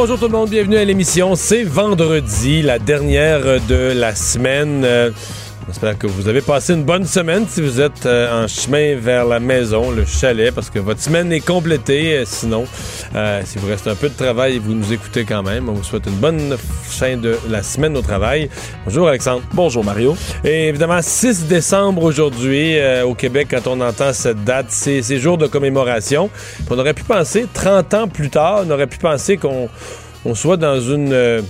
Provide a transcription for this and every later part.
Bonjour tout le monde, bienvenue à l'émission. C'est vendredi, la dernière de la semaine. Euh, J'espère que vous avez passé une bonne semaine si vous êtes euh, en chemin vers la maison, le chalet, parce que votre semaine est complétée. Euh, sinon, euh, si vous restez un peu de travail, vous nous écoutez quand même. On vous souhaite une bonne fin de la semaine au travail. Bonjour Alexandre. Bonjour Mario. Et évidemment, 6 décembre aujourd'hui euh, au Québec, quand on entend cette date, c'est ces jours de commémoration. On aurait pu penser, 30 ans plus tard, on aurait pu penser qu'on on soit dans une...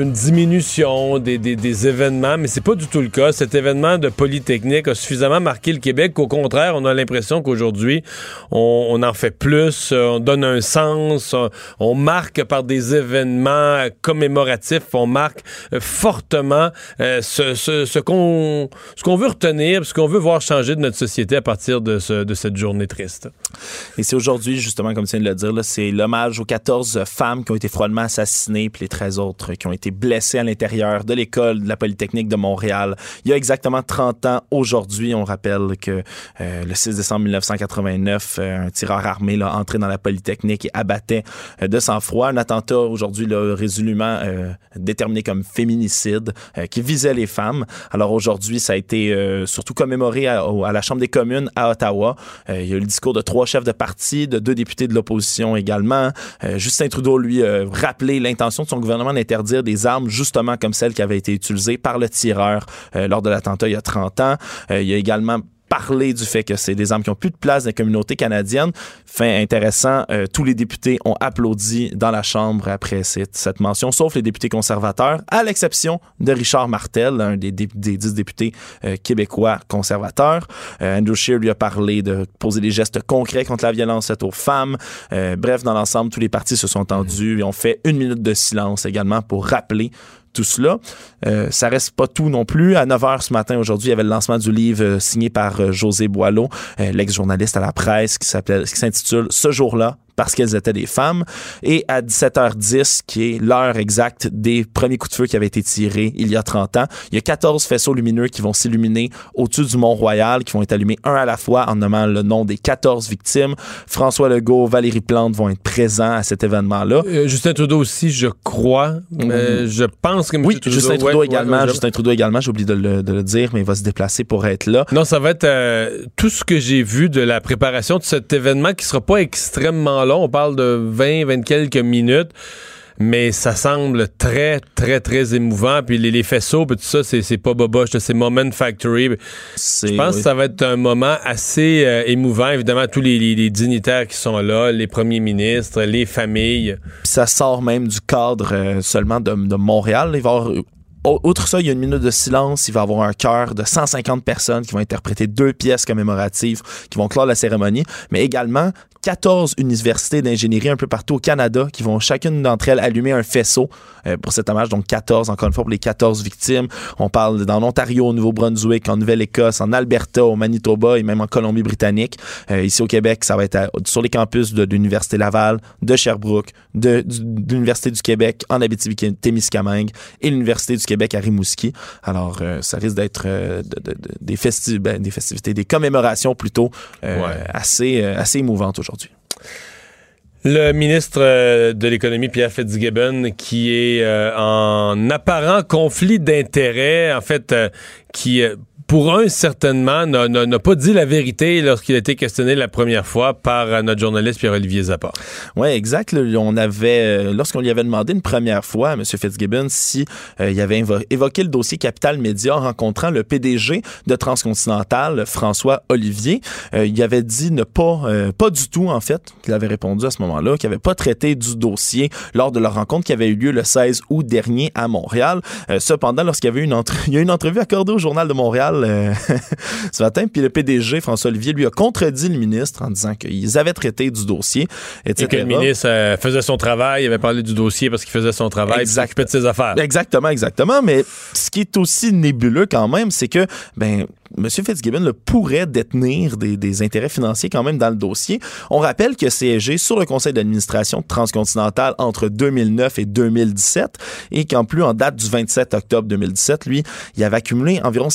euh, une diminution des, des- événements, mais c'est pas du tout le cas. Cet événement de Polytechnique a suffisamment marqué le Québec qu'au contraire, on a l'impression qu'aujourd'hui, on, en fait plus, euh, on donne un sens, on, on marque par des événements commémoratifs, on marque euh, fortement euh, ce, ce, qu'on veut retenir, ce qu'on veut voir changer de notre société à partir de, de cette journée triste. Et c'est aujourd'hui, justement, comme tu viens de le dire, c'est l'hommage aux 14 femmes qui ont été froidement assassinées, puis les 13 autres qui ont été blessées à l'intérieur de l'école de la Polytechnique de Montréal. Il y a exactement 30 ans aujourd'hui, on rappelle que euh, le 6 décembre 1989, euh, un tireur armé là, entré dans la Polytechnique et abattait euh, de sang-froid un attentat aujourd'hui résolument déterminé comme féminicide qui visait les femmes. Alors aujourd'hui, ça a été surtout commémoré à, la Chambre des communes à Ottawa. Il y a eu le discours de trois chefs de parti, de deux députés de l'opposition également. Justin Trudeau, lui, a rappelé l'intention de son gouvernement d'interdire des armes justement comme celles qui avaient été utilisées par le tireur euh, lors de l'attentat il y a 30 ans. Euh, il y a également parlé du fait que c'est des armes qui ont plus de place dans la communauté canadienne. Fait intéressant, euh, tous les députés ont applaudi dans la Chambre après cette, mention, sauf les députés conservateurs, à l'exception de Richard Martel, un des, dix députés euh, québécois conservateurs. Euh, Andrew Scheer lui a parlé de poser des gestes concrets contre la violence faite aux femmes. Euh, bref, dans l'ensemble, tous les partis se sont entendus et ont fait une minute de silence également pour rappeler tout cela. Euh, ça reste pas tout non plus. À 9h ce matin, aujourd'hui, il y avait le lancement du livre euh, signé par euh, José Boileau, euh, l'ex-journaliste à la presse, qui s'intitule Ce jour-là, parce qu'elles étaient des femmes. Et à 17h10, qui est l'heure exacte des premiers coups de feu qui avaient été tirés il y a 30 ans, il y a 14 faisceaux lumineux qui vont s'illuminer au-dessus du Mont-Royal, qui vont être allumés un à la fois en nommant le nom des 14 victimes. François Legault, Valérie Plante vont être présents à cet événement-là. Euh, Justin Trudeau aussi, je crois. mais je pense que M. Oui, Justin Trudeau ouais, également. ouais, Justin Trudeau également, j'ai oublié de le, de le dire, mais il va se déplacer pour être là. Non, ça va être euh, tout ce que j'ai vu de la préparation de cet événement qui sera pas extrêmement long. On parle de 20, 20 quelques minutes. Mais ça semble très, très, très émouvant. Puis les, les faisceaux, puis tout ça, c'est, pas boboche, c'est Moment Factory. Je pense que ça va être un moment assez euh, émouvant. Évidemment, tous les, les- les dignitaires qui sont là, les premiers ministres, les familles. Puis ça sort même du cadre euh, seulement de, de Montréal. Il va y avoir au- Outre ça, il y a une minute de silence. Il va y avoir un chœur de 150 personnes qui vont interpréter deux pièces commémoratives qui vont clore la cérémonie, mais également 14 universités d'ingénierie un peu partout au Canada qui vont chacune d'entre elles allumer un faisceau euh, pour cet hommage. Donc 14, encore une fois, pour les 14 victimes. On parle dans l'Ontario, au Nouveau-Brunswick, en Nouvelle-Écosse, en Alberta, au Manitoba et même en Colombie-Britannique. Euh, ici au Québec, ça va être à- sur les campus de, de l'Université Laval, de Sherbrooke, de, l'Université du Québec en Abitibi-Témiscamingue et l'Université du Québec à Rimouski. Alors, euh, ça risque d'être euh, de- de- de- des, festi- ben, des festivités, des commémorations plutôt euh, Ouais. assez, euh, assez émouvantes aujourd'hui. Le ministre euh, de l'économie, Pierre Fitzgibbon, qui est euh, en apparent conflit d'intérêts, en fait, euh, qui, euh, pour un, certainement, n'a- pas dit la vérité lorsqu'il a été questionné la première fois par euh, notre journaliste Pierre-Olivier Zappa. Oui, exact. on avait, euh, lorsqu'on lui avait demandé une première fois à M. Fitzgibbon si euh, il avait évo- évoqué le dossier Capital Média en rencontrant le PDG de Transcontinental, François Olivier, il avait dit ne pas, pas du tout, en fait, qu'il avait répondu à ce moment-là, qu'il n'avait pas traité du dossier lors de leur rencontre qui avait eu lieu le 16 août dernier à Montréal. Cependant, lorsqu'il y avait une entre- il y a eu une entrevue accordée au Journal de Montréal euh, ce matin. Puis le PDG, François Olivier, lui a contredit le ministre en disant qu'ils avaient traité du dossier, etc. Et que le ministre euh, faisait son travail, il avait parlé du dossier parce qu'il faisait son travail, il s'occupait de ses affaires. Exactement, exactement. Mais ce qui est aussi nébuleux quand même, c'est que, ben, M. Fitzgibbon là, pourrait détenir des, des intérêts financiers quand même dans le dossier. On rappelle que siégé sur le conseil d'administration de Transcontinental entre 2009 et 2017 et qu'en plus, en date du 27 octobre 2017, lui, il avait accumulé environ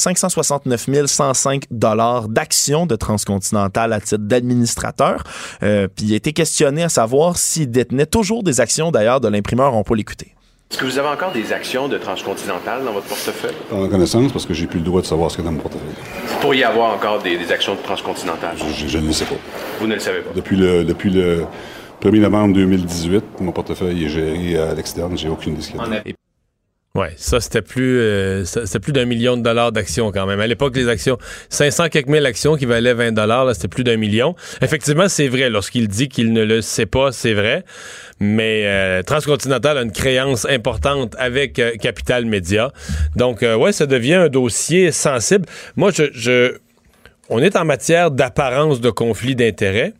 569 105 dollars d'actions de Transcontinental à titre d'administrateur. Euh, puis il a été questionné à savoir s'il détenait toujours des actions d'ailleurs de l'imprimeur. On peut l'écouter. Est-ce que vous avez encore des actions de Transcontinental dans votre portefeuille? Pas en connaissance parce que j'ai plus le droit de savoir ce qu'il y a dans mon portefeuille. Vous pourriez avoir encore des, des actions de Transcontinental? Je, je ne le sais pas. Vous ne le savez pas? Depuis le, depuis le 1er novembre 2018, mon portefeuille est géré à l'externe. J'ai aucune discussion. Ouais, ça c'était plus euh, c'était plus d'un million de dollars d'actions quand même. À l'époque, les actions 500 quelques mille actions qui valaient 20 dollars, là c'était plus d'un million. Effectivement, c'est vrai lorsqu'il dit qu'il ne le sait pas, c'est vrai. Mais euh, Transcontinental a une créance importante avec euh, Capital Média. Donc ouais, ça devient un dossier sensible. Moi je, je on est en matière d'apparence de conflit d'intérêts.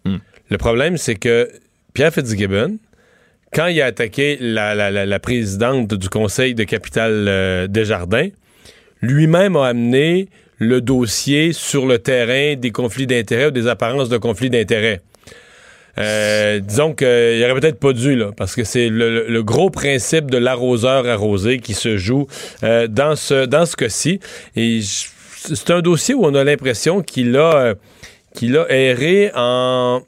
Le problème c'est que Pierre Fitzgibbon quand il a attaqué la, présidente du conseil de Capital euh, Desjardins, lui-même a amené le dossier sur le terrain des conflits d'intérêts ou des apparences de conflits d'intérêts. Euh, disons qu'il aurait peut-être pas dû, là, parce que c'est le, gros principe de l'arroseur arrosé qui se joue euh, dans ce, dans ce cas-ci. Et c'est un dossier où on a l'impression qu'il a, euh, qu'il a erré en,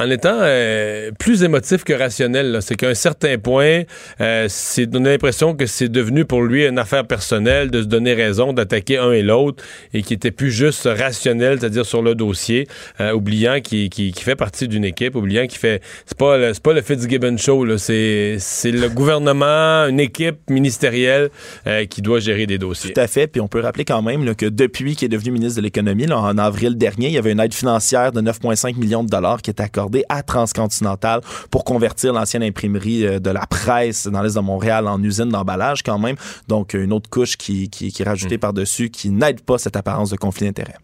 en étant euh, plus émotif que rationnel. C'est qu'à un certain point, euh, c'est on a l'impression que c'est devenu pour lui une affaire personnelle de se donner raison, d'attaquer un et l'autre, et qui était plus juste rationnel, c'est-à-dire sur le dossier, euh, oubliant qu'il qu'il- qu'il fait partie d'une équipe, oubliant qu'il fait. C'est pas le- pas le Fitzgibbon show. C'est le gouvernement, une équipe ministérielle euh, qui doit gérer des dossiers. Tout à fait. Puis on peut rappeler quand même là, que depuis qu'il est devenu ministre de l'Économie, en avril dernier, il y avait une aide financière de 9,5 millions de dollars qui était accordée à Transcontinental pour convertir l'ancienne imprimerie euh, de la presse dans l'Est de Montréal en usine d'emballage quand même. Donc, une autre couche qui, qui, qui est rajoutée par-dessus qui n'aide pas cette apparence de conflit d'intérêts.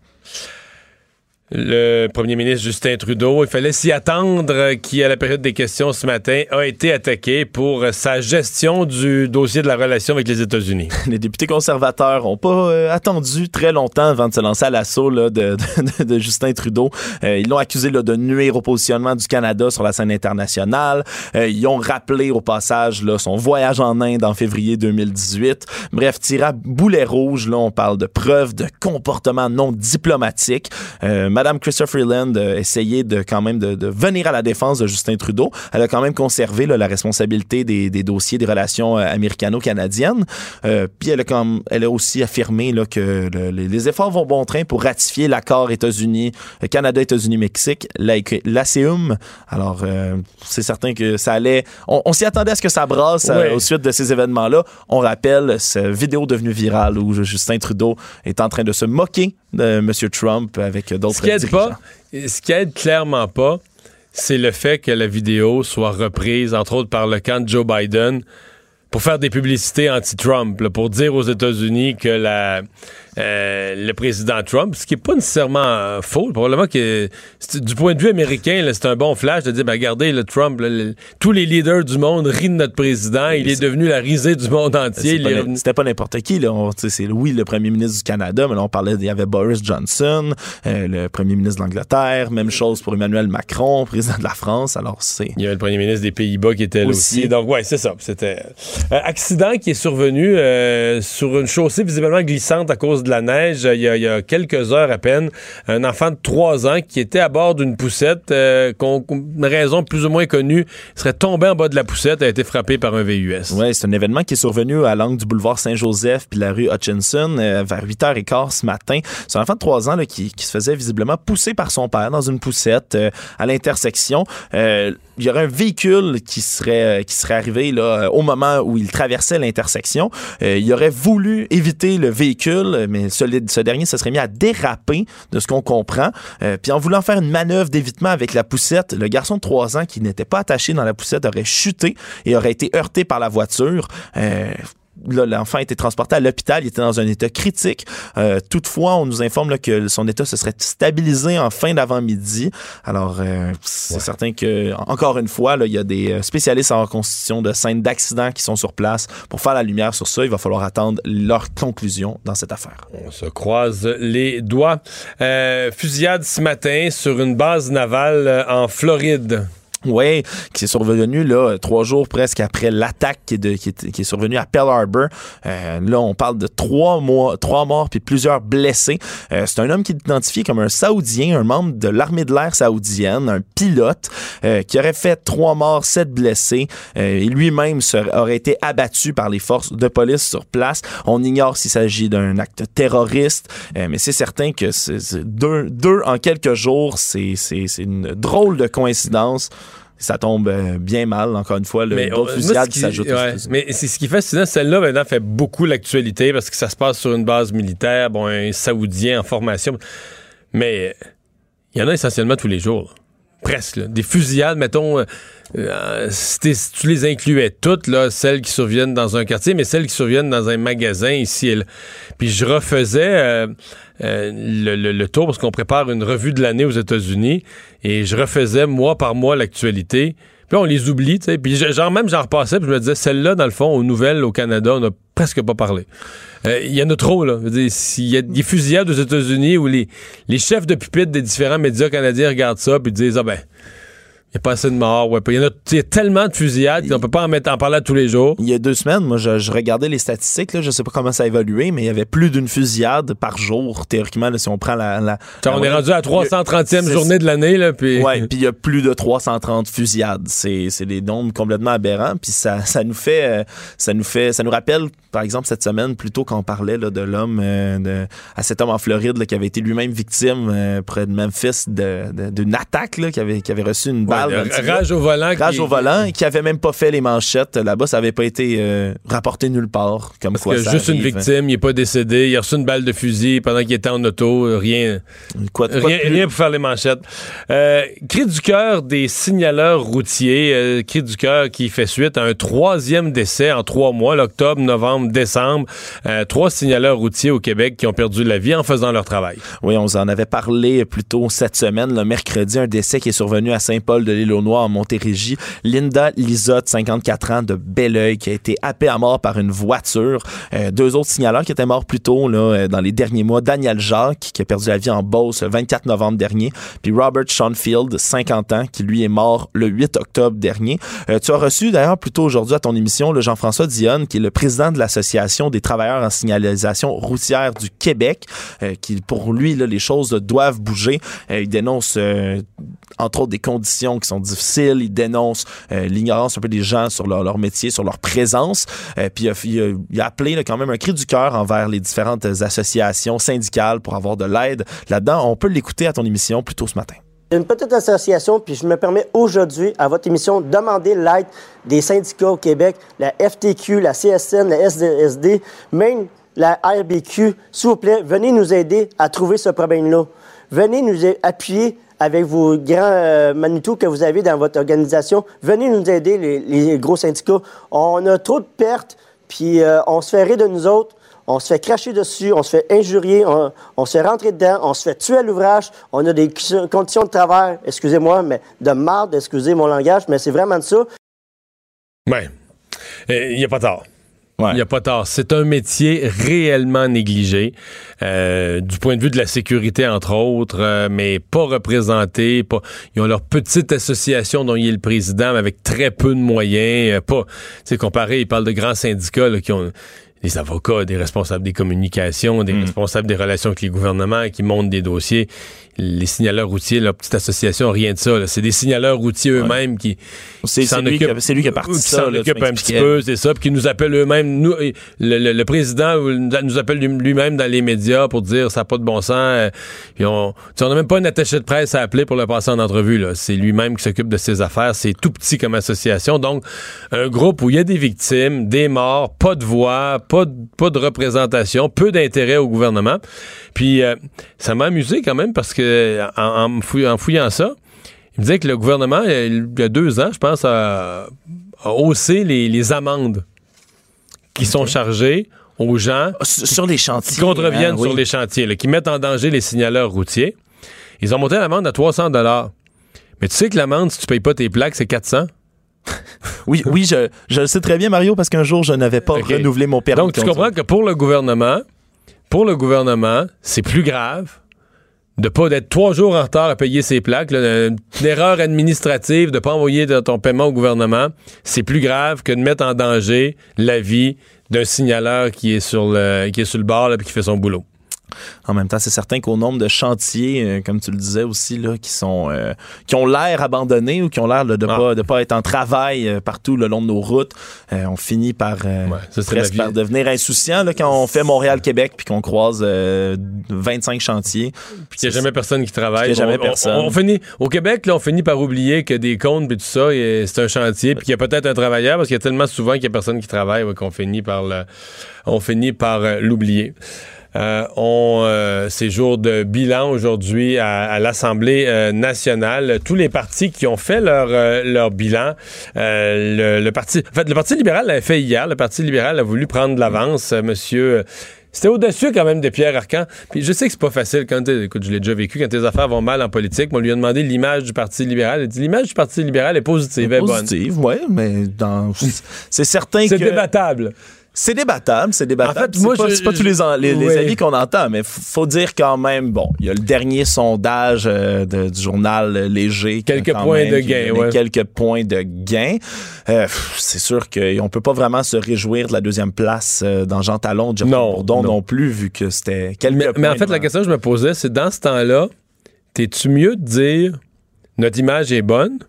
Le premier ministre Justin Trudeau, il fallait s'y attendre, euh, qui, à la période des questions ce matin, a été attaqué pour euh, sa gestion du dossier de la relation avec les États-Unis. Les députés conservateurs n'ont pas euh, attendu très longtemps avant de se lancer à l'assaut de, de- de Justin Trudeau. Ils l'ont accusé là, de nuire au positionnement du Canada sur la scène internationale. Ils ont rappelé au passage là, son voyage en Inde en février 2018. Bref, tiré à boulet rouge, là, on parle de preuves de comportement non diplomatique. Madame Christopher Freeland a essayé de quand même de, de venir à la défense de Justin Trudeau. Elle a quand même conservé là, la responsabilité des, des dossiers des relations euh, américano-canadiennes. Euh, puis elle a, comme, elle a aussi affirmé là, que le- les, efforts vont bon train pour ratifier l'accord États-Unis, euh, Canada, États-Unis, Mexique, l'ACEUM. Alors, euh, c'est certain que ça allait. On, on s'y attendait à ce que ça brasse euh, Ouais. au suite de ces événements-là. On rappelle cette vidéo devenue virale où Justin Trudeau est en train de se moquer de M. Trump avec d'autres qui aide pas, ce qui aide clairement pas, c'est le fait que la vidéo soit reprise, entre autres, par le camp de Joe Biden pour faire des publicités anti-Trump, pour dire aux États-Unis que la, euh, le président Trump, ce qui n'est pas nécessairement euh, faux, probablement que du point de vue américain, c'est un bon flash de dire, ben, regardez, le Trump, là, le- tous les leaders du monde rient de notre président, il est devenu la risée du monde entier. N'im- revenu- C'était pas n'importe qui. Là. On- oui, le premier ministre du Canada, mais là, on parlait, il y avait Boris Johnson, euh, le premier ministre de l'Angleterre, même chose pour Emmanuel Macron, président de la France. Alors, c'est. Il y avait le premier ministre des Pays-Bas qui était là Aussi. aussi. Donc, ouais, c'est ça. C'était. Euh, accident qui est survenu euh, sur une chaussée visiblement glissante à cause de la neige euh, il y, a, quelques heures à peine. Un enfant de 3 ans qui était à bord d'une poussette, euh, qu'on- une raison plus ou moins connue, serait tombé en bas de la poussette, a été frappé par un VUS. Ouais, c'est un événement qui est survenu à l'angle du boulevard Saint-Joseph puis la rue Hutchinson euh, vers 8h15 ce matin. C'est un enfant de 3 ans là, qui, qui se faisait visiblement pousser par son père dans une poussette euh, à l'intersection. Il y aurait un véhicule qui serait, euh, qui serait arrivé là, euh, au moment où il traversait l'intersection. Euh, il aurait voulu éviter le véhicule, mais ce, dernier se serait mis à déraper, de ce qu'on comprend. Puis en voulant faire une manœuvre d'évitement avec la poussette, le garçon de 3 ans qui n'était pas attaché dans la poussette aurait chuté et aurait été heurté par la voiture. L'enfant a été transporté à l'hôpital. Il était dans un état critique. Euh, toutefois, on nous informe là, que son état se serait stabilisé en fin d'avant-midi. Alors, euh, c'est certain que, encore une fois, là, il y a des spécialistes en reconstitution de scènes d'accidents qui sont sur place pour faire la lumière sur ça. Il va falloir attendre leur conclusion dans cette affaire. On se croise les doigts. Euh, fusillade ce matin sur une base navale euh, en Floride. Oui, qui est survenu là trois jours presque après l'attaque qui, qui, est, qui survenue à Pearl Harbor. Euh, là, on parle de trois mois, trois morts puis plusieurs blessés. Euh, c'est un homme qui est identifié comme un Saoudien, un membre de l'armée de l'air saoudienne, un pilote euh, qui aurait fait trois morts, sept blessés. et lui-même aurait été abattu par les forces de police sur place. On ignore s'il s'agit d'un acte terroriste, mais c'est certain que c'est, deux, deux en quelques jours, c'est une drôle de coïncidence ça tombe euh, bien mal, encore une fois, le d'autres fusillades qui s'ajoutent. mais c'est ce qui fait sinon celle-là maintenant fait beaucoup l'actualité parce que ça se passe sur une base militaire, bon, un Saoudien en formation. Mais il y en a essentiellement tous les jours. Presque. Des fusillades, mettons, euh, euh, si, tu les incluais toutes, là, celles qui surviennent dans un quartier, mais celles qui surviennent dans un magasin ici et là. Puis je refaisais le, le, tour parce qu'on prépare une revue de l'année aux États-Unis et je refaisais mois par mois l'actualité. Puis on les oublie, tu sais. Puis genre même j'en repassais, puis je me disais celle-là dans le fond aux nouvelles au Canada, on n'a presque pas parlé. Euh, il y en a trop là. S'il y a des fusillades aux États-Unis où les, les chefs de pupitre des différents médias canadiens regardent ça puis disent ah ben il n'y a pas assez de morts. Ouais. Il y, a, tellement de fusillades qu'on peut pas en, mettre, en parler tous les jours. Il y a deux semaines, moi, je, regardais les statistiques. Là, je sais pas comment ça a évolué, mais il y avait plus d'une fusillade par jour, théoriquement, si on prend la... on est rendu à 330e journée de l'année. Là, puis... puis il y a plus de 330 fusillades. C'est, des nombres complètement aberrants. Puis ça, ça nous fait... Euh, ça nous fait... Ça nous rappelle, par exemple, cette semaine, plutôt qu'on parlait là, de l'homme... Euh, à cet homme en Floride qui avait été lui-même victime euh, près de Memphis d'une attaque qui, avait, qui avait reçu une balle rage au volant. Rage au volant, qui avait même pas fait les manchettes. Là-bas, ça avait pas été euh, rapporté nulle part. Comme quoi juste une victime, il est pas décédé. Il a reçu une balle de fusil pendant qu'il était en auto. Rien. rien, pour faire les manchettes. Cri du cœur des signaleurs routiers. Cri du cœur qui fait suite à un troisième décès en trois mois, l'octobre, novembre, décembre. trois signaleurs routiers au Québec qui ont perdu la vie en faisant leur travail. Oui, on en avait parlé plus tôt cette semaine, le mercredi, un décès qui est survenu à Saint-Paul de l'île aux Noix en Montérégie. Linda Lisotte, 54 ans, de Belleuil, qui a été happée à mort par une voiture. Euh, deux autres signaleurs qui étaient morts plus tôt là, euh, dans les derniers mois. Daniel Jacques, qui a perdu la vie en Beauce le 24 novembre dernier. Puis Robert Schoenfield, 50 ans, qui lui est mort le 8 octobre dernier. Euh, tu as reçu d'ailleurs plus tôt aujourd'hui à ton émission le Jean-François Dionne, qui est le président de des travailleurs en signalisation routière du Québec, qui pour lui, les choses doivent bouger. il dénonce entre autres des conditions qui sont difficiles. Il dénonce euh, l'ignorance un peu des gens sur leur, métier, sur leur présence. Euh, puis il a, appelé quand même un cri du cœur envers les différentes associations syndicales pour avoir de l'aide là-dedans. On peut l'écouter à ton émission plus tôt ce matin une petite association, puis je me permets aujourd'hui, à votre émission, de demander l'aide des syndicats au Québec, la FTQ, la CSN, la SDSD, même la RBQ. S'il vous plaît, venez nous aider à trouver ce problème-là. Venez nous appuyer avec vos grands euh, que vous avez dans votre organisation. Venez nous aider, les, gros syndicats. On a trop de pertes, puis euh, on se fait rire de nous autres. On se fait cracher dessus, on se fait injurier, on, se fait rentrer dedans, on se fait tuer à l'ouvrage, on a des conditions de travail, excusez-moi, mais de marde, excusez mon langage, mais c'est vraiment de ça. Oui, il n'y a pas tard. Il n'y a pas tard. C'est un métier réellement négligé, euh, du point de vue de la sécurité, entre autres, euh, mais pas représenté. Pas... Ils ont leur petite association dont il est le président, mais avec très peu de moyens. Euh, pas, c'est comparé, ils parlent de grands syndicats qui ont des avocats, des responsables des communications, des mm. responsables des relations avec les gouvernements qui montent des dossiers les signaleurs routiers, leur petite association, rien de ça. C'est des signaleurs routiers eux-mêmes qui, c'est lui, qui a parti ça. Qui s'en un petit peu, c'est ça, puis qui nous appellent eux-mêmes. Nous, le, président nous appelle lui-même dans les médias pour dire ça n'a pas de bon sens. Puis on n'a même pas un attaché de presse à appeler pour le passer en entrevue. C'est lui-même qui s'occupe de ses affaires. C'est tout petit comme association. Donc, un groupe où il y a des victimes, des morts, pas de voix, pas de, pas de représentation, peu d'intérêt au gouvernement. Puis, euh, ça m'a amusé quand même parce que en, fouillant, ça, il me disait que le gouvernement, il y a deux ans, je pense, a, haussé les, amendes qui sont chargés aux gens S- Sur les chantiers. qui contreviennent hein, oui. sur les chantiers, là, qui mettent en danger les signaleurs routiers. Ils ont monté l'amende à 300 dollars. Mais tu sais que l'amende, si tu payes pas tes plaques, c'est 400. Oui, oui, je, je le sais très bien, Mario, parce qu'un jour, je n'avais pas renouvelé mon permis. Donc, tu comprends que pour le gouvernement, pour le gouvernement, c'est plus grave de pas d'être trois jours en retard à payer ses plaques. là, une erreur administrative de pas envoyer ton paiement au gouvernement, c'est plus grave que de mettre en danger la vie d'un signaleur qui est sur le qui est sur le bord et qui fait son boulot. En même temps, c'est certain qu'au nombre de chantiers, euh, comme tu le disais aussi, là, qui sont euh, qui ont l'air abandonnés ou qui ont l'air de Ah. pas de pas être en travail euh, partout le long de nos routes, on finit par, Ouais, ça, presque par devenir insouciant là, quand on fait Montréal-Québec puis qu'on croise euh, 25 chantiers. Puis qu'il n'y a jamais personne qui travaille. Y a jamais On- on- personne. On, finit, au Québec, là, on finit par oublier que des comptes et tout ça, c'est un chantier, puis qu'il y a peut-être un travailleur, parce qu'il y a tellement souvent qu'il n'y a personne qui travaille ouais, qu'on finit par le- on finit par l'oublier. Euh, on, euh, c'est jour de bilan aujourd'hui à, à l'Assemblée euh, nationale. Tous les partis qui ont fait leur, euh, leur bilan, euh, le, le parti, en fait, le Parti libéral l'avait fait hier. Le Parti libéral a voulu prendre de l'avance. Monsieur, c'était audacieux quand même de Pierre Arcan. Puis je sais que c'est pas facile quand écoute, je l'ai déjà vécu quand tes affaires vont mal en politique. On lui a demandé l'image du Parti libéral. Il a dit l'image du Parti libéral est positive, est bonne. Positive, ouais, mais dans c'est certain C'est que débattable. C'est débattable, c'est débattable. En fait, c'est moi, pas, je- pas tous les, avis qu'on entend, mais faut dire quand même, bon, il y a le dernier sondage euh, de- du journal Léger. Quelques points même de gain, ouais. Quelques points de gain. Euh, c'est sûr qu'on peut pas vraiment se réjouir de la deuxième place euh, dans Jean Talon, de Jeffrey Non, Bourdon non. non. plus, vu que c'était quelques Mais, mais en fait, la question que je me posais, c'est dans ce temps-là, t'es-tu mieux de dire notre image est bonne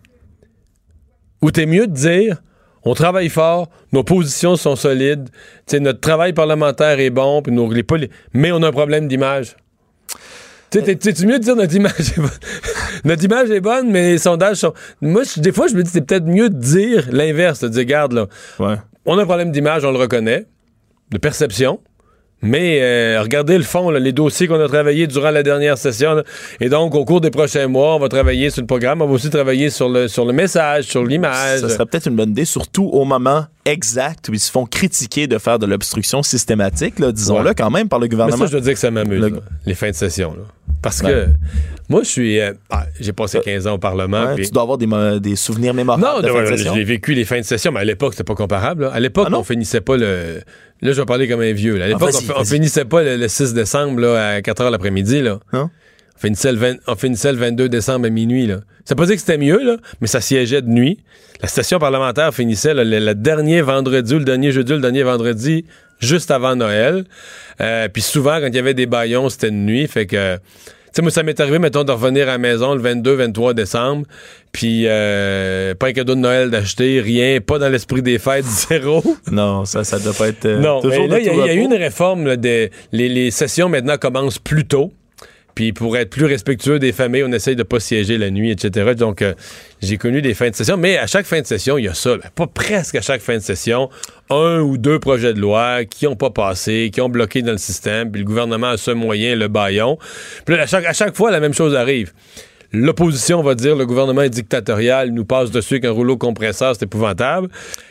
ou t'es mieux de dire on travaille fort, nos positions sont solides, notre travail parlementaire est bon, puis nos, les mais on a un problème d'image. Tu sais, t'es- t'es-tu mieux de dire notre image est bonne? notre image est bonne, mais les sondages sont. Moi, je- des fois, je me dis, c'est peut-être mieux de dire l'inverse, de dire, regarde, là, Ouais. on a un problème d'image, on le reconnaît, de perception. Mais euh, regardez le fond, les dossiers qu'on a travaillés durant la dernière session. et donc, au cours des prochains mois, on va travailler sur le programme. On va aussi travailler sur le, sur le message, sur l'image. Ça serait peut-être une bonne idée, surtout au moment exact où ils se font critiquer de faire de l'obstruction systématique, disons-le Ouais. quand même, par le Mais gouvernement. ça, je dois dire que ça m'amuse, Le- les fins de session. là. Parce Ouais. que moi, je suis. euh, ah, J'ai passé 15 ans au Parlement. Ouais, Tu dois avoir des, souvenirs mémorables Non, de l'ai vécu les fins de session, mais à l'époque, c'était pas comparable. là. À l'époque, Ah on finissait pas le. Là, je vais parler comme un vieux. là. À l'époque, vas-y, on, on finissait pas le, le 6 décembre là, à 4 h l'après-midi. Là. Non? On finissait, le 20 on finissait le 22 décembre à minuit. Là. Ça veut pas dire que c'était mieux, là, mais ça siégeait de nuit. La session parlementaire finissait là, le, le dernier vendredi ou le dernier jeudi ou le dernier vendredi juste avant Noël. Euh, Puis souvent, quand il y avait des baillons, c'était de nuit. Fait que. Tu sais, moi, ça m'est arrivé, mettons, de revenir à la maison le 22, 23 décembre, puis euh, pas un cadeau de Noël d'acheter, rien, pas dans l'esprit des fêtes, zéro. Non, ça, ça doit pas être. euh, Non, mais là, il y, a- y eu une réforme. là, des- les, les sessions maintenant commencent plus tôt. Puis pour être plus respectueux des familles, on essaye de pas siéger la nuit, etc. Donc, euh, j'ai connu des fins de session. Mais à chaque fin de session, il y a ça. Pas presque à chaque fin de session. Un ou deux projets de loi qui ont pas passé, qui ont bloqué dans le système. Puis le gouvernement a ce moyen, le baillon. Puis là, à chaque, à chaque fois, la même chose arrive. L'opposition va dire le gouvernement est dictatorial, il nous passe dessus avec un rouleau compresseur, c'est épouvantable.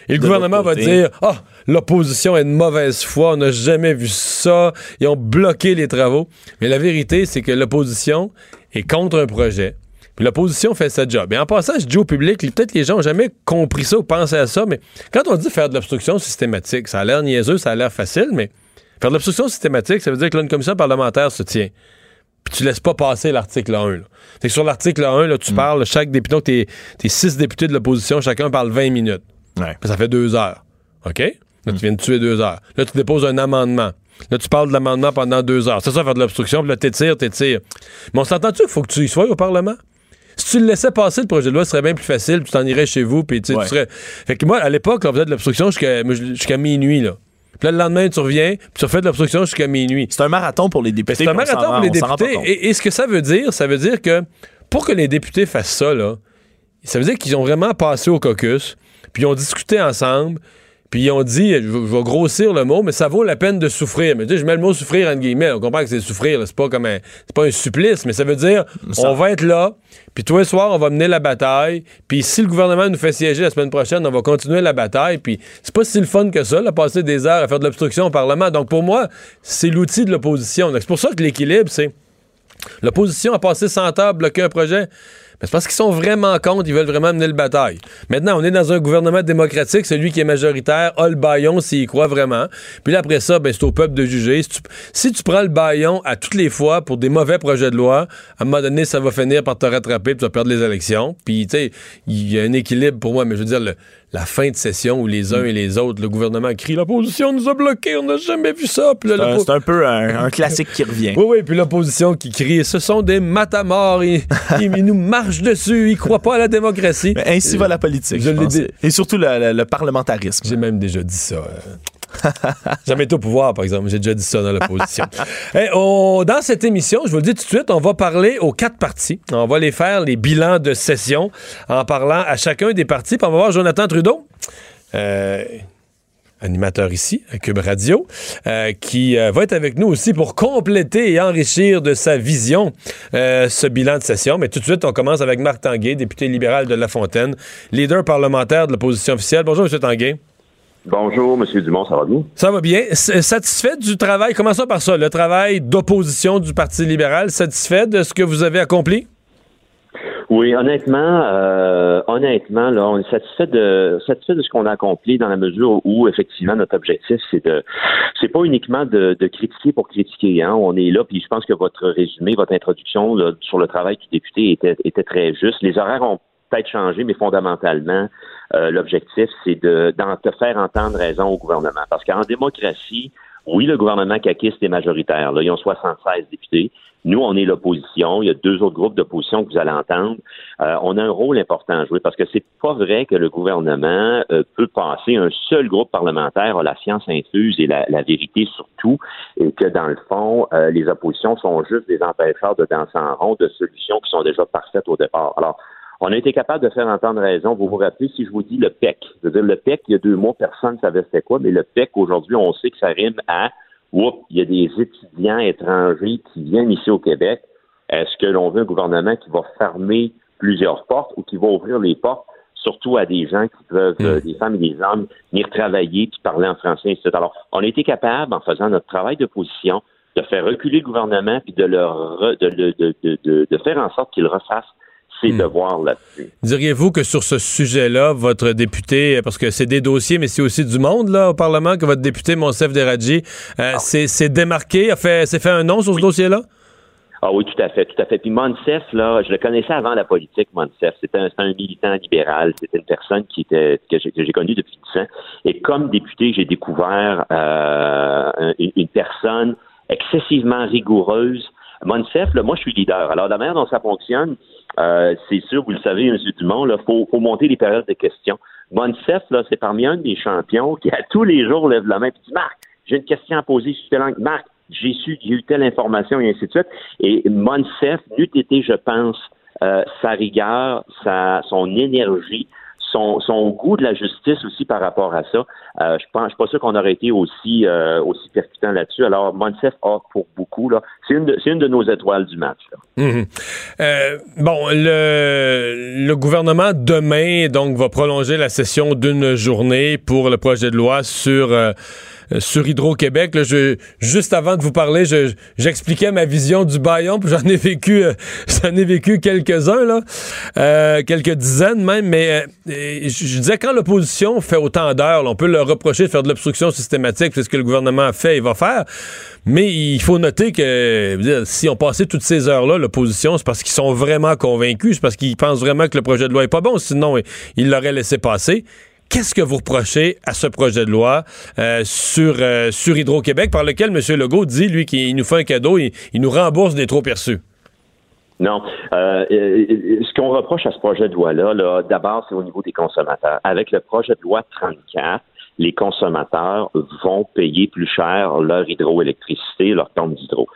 Et le De gouvernement va dire ah, l'opposition est de mauvaise foi, on n'a jamais vu ça, ils ont bloqué les travaux. Mais la vérité, c'est que l'opposition est contre un projet. Puis l'opposition fait sa job. Et en passant, je dis au public, peut-être les gens n'ont jamais compris ça ou pensé à ça, mais quand on dit faire de l'obstruction systématique, ça a l'air niaiseux, ça a l'air facile, mais faire de l'obstruction systématique, ça veut dire que là, une commission parlementaire se tient puis tu laisses pas passer l'article 1. Là. Fait que sur l'article 1, là, tu Mm. parles, chaque député, donc t'es, t'es six députés de l'opposition, chacun parle 20 minutes. Ouais. Ça fait deux heures. OK? Là, Mm. tu viens de tuer deux heures. Là, tu déposes un amendement. Là, tu parles de l'amendement pendant deux heures. C'est ça, faire de l'obstruction, puis là, t'étires, t'étires. Mais on s'entend-tu qu'il faut que tu y sois au Parlement? Si tu le laissais passer, le projet de loi, ce serait bien plus facile, puis tu t'en irais chez vous, puis tu sais, Ouais. tu serais... Fait que moi, à l'époque, on faisait de l'obstruction jusqu'à minuit, là. Puis là, le lendemain, tu reviens, puis tu refais de l'obstruction jusqu'à minuit. C'est un marathon pour les députés. Ben, C'est un marathon pour les députés. Et, et ce que ça veut dire, ça veut dire que pour que les députés fassent ça, là, ça veut dire qu'ils ont vraiment passé au caucus, puis ils ont discuté ensemble, Puis ils ont dit, je, je vais grossir le mot, mais ça vaut la peine de souffrir. Mais tu sais, je mets le mot souffrir entre guillemets. On comprend que c'est souffrir. C'est pas comme un, c'est pas un supplice, mais ça veut dire, Ça- on va être là. Puis tous les soirs, on va mener la bataille. Puis si le gouvernement nous fait siéger la semaine prochaine, on va continuer la bataille. Puis c'est pas si le fun que ça, là, passer des heures à faire de l'obstruction au Parlement. Donc pour moi, c'est l'outil de l'opposition. Donc, C'est pour ça que l'équilibre, c'est l'opposition a passé 100 heures à bloquer un projet. C'est parce qu'ils sont vraiment contre, ils veulent vraiment mener le bataille. Maintenant, on est dans un gouvernement démocratique, celui qui est majoritaire a le baillon s'il croit vraiment. Puis là, après ça, ben, c'est au peuple de juger. Si tu, prends le baillon à toutes les fois pour des mauvais projets de loi, à un moment donné, ça va finir par te rattraper, tu vas perdre les élections. Puis, tu sais, il y a un équilibre pour moi, mais je veux dire, le- la fin de session où les uns et les autres, le gouvernement crie l'opposition nous a bloqués, on n'a jamais vu ça. C'est un, peu un, un classique qui revient. oui, oui, puis l'opposition qui crie ce sont des matamors, ils, nous marchent dessus, ils croient pas à la démocratie. Mais ainsi va la politique. Je pense. Et surtout le, le- le parlementarisme. J'ai même déjà dit ça. euh. Jamais au pouvoir, par exemple. J'ai déjà dit ça dans l'opposition. Eh, on- dans cette émission, je vous le dis tout de suite, on va parler aux quatre partis. On va les faire, les bilans de session, en parlant à chacun des partis. Puis on va voir Jonathan Trudeau. euh, animateur ici, à Cube Radio, euh, qui euh, va être avec nous aussi pour compléter et enrichir de sa vision euh, ce bilan de session. Mais tout de suite, on commence avec Marc Tanguay, député libéral de La Fontaine, leader parlementaire de l'opposition officielle. Bonjour, M. Tanguay. Bonjour, M. Dumont, ça va bien? Ça va bien. S- Satisfait du travail, commençons par ça, le travail d'opposition du Parti libéral, satisfait de ce que vous avez accompli? Oui, honnêtement, euh, honnêtement, là, on est satisfait de satisfait de ce qu'on a accompli dans la mesure où effectivement notre objectif c'est de c'est pas uniquement de, de critiquer pour critiquer. Hein. On est là, puis je pense que votre résumé, votre introduction là, sur le travail du député était, était très juste. Les horaires ont peut-être changé, mais fondamentalement, euh, l'objectif c'est de te faire entendre raison au gouvernement. Parce qu'en démocratie, oui, le gouvernement caquiste est majoritaire. Là, ils ont 76 députés. Nous, on est l'opposition. Il y a deux autres groupes d'opposition que vous allez entendre. Euh, on a un rôle important à jouer parce que c'est pas vrai que le gouvernement euh, peut passer un seul groupe parlementaire à la science infuse et la, la vérité surtout, et que dans le fond, euh, les oppositions sont juste des empêcheurs de danser en rond de solutions qui sont déjà parfaites au départ. Alors, on a été capable de faire entendre raison. Vous vous rappelez, si je vous dis le PEC, je veux dire, le PEC, il y a deux mois, personne ne savait c'était quoi, mais le PEC, aujourd'hui, on sait que ça rime à Oups, il y a des étudiants étrangers qui viennent ici au Québec. Est-ce que l'on veut un gouvernement qui va fermer plusieurs portes ou qui va ouvrir les portes, surtout à des gens qui peuvent, euh, des femmes et des hommes, venir travailler puis parler en français, etc. Alors, on a été capable, en faisant notre travail d'opposition, de faire reculer le gouvernement puis de, leur, re- de, de, de, de, de- de faire en sorte qu'il refasse ses devoirs là-dessus. Diriez-vous que sur ce sujet-là, votre député, parce que c'est des dossiers, mais c'est aussi du monde là, au Parlement, que votre député, Monsef Deradji, euh, s'est s'est démarqué, a fait, s'est fait un nom sur ce dossier-là? Ah oui, tout à fait, tout à fait. Puis Monsef, là, je le connaissais avant la politique, Monsef. C'était un, militant libéral. C'était une personne qui était que j'ai, que j'ai connue depuis 10 ans. Et comme député, j'ai découvert euh, une, une personne excessivement rigoureuse. Monsef, là, moi, je suis leader. Alors, la manière dont ça fonctionne, euh, c'est sûr, vous le savez, M. Dumont, il faut, monter les périodes de questions. Monsef, c'est parmi un des champions qui, à tous les jours, lève la main et dit Marc, j'ai une question à poser sur telle langue. Marc, j'ai su, j'ai eu telle information et ainsi de suite. Et Monsef, n'eût été, je pense, euh, sa rigueur, son énergie, son, goût de la justice aussi par rapport à ça. Euh, je pense, je suis pas sûr qu'on aurait été aussi aussi percutant là-dessus. Alors, Monsef a pour beaucoup là. C'est une de, une de nos étoiles du match. Mhm. Euh, bon, le, gouvernement demain donc va prolonger la session d'une journée pour le projet de loi sur euh, sur Hydro-Québec. Juste avant de vous parler, je- j'expliquais ma vision du baillon, puis j'en ai vécu euh, vécu quelques-uns quelques dizaines même. Mais je, je disais quand l'opposition fait autant d'heures, on peut leur reprocher de faire de l'obstruction systématique, c'est ce que le gouvernement a fait et va faire. Mais il faut noter que dire, si on passait toutes ces heures-là, l'opposition, c'est parce qu'ils sont vraiment convaincus, c'est parce qu'ils pensent vraiment que le projet de loi est pas bon, sinon ils l'auraient laissé passer. Qu'est-ce que vous reprochez à ce projet de loi euh, sur, euh, sur Hydro-Québec, par lequel M. Legault dit, lui, qu'il nous fait un cadeau, il, nous rembourse des trop perçus? Non. Euh, euh, ce qu'on reproche à ce projet de loi-là, là, d'abord, c'est au niveau des consommateurs. Avec le projet de loi 34, les consommateurs vont payer plus cher leur hydroélectricité, leur compte d'hydro.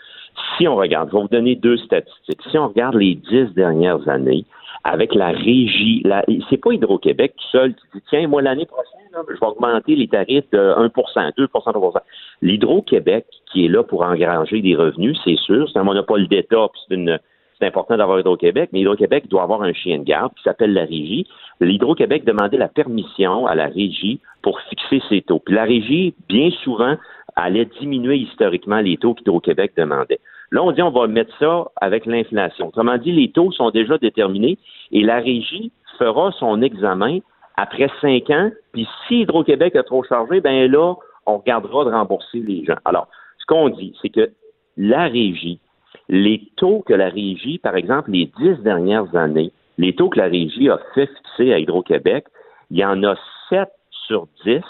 Si on regarde, je vais vous donner deux statistiques. Si on regarde les dix dernières années, avec la régie, c'est pas Hydro-Québec tout seul qui dit tiens, moi l'année prochaine, je vais augmenter les tarifs de 1% 2% 3% L'Hydro-Québec, qui est là pour engranger des revenus, c'est sûr, c'est un monopole d'État, puis c'est une c'est important d'avoir Hydro-Québec, mais Hydro-Québec doit avoir un chien de garde qui s'appelle la régie. L'Hydro-Québec demandait la permission à la régie pour fixer ses taux. Puis la régie, bien souvent, allait diminuer historiquement les taux qu'Hydro-Québec demandait. Là, on dit on va mettre ça avec l'inflation. Autrement dit, les taux sont déjà déterminés et la régie fera son examen après cinq ans. Puis si Hydro-Québec a trop chargé, ben là, on regardera de rembourser les gens. Alors, ce qu'on dit, c'est que la régie, les taux que la régie, par exemple, les dix dernières années, les taux que la régie a fait fixer à Hydro-Québec, il y en a sept sur dix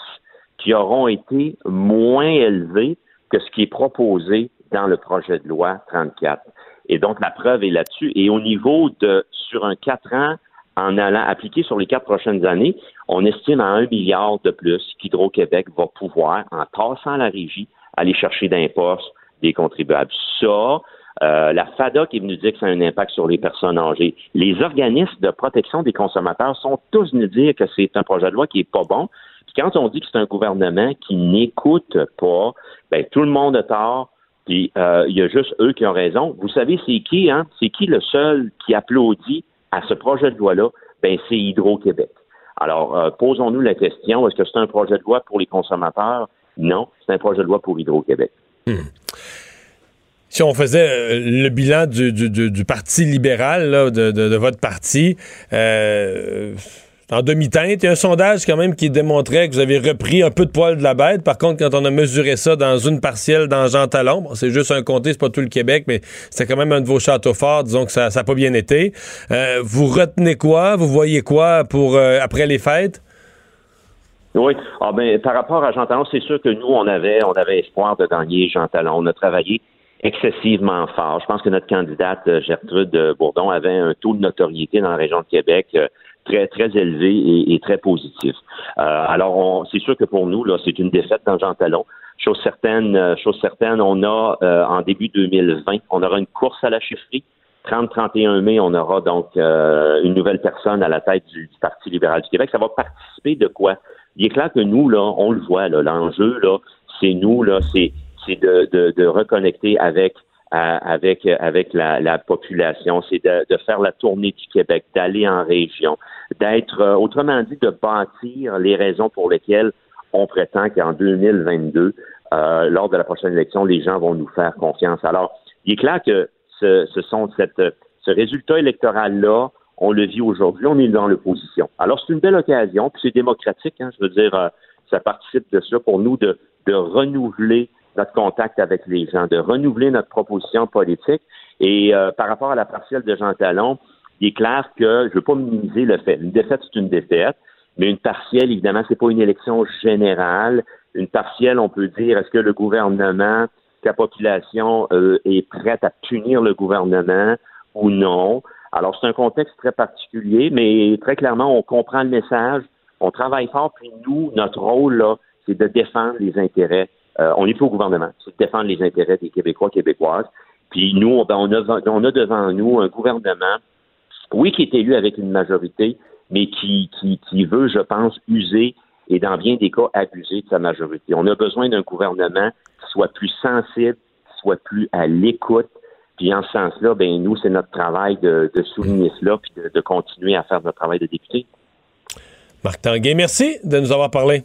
qui auront été moins élevés que ce qui est proposé dans le projet de loi 34. Et donc, la preuve est là-dessus. Et au niveau de, sur un quatre ans, en allant appliquer sur les quatre prochaines années, on estime à un milliard de plus qu'Hydro-Québec va pouvoir, en tassant la régie, aller chercher d'impôts des contribuables. Ça, euh, la qui est venue dire que ça a un impact sur les personnes âgées. Les organismes de protection des consommateurs sont tous venus dire que c'est un projet de loi qui est pas bon. Puis quand on dit que c'est un gouvernement qui n'écoute pas, ben tout le monde a tort. Euh, il y a juste eux qui ont raison. Vous savez, c'est qui, hein? C'est qui le seul qui applaudit à ce projet de loi-là? Ben, c'est Hydro-Québec. Alors, euh, posons-nous la question, est-ce que c'est un projet de loi pour les consommateurs? Non, c'est un projet de loi pour Hydro-Québec. Hmm. Si on faisait euh, le bilan du, Parti libéral, de, votre parti, euh, en demi-teinte. Il y a un sondage quand même qui démontrait que vous avez repris un peu de poil de la bête. Par contre, quand on a mesuré ça dans une partielle dans Jean Talon, c'est juste un comté, c'est pas tout le Québec, mais c'est quand même un de vos châteaux forts. Disons que ça n'a pas bien été. Euh, vous retenez quoi? Vous voyez quoi pour euh, après les fêtes? Oui. Ah ben, par rapport à Jean Talon, c'est sûr que nous, on avait, on avait espoir de gagner Jean Talon. On a travaillé excessivement fort. Je pense que notre candidate euh, Gertrude Bourdon avait un taux de notoriété dans la région de Québec très, très élevé et, très positif. Euh, alors, c'est sûr que pour nous, là, c'est une défaite dans Jean Talon. Chose certaine, euh, chose certaine, on a euh, en début 2020, on aura une course à la chefferie. 30-31 mai, on aura donc une nouvelle personne à la tête du, Parti libéral du Québec. Ça va participer de quoi? Il est clair que nous, là, on le voit, là, l'enjeu, là, c'est nous, là, c'est, c'est de, de, de reconnecter avec avec avec la, la population, c'est de, de, faire la tournée du Québec, d'aller en région, d'être, euh, autrement dit, de bâtir les raisons pour lesquelles on prétend qu'en 2022, euh, lors de la prochaine élection, les gens vont nous faire confiance. Alors, il est clair que ce, ce sont cette, ce résultat électoral-là, on le vit aujourd'hui, on est dans l'opposition. Alors, c'est une belle occasion, puis c'est démocratique, hein, je veux dire, euh, ça participe de ça pour nous de, de renouveler notre contact avec les gens, de renouveler notre proposition politique. Et euh, par rapport à la partielle de Jean Talon, il est clair que je ne veux pas minimiser le fait. Une défaite, c'est une défaite, mais une partielle, évidemment, c'est pas une élection générale. Une partielle, on peut dire, est-ce que le gouvernement, la population euh, est prête à punir le gouvernement ou non? Alors, c'est un contexte très particulier, mais très clairement, on comprend le message, on travaille fort, puis nous, notre rôle, là, c'est de défendre les intérêts euh, on est plus au gouvernement, c'est défendre les intérêts des Québécois, Québécoises. Puis nous, ben, on, a, devant nous un gouvernement, oui, qui est élu avec une majorité, mais qui veut, je pense, user et dans bien des cas abuser de sa majorité. On a besoin d'un gouvernement qui soit plus sensible, qui soit plus à l'écoute. Puis en ce sens-là, ben nous, c'est notre travail de, souligner cela puis de, de continuer à faire notre travail de député. Marc Tanguay, merci de nous avoir parlé.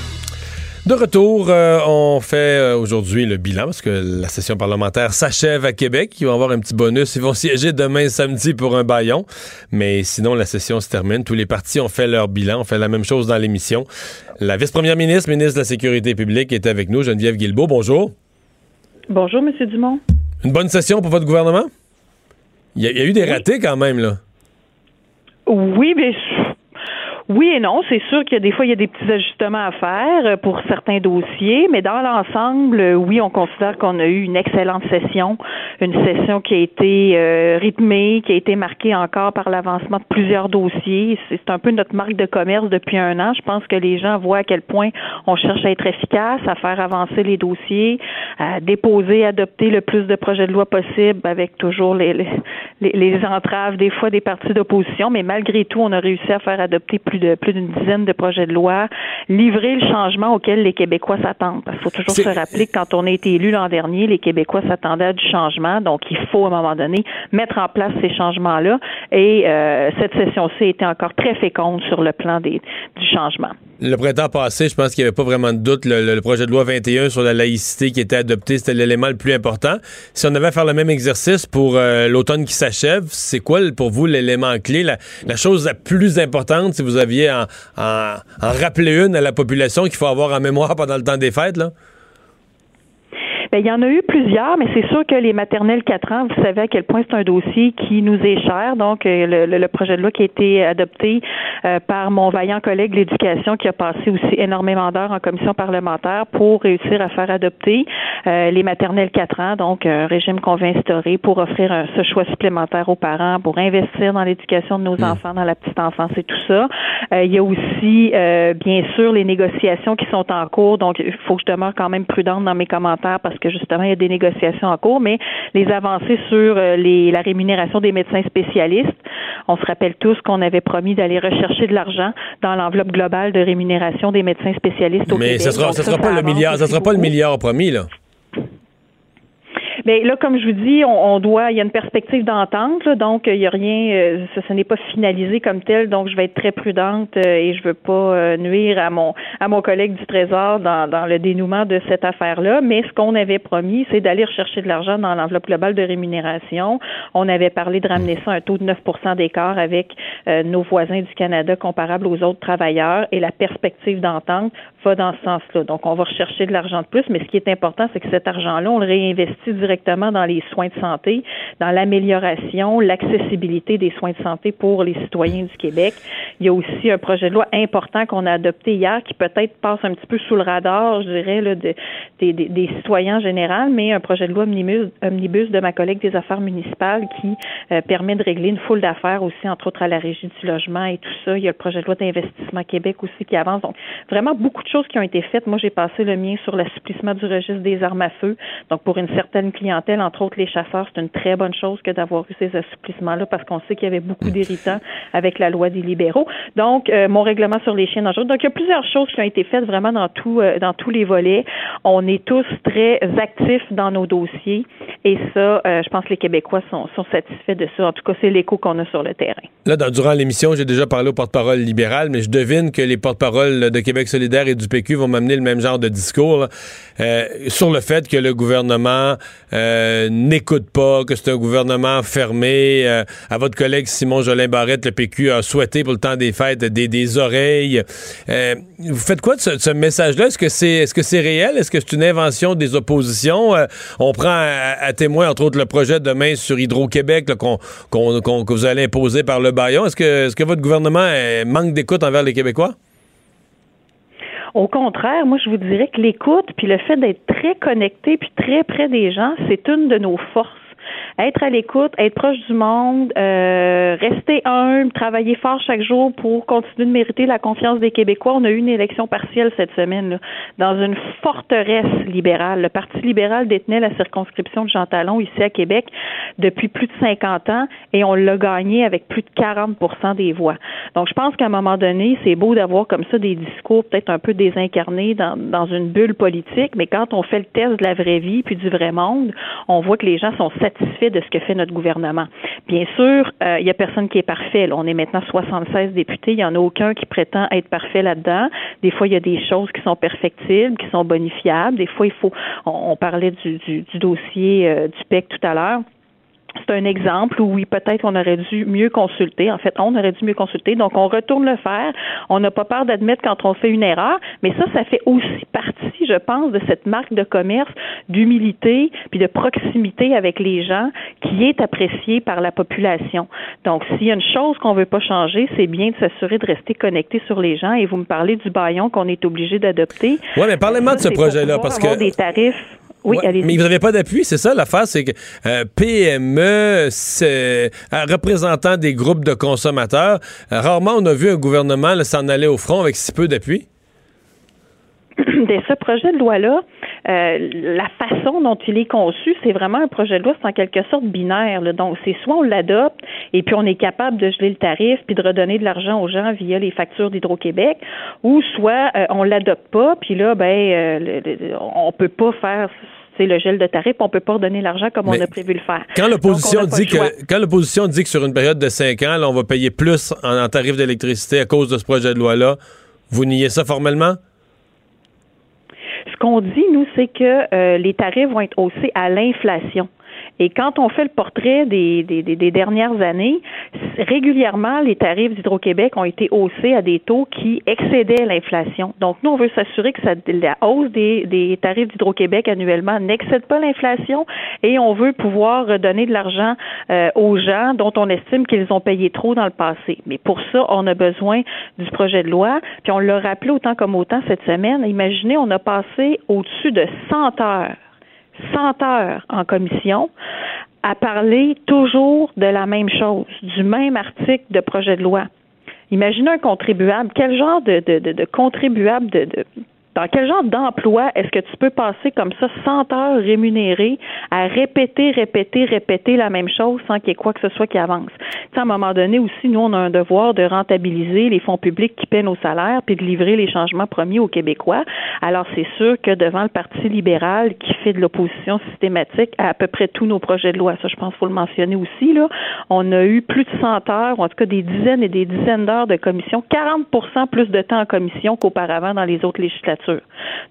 De retour, euh, on fait euh, aujourd'hui le bilan parce que la session parlementaire s'achève à Québec. Ils vont avoir un petit bonus. Ils vont siéger demain samedi pour un baillon. Mais sinon, la session se termine. Tous les partis ont fait leur bilan. On fait la même chose dans l'émission. La vice-première ministre, ministre de la Sécurité publique, est avec nous. Geneviève Guilbeault, bonjour. Bonjour, M. Dumont. Une bonne session pour votre gouvernement? Il y, a, eu des ratés quand même, là. Oui, mais Oui et non. C'est sûr qu'il y a des fois, il y a des petits ajustements à faire euh, pour certains dossiers, mais dans l'ensemble, euh, oui, on considère qu'on a eu une excellente session, une session qui a été euh, rythmée, qui a été marquée encore par l'avancement de plusieurs dossiers. C'est un peu notre marque de commerce depuis un an. Je pense que les gens voient à quel point on cherche à être efficace, à faire avancer les dossiers, à déposer, adopter le plus de projets de loi possible avec toujours les, les, les entraves des fois des partis d'opposition, mais malgré tout, on a réussi à faire adopter plus de plus d'une dizaine de projets de loi, livrer le changement auquel les Québécois s'attendent. Parce qu'il faut toujours se rappeler que quand on a été élu l'an dernier, les Québécois s'attendaient à du changement, donc il faut à un moment donné mettre en place ces changements-là. Et euh, cette session-ci a été encore très féconde sur le plan des, du changement. Le printemps passé, je pense qu'il n'y avait pas vraiment de doute. Le, projet de loi 21 sur la laïcité qui était adopté, c'était l'élément le plus important. Si on avait à faire le même exercice pour euh, l'automne qui s'achève, c'est quoi pour vous l'élément clé, la, chose la plus importante si vous aviez en rappeler une à la population qu'il faut avoir en mémoire pendant le temps des fêtes? Là? Bien, il y en a eu plusieurs, mais c'est sûr que les maternelles 4 ans, vous savez à quel point c'est un dossier qui nous est cher. Donc, euh, le, le, projet de loi qui a été adopté euh, par mon vaillant collègue l'éducation, qui a passé aussi énormément d'heures en commission parlementaire pour réussir à faire adopter euh, les maternelles 4 ans, donc un régime qu'on veut instaurer pour offrir un, ce choix supplémentaire aux parents, pour investir dans l'éducation de nos mmh. enfants, dans la petite enfance et tout ça. il y a aussi, bien sûr, les négociations qui sont en cours. Donc, il faut que je demeure quand même prudente dans mes commentaires parce que justement, il y a des négociations en cours, mais les avancées sur euh, les, la rémunération des médecins spécialistes, on se rappelle tous qu'on avait promis d'aller rechercher de l'argent dans l'enveloppe globale de rémunération des médecins spécialistes au mais Québec. Mais ce sera, sera pas le milliard, ça sera pas le milliard promis, là. Mais là, comme je vous dis, on, doit, il y a une perspective d'entente, donc il n'y a rien, euh, ça, ce n'est pas finalisé comme tel, donc je vais être très prudente euh, et je veux pas euh, nuire à mon à mon collègue du Trésor dans, dans le dénouement de cette affaire-là. Mais ce qu'on avait promis, c'est d'aller rechercher de l'argent dans l'enveloppe globale de rémunération. On avait parlé de ramener ça à un taux de 9% d'écart avec nos voisins du Canada comparables aux autres travailleurs et la perspective d'entente va dans ce sens-là. Donc, on va rechercher de l'argent de plus, mais ce qui est important, c'est que cet argent-là, on le réinvestit directement dans les soins de santé, dans l'amélioration, l'accessibilité des soins de santé pour les citoyens du Québec. Il y a aussi un projet de loi important qu'on a adopté hier qui peut-être passe un petit peu sous le radar, je dirais, des, citoyens en général, mais un projet de loi omnibus, omnibus de ma collègue des affaires municipales qui euh, permet de régler une foule d'affaires aussi, entre autres à la régie du logement et tout ça. Il y a le projet de loi d'investissement Québec aussi qui avance. Donc, vraiment beaucoup de choses qui ont été faites. Moi, j'ai passé le mien sur l'assouplissement du registre des armes à feu. Donc, pour une certaine clientèle, entre autres les chasseurs, c'est une très bonne chose que d'avoir eu ces assouplissements-là parce qu'on sait qu'il y avait beaucoup d'irritants avec la loi des libéraux. Donc, euh, mon règlement sur les chiens dangereux. Donc, il y a plusieurs choses qui ont été faites vraiment dans tout, euh, dans tous les volets. On est tous très actifs dans nos dossiers et ça, euh, je pense que les Québécois sont, sont satisfaits de ça. En tout cas, c'est l'écho qu'on a sur le terrain. Là, durant l'émission, j'ai déjà parlé au porte-parole libéral, mais je devine que les porte-paroles de Québec solidaire et du PQ vont m'amener le même genre de discours sur le fait que le gouvernement euh, n'écoute pas, que c'est un gouvernement fermé. Euh, à votre collègue Simon Jolin Barrette, le PQ a souhaité pour le temps des fêtes des, des oreilles. vous faites quoi de ce, message-là? Est-ce que c'est est-ce que c'est réel? Est-ce que c'est une invention des oppositions? on prend à, témoin, entre autres, le projet demain sur Hydro-Québec qu'on, que vous allez imposer par le baillon. Est-ce que, est-ce que votre gouvernement manque d'écoute envers les Québécois? Au contraire, moi, je vous dirais que l'écoute, puis le fait d'être très connecté, puis très près des gens, c'est une de nos forces être à l'écoute, être proche du monde, euh, rester humble, travailler fort chaque jour pour continuer de mériter la confiance des Québécois. On a eu une élection partielle cette semaine là, dans une forteresse libérale. Le Parti libéral détenait la circonscription de Jean Talon ici à Québec depuis plus de 50 ans et on l'a gagné avec plus de 40% des voix. Donc, je pense qu'à un moment donné, c'est beau d'avoir comme ça des discours peut-être un peu désincarnés dans, dans une bulle politique, mais quand on fait le test de la vraie vie puis du vrai monde, on voit que les gens sont satisfaits de ce que fait notre gouvernement. Bien sûr, euh, il n'y a personne qui est parfait. On est maintenant 76 députés. Il n'y en a aucun qui prétend être parfait là-dedans. Des fois, il y a des choses qui sont perfectibles, qui sont bonifiables. Des fois, il faut. On, parlait du, du, dossier euh, du PEC tout à l'heure c'est un exemple où oui, peut-être on aurait dû mieux consulter. En fait, on aurait dû mieux consulter. Donc, on retourne le faire. On n'a pas peur d'admettre quand on fait une erreur, mais ça, ça fait aussi partie, je pense, de cette marque de commerce d'humilité puis de proximité avec les gens qui est appréciée par la population. Donc, s'il y a une chose qu'on veut pas changer, c'est bien de s'assurer de rester connecté sur les gens. Et vous me parlez du baillon qu'on est obligé d'adopter. Oui, mais parlez-moi de ce projet-là, parce que... des tarifs. Oui, Ouais, mais vous n'avez pas d'appui, c'est ça l'affaire, c'est que euh, PME, c'est, euh, représentant des groupes de consommateurs, euh, rarement on a vu un gouvernement s'en aller au front avec si peu d'appui. De ce projet de loi-là, euh, la façon dont il est conçu, c'est vraiment un projet de loi, c'est en quelque sorte binaire. là. Donc, c'est soit on l'adopte et puis on est capable de geler le tarif puis de redonner de l'argent aux gens via les factures d'Hydro-Québec, ou soit euh, on l'adopte pas, puis là, ben, euh, le- le- on peut pas faire c'est le gel de tarif, on peut pas redonner l'argent comme Mais on a prévu le faire. Quand l'opposition dit que quand l'opposition dit que sur une période de 5 ans, là, on va payer plus en, en tarif d'électricité à cause de ce projet de loi-là, vous niez ça formellement? Qu'on dit, nous, c'est que euh, les tarifs vont être haussés à l'inflation. Et quand on fait le portrait des, des, des- dernières années, régulièrement, les tarifs d'Hydro-Québec ont été haussés à des taux qui excédaient l'inflation. Donc, nous, on veut s'assurer que ça, la hausse des, des tarifs d'Hydro-Québec annuellement n'excède pas l'inflation et on veut pouvoir redonner de l'argent euh, aux gens dont on estime qu'ils ont payé trop dans le passé. Mais pour ça, on a besoin du projet de loi. Puis on l'a rappelé autant comme autant cette semaine. Imaginez, on a passé au-dessus de 100 heures 100 heures en commission à parler toujours de la même chose, du même article de projet de loi. Imaginez un contribuable. Quel genre de, de, contribuable de dans quel genre d'emploi est-ce que tu peux passer comme ça 100 heures rémunérées à répéter, répéter, répéter la même chose sans qu'il y ait quoi que ce soit qui avance? Tu sais, à un moment donné aussi, nous, on a un devoir de rentabiliser les fonds publics qui paient nos salaires puis de livrer les changements promis aux Québécois. Alors, c'est sûr que devant le Parti libéral qui fait de l'opposition systématique à à peu près tous nos projets de loi, ça, je pense qu'il faut le mentionner aussi, là, on a eu plus de 100 heures, ou en tout cas des dizaines et des dizaines d'heures de commission, 40% plus de temps en commission qu'auparavant dans les autres législatures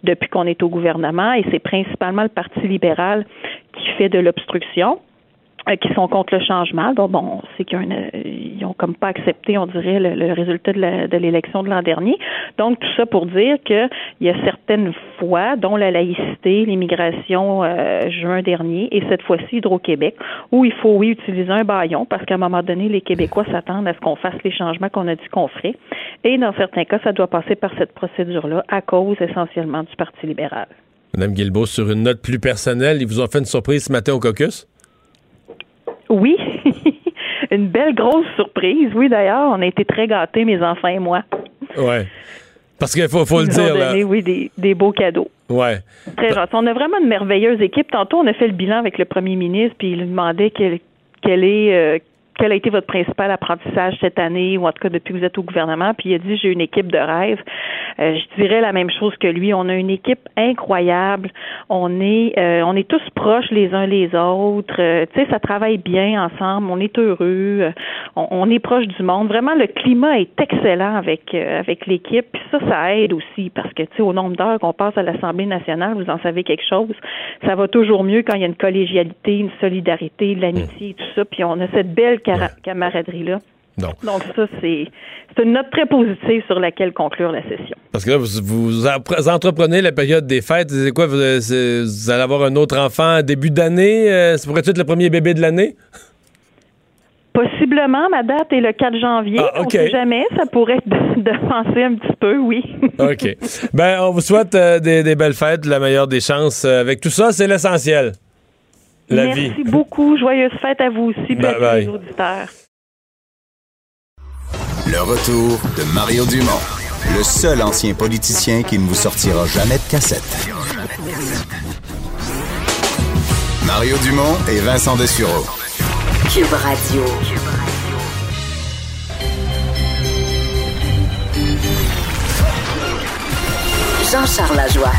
depuis qu'on est au gouvernement et c'est principalement le Parti libéral qui fait de l'obstruction qui sont contre le changement. Bon, bon on sait qu'ils ont, une- ils ont comme pas accepté, on dirait, le, le résultat de l'élection de l'an dernier. Donc, tout ça pour dire qu'il y a certaines fois, dont la laïcité, l'immigration euh, juin dernier, et cette fois-ci Hydro-Québec, où il faut, oui, utiliser un baillon, parce qu'à un moment donné, les Québécois s'attendent à ce qu'on fasse les changements qu'on a dit qu'on ferait. Et dans certains cas, ça doit passer par cette procédure-là, à cause essentiellement du Parti libéral. Madame Guilbeault, sur une note plus personnelle, ils vous ont fait une surprise ce matin au caucus? Oui, une belle grosse surprise. Oui, d'ailleurs, on a été très gâtés, mes enfants et moi. Ouais. Parce qu'il faut, faut Ils le ont dire, là. donné, oui, des, des beaux cadeaux. Ouais. Très gentil. On a vraiment une merveilleuse équipe. Tantôt, on a fait le bilan avec le premier ministre, puis il lui demandait quel, quel est, euh, quel a été votre principal apprentissage cette année, ou en tout cas depuis que vous êtes au gouvernement? Puis il a dit, j'ai une équipe de rêve. Euh, je dirais la même chose que lui. On a une équipe incroyable. On est, euh, on est tous proches les uns les autres. Euh, tu sais, ça travaille bien ensemble. On est heureux. Euh, on, on est proche du monde. Vraiment, le climat est excellent avec euh, avec l'équipe. Puis ça, ça aide aussi parce que tu sais, au nombre d'heures qu'on passe à l'Assemblée nationale, vous en savez quelque chose. Ça va toujours mieux quand il y a une collégialité, une solidarité, de l'amitié et tout ça. Puis on a cette belle cara- camaraderie là. Non. Donc ça, c'est une note très positive sur laquelle conclure la session. Parce que là, vous, entreprenez la période des fêtes. C'est quoi? Vous, allez avoir un autre enfant début d'année? Euh, ça pourrait être le premier bébé de l'année? Possiblement, ma date est le 4 janvier. Ah, On sait jamais. Ça pourrait de, de penser un petit peu, oui. OK. ben, on vous souhaite euh, des, des belles fêtes, la meilleure des chances. Euh, avec tout ça, c'est l'essentiel. La Merci vie. beaucoup. Joyeuse fête à vous aussi, Bye bye. les auditeurs. Le retour de Mario Dumont, le seul ancien politicien qui ne vous sortira jamais de cassette. Mario Dumont et Vincent Dessureau. Cube Radio. Jean-Charles Lajoie.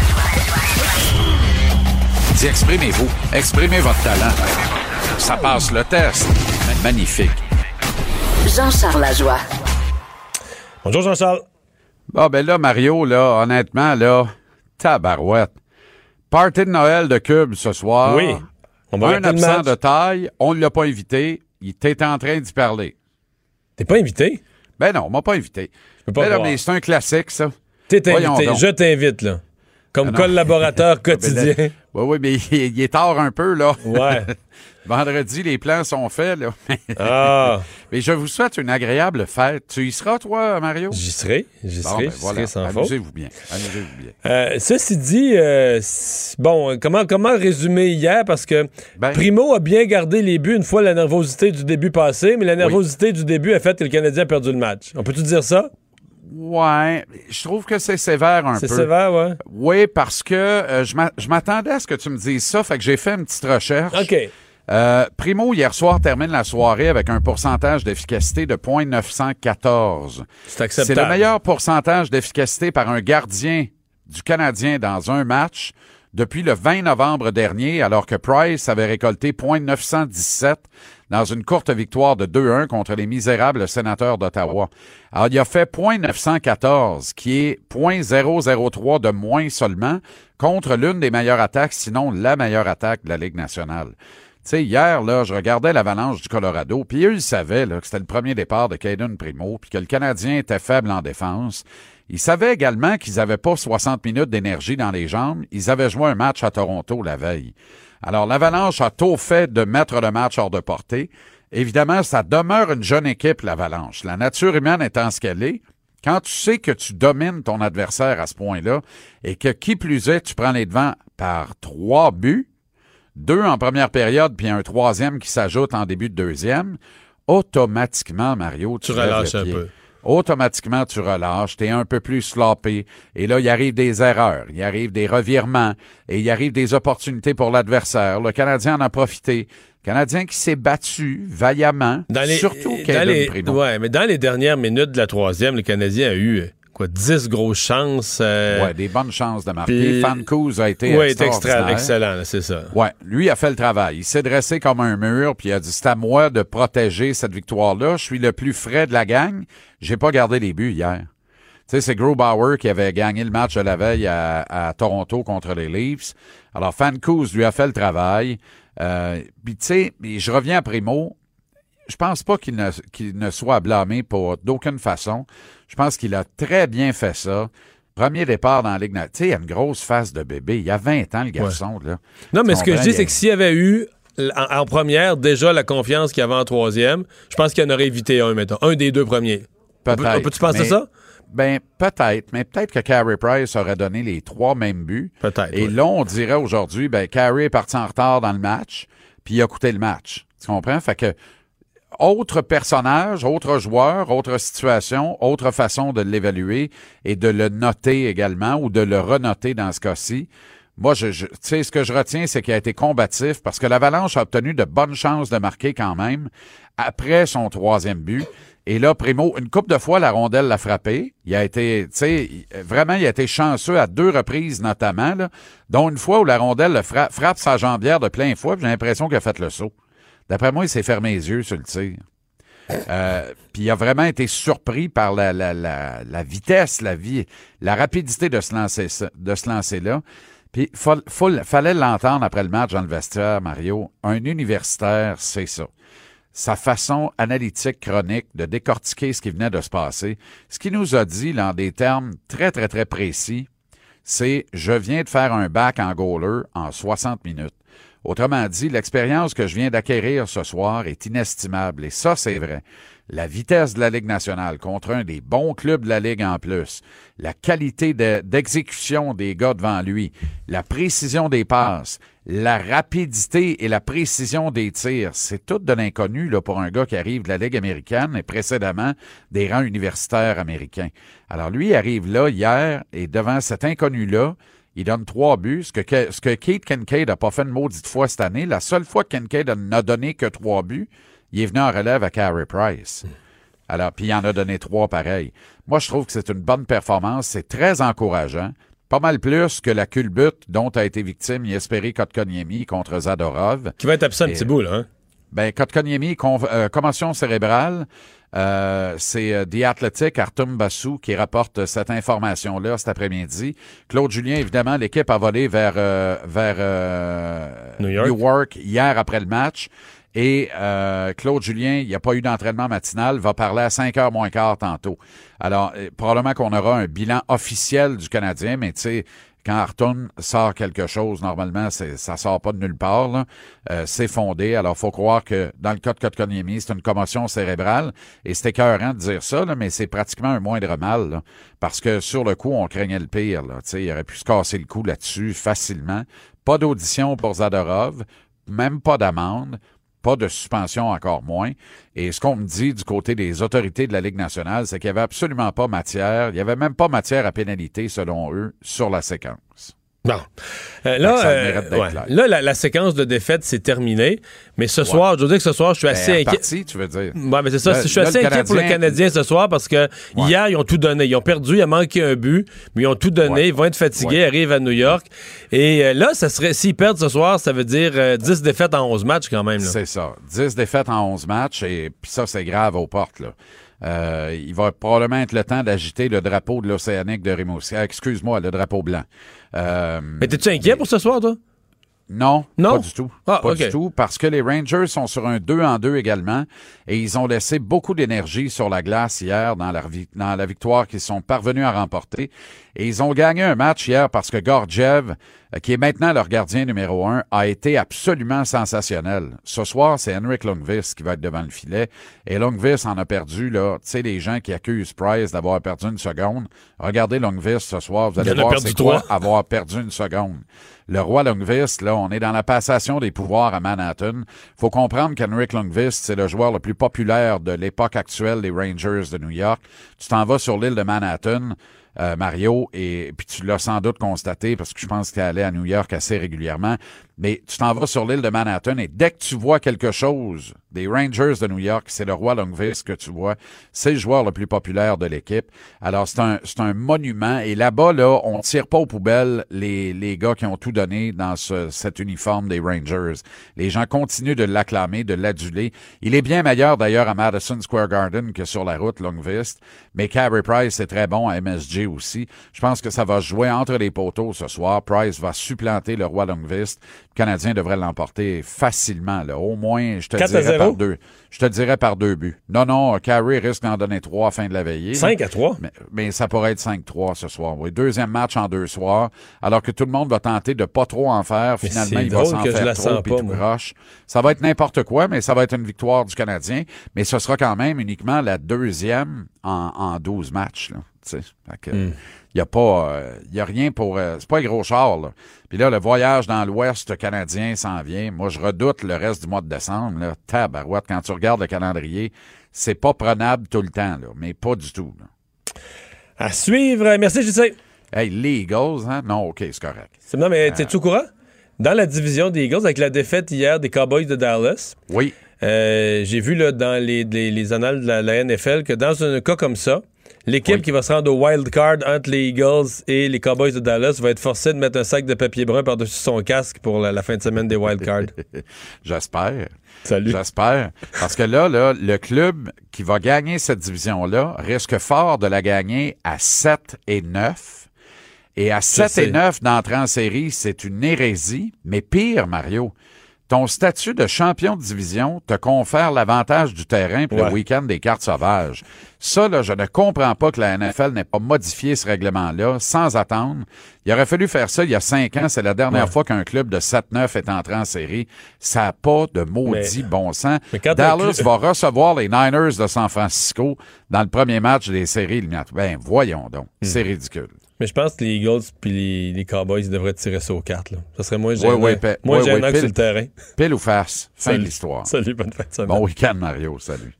Exprimez-vous. Exprimez votre talent. Ça passe le test. Magnifique. Jean-Charles Lajoie. Bonjour, Jean-Charles. Ah, ben là, Mario, là, honnêtement, là, tabarouette. Party de Noël de Cube ce soir. Oui. On va un absent match. de taille, on ne l'a pas invité, il était en train d'y parler. T'es pas invité? Ben non, on m'a pas invité. Je peux pas Ben c'est un classique, ça. T'es invité. donc. Je t'invite, là. Comme Ah collaborateur quotidien. Ben là, Oui, oui, mais il, il est tard un peu, là. Ouais. Vendredi, les plans sont faits, là. Ah, mais je vous souhaite une agréable fête. Tu y seras, toi, Mario? j'y serai. J'y Bon, serai, ben voilà. serai sans faute. Amusez-vous bien. Amusez-vous bien. Euh, ceci dit, euh, bon, comment, comment résumer hier? Parce que Ben- Primo a bien gardé les buts une fois la nervosité du début passé, mais la nervosité du début a fait que le Canadien a perdu le match. On peut-tu dire ça? Ouais, je trouve que c'est sévère un peu. C'est sévère, ouais. Oui, parce que euh, je m'a- je m'attendais à ce que tu me dises ça, fait que j'ai fait une petite recherche. OK. Euh, Primo, hier soir, termine la soirée avec un pourcentage d'efficacité de 0.914. C'est C'est acceptable. le meilleur pourcentage d'efficacité par un gardien du Canadien dans un match depuis le 20 novembre dernier, alors que Price avait récolté 0.917 dans une courte victoire de 2-1 contre les misérables sénateurs d'Ottawa. Alors, il a fait 0.914, qui est 0.003 de moins seulement, contre l'une des meilleures attaques, sinon la meilleure attaque de la Ligue nationale. Tu sais, hier, là, je regardais l'avalanche du Colorado, puis eux, ils savaient là, que c'était le premier départ de Caden Primo, puis que le Canadien était faible en défense. Ils savaient également qu'ils n'avaient pas 60 minutes d'énergie dans les jambes. Ils avaient joué un match à Toronto la veille. Alors, l'Avalanche a tôt fait de mettre le match hors de portée. Évidemment, ça demeure une jeune équipe, l'Avalanche. La nature humaine étant ce qu'elle est, quand tu sais que tu domines ton adversaire à ce point-là et que qui plus est, tu prends les devants par trois buts, deux en première période, puis un troisième qui s'ajoute en début de deuxième, automatiquement, Mario, tu, Tu relâches un peu. Automatiquement, tu relâches, tu es un peu plus sloppé. Et là, il arrive des erreurs, il arrive des revirements, et il arrive des opportunités pour l'adversaire. Le Canadien en a profité. Le Canadien qui s'est battu vaillamment, Dans les, surtout dans Caden les, Primo. ouais, mais dans les dernières minutes de la troisième, le Canadien a eu, quoi, 10 grosses chances. euh, Ouais, des bonnes chances de marquer. Fancouz a été ouais, extra, excellent, c'est ça. Ouais, lui a fait le travail. Il s'est dressé comme un mur, puis il a dit c'est à moi de protéger cette victoire-là. Je suis le plus frais de la gang. J'ai pas gardé les buts hier. Tu sais, c'est Grobauer qui avait gagné le match de la veille à, à Toronto contre les Leafs. Alors, Fancouz lui a fait le travail. Euh, puis, tu sais, je reviens à Primo. Je pense pas qu'il ne, soit blâmé pour d'aucune façon. Je pense qu'il a très bien fait ça. Premier départ dans la Ligue nationale. Tu sais, il a une grosse face de bébé. Il y a 20 ans, le garçon, là. Non, mais ce que je dis, c'est que s'il y avait eu en, en première déjà la confiance qu'il y avait en troisième, je pense qu'il en aurait évité un, mettons. Un des deux premiers. Peut-être. on peut-tu penser mais- ça? Ben, peut-être, mais peut-être que Carey Price aurait donné les trois mêmes buts. Peut-être. Et oui. là, on dirait aujourd'hui, ben, Carey est parti en retard dans le match, puis il a coûté le match. Tu comprends? Fait que, autre personnage, autre joueur, autre situation, autre façon de l'évaluer et de le noter également ou de le renoter dans ce cas-ci. Moi, je, tu sais, ce que je retiens, c'est qu'il a été combatif parce que l'Avalanche a obtenu de bonnes chances de marquer quand même après son troisième but. Et là, Primo, une coupe de fois, la rondelle l'a frappé. Il a été, tu sais, vraiment, il a été chanceux à deux reprises notamment, dont une fois où la rondelle le fra- frappe sa jambière de plein fouet, j'ai l'impression qu'il a fait le saut. D'après moi, il s'est fermé les yeux sur le tir. Euh, puis il a vraiment été surpris par la, vitesse, la vie, la rapidité de se lancer, ça- de se lancer là. Puis faut- fallait l'entendre après le match dans le vestiaire, Mario. Un universitaire, c'est ça. Sa façon analytique, chronique de décortiquer ce qui venait de se passer. Ce qu'il nous a dit, dans des termes très, très, très précis, c'est je viens de faire un bac en goaler en 60 minutes. Autrement dit, l'expérience que je viens d'acquérir ce soir est inestimable. Et ça, c'est vrai. La vitesse de la Ligue nationale contre un des bons clubs de la Ligue en plus, la qualité de- d'exécution des gars devant lui, la précision des passes, la rapidité et la précision des tirs, c'est tout de l'inconnu pour un gars qui arrive de la Ligue américaine et précédemment des rangs universitaires américains. Alors lui arrive là hier et devant cet inconnu-là, il donne trois buts, ce que, que- ce que Kate Kincaid n'a pas fait une maudite fois cette année. La seule fois que Kincaid n'a donné que trois buts, il est venu en relève à Carey Price. Alors, puis il en a donné trois pareils. Moi, je trouve que c'est une bonne performance. C'est très encourageant. Pas mal plus que la culbute dont a été victime Yesperi Kotkaniemi contre Zadorov. Qui va être absent un Et- petit bout, là. Hein? Ben, Kotkaniemi, con- euh, commotion cérébrale. Euh, c'est euh, The Athletic, Artum Bassou, qui rapporte cette information-là cet après-midi. Claude Julien, évidemment, l'équipe a volé vers, euh, vers euh, New York. Newark hier après le match. Et euh, Claude Julien, il n'y a pas eu d'entraînement matinal, va parler à 5 heures moins quart tantôt. Alors, euh, probablement qu'on aura un bilan officiel du Canadien, mais tu sais, quand Arton sort quelque chose, normalement, ça sort pas de nulle part. Euh, c'est fondé. Alors, faut croire que dans le cas de Kotkaniemi, c'est une commotion cérébrale. Et c'est écœurant de dire ça, mais c'est pratiquement un moindre mal. parce que sur le coup, on craignait le pire. Il aurait pu se casser le cou là-dessus facilement. Pas d'audition pour Zadorov, même pas d'amende. Pas de suspension, encore moins. Et ce qu'on me dit du côté des autorités de la Ligue nationale, c'est qu'il n'y avait absolument pas matière, il n'y avait même pas matière à pénalité, selon eux, sur la séquence. Bon. Euh, là, euh, ouais. clair. là la, la séquence de défaite, c'est terminé. Mais ce soir, je veux dire que ce soir, je suis assez Ben, inquiet. parti, tu veux dire. Ouais, mais c'est ça. Là- je suis là, assez inquiet pour le Canadien- ce soir parce que hier, ils ont tout donné. Ils ont perdu, il a manqué un but, mais ils ont tout donné. Ils vont être fatigués, arrivent à New York. Et euh, là, ça serait s'ils perdent ce soir, ça veut dire euh, 10 défaites en 11 matchs quand même. là. C'est ça. 10 défaites en 11 matchs, et puis ça, c'est grave aux portes. Là. Euh, il va probablement être le temps d'agiter le drapeau de l'Océanique de Rimouski. Ah, Excuse-moi, le drapeau blanc. Euh, Mais t'es-tu inquiet pour ce soir, toi? Non, Non? pas du tout. Ah, pas du tout, parce que les Rangers sont sur un 2 en 2 également et ils ont laissé beaucoup d'énergie sur la glace hier dans la, vi- dans la victoire qu'ils sont parvenus à remporter. Et ils ont gagné un match hier parce que Gordjev, euh, qui est maintenant leur gardien numéro un, a été absolument sensationnel. Ce soir, c'est Henrik Lundqvist qui va être devant le filet. Et Lundqvist en a perdu, là. Tu sais, les gens qui accusent Price d'avoir perdu une seconde. Regardez Lundqvist ce soir. Vous allez voir c'est quoi trois. avoir perdu une seconde. Le roi Lundqvist, là, on est dans la passation des pouvoirs à Manhattan. Faut comprendre qu'Henrik Lundqvist, c'est le joueur le plus populaire de l'époque actuelle des Rangers de New York. Tu t'en vas sur l'île de Manhattan, euh, Mario, et puis tu l'as sans doute constaté parce que je pense que tu es allé à New York assez régulièrement. Mais tu t'en vas sur l'île de Manhattan et dès que tu vois quelque chose des Rangers de New York, c'est le roi Lundqvist que tu vois. C'est le joueur le plus populaire de l'équipe. Alors, c'est un, c'est un monument. Et là-bas, là, on tire pas aux poubelles les, les gars qui ont tout donné dans ce, cet uniforme des Rangers. Les gens continuent de l'acclamer, de l'aduler. Il est bien meilleur, d'ailleurs, à Madison Square Garden que sur la route Lundqvist. Mais Carey Price est très bon à MSG aussi. Je pense que ça va jouer entre les poteaux ce soir. Price va supplanter le roi Lundqvist. Le Canadien devrait l'emporter facilement, là. Au moins, je te 4 à dirais 0? par deux. Je te dirais par deux buts. Non, non, Carey risque d'en donner trois à fin de la veillée. 5 à 3. Mais, mais ça pourrait être 5-3 ce soir. Oui. Deuxième match en deux soirs. Alors que tout le monde va tenter de pas trop en faire. Finalement, il va s'en faire la trop puis croche. Ça va être n'importe quoi, mais ça va être une victoire du Canadien. Mais ce sera quand même uniquement la deuxième en, en 12 matchs. Là, Hmm. Il y a pas, euh, il y a rien pour, euh, c'est pas un gros char là. Puis là, le voyage dans l'Ouest canadien s'en vient. Moi, je redoute le reste du mois de décembre. Là, tabarouette, quand tu regardes le calendrier, c'est pas prenable tout le temps là, mais pas du tout. Là. À suivre. Merci, JC. Hey, les Eagles, hein? Non, ok, c'est correct. C'est- Non, mais t'es-tu au courant? Dans la division des Eagles, avec la défaite hier des Cowboys de Dallas, Oui. euh, j'ai vu là, dans les, les- les annales de la, la NFL que dans un cas comme ça, l'équipe Oui. qui va se rendre au wild card entre les Eagles et les Cowboys de Dallas va être forcée de mettre un sac de papier brun par-dessus son casque pour la, la fin de semaine des wild cards. J'espère. Salut. J'espère. Parce que là, là, le club qui va gagner cette division-là risque fort de la gagner à 7 et 9. Et à 7 sais. et 9 d'entrée en série, c'est une hérésie. Mais pire, Mario, ton statut de champion de division te confère l'avantage du terrain pour Ouais. le week-end des cartes sauvages. Ça, là, je ne comprends pas que la NFL n'ait pas modifié ce règlement-là sans attendre. Il aurait fallu faire ça il y a cinq ans. C'est la dernière Ouais. fois qu'un club de 7-9 est entré en série. Ça n'a pas de maudit Mais- bon sens. Dallas club- va recevoir les Niners de San Francisco dans le premier match des séries. Ben, voyons donc. Hmm. C'est ridicule. Mais je pense que les Eagles puis les, les Cowboys devraient tirer ça aux cartes. Là. Ça serait moins gênant, ouais, moins ouais, gênant sur le terrain. Pile ou face. Fin de l'histoire. Salut, bonne fin de semaine. Bon week-end, Mario. Salut.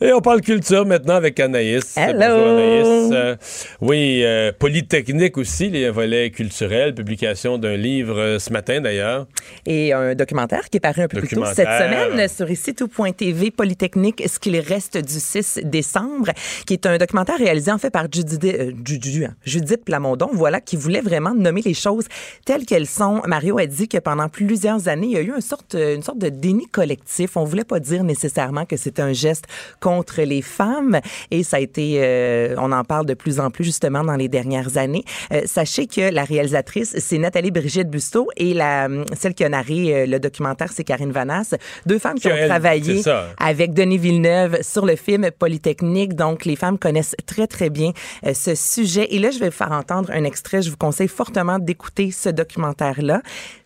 Et on parle culture maintenant avec Anaïs. Hello. Bonjour Anaïs. Euh, oui, euh, Polytechnique aussi, les volets culturels, publication d'un livre euh, ce matin d'ailleurs. Et un documentaire qui est paru un peu plus tôt cette semaine sur ici tout.tv Polytechnique, ce qu'il reste du 6 décembre, qui est un documentaire réalisé en fait par Judith, hein, Judith Plamondon, voilà, qui voulait vraiment nommer les choses telles qu'elles sont. Mario a dit que pendant plusieurs années, il y a eu une sorte, une sorte de déni collectif. On voulait pas dire nécessairement que c'était un geste contre les femmes et ça a été, euh, on en parle de plus en plus justement dans les dernières années. Euh, sachez que la réalisatrice, c'est Nathalie Brigitte Busteau et la, celle qui a narré euh, le documentaire, c'est Karine Vanasse. Deux femmes qui ont Elle, travaillé ça. avec Denis Villeneuve sur le film Polytechnique. Donc, les femmes connaissent très, très bien euh, ce sujet. Et là, je vais vous faire entendre un extrait. Je vous conseille fortement d'écouter ce documentaire-là.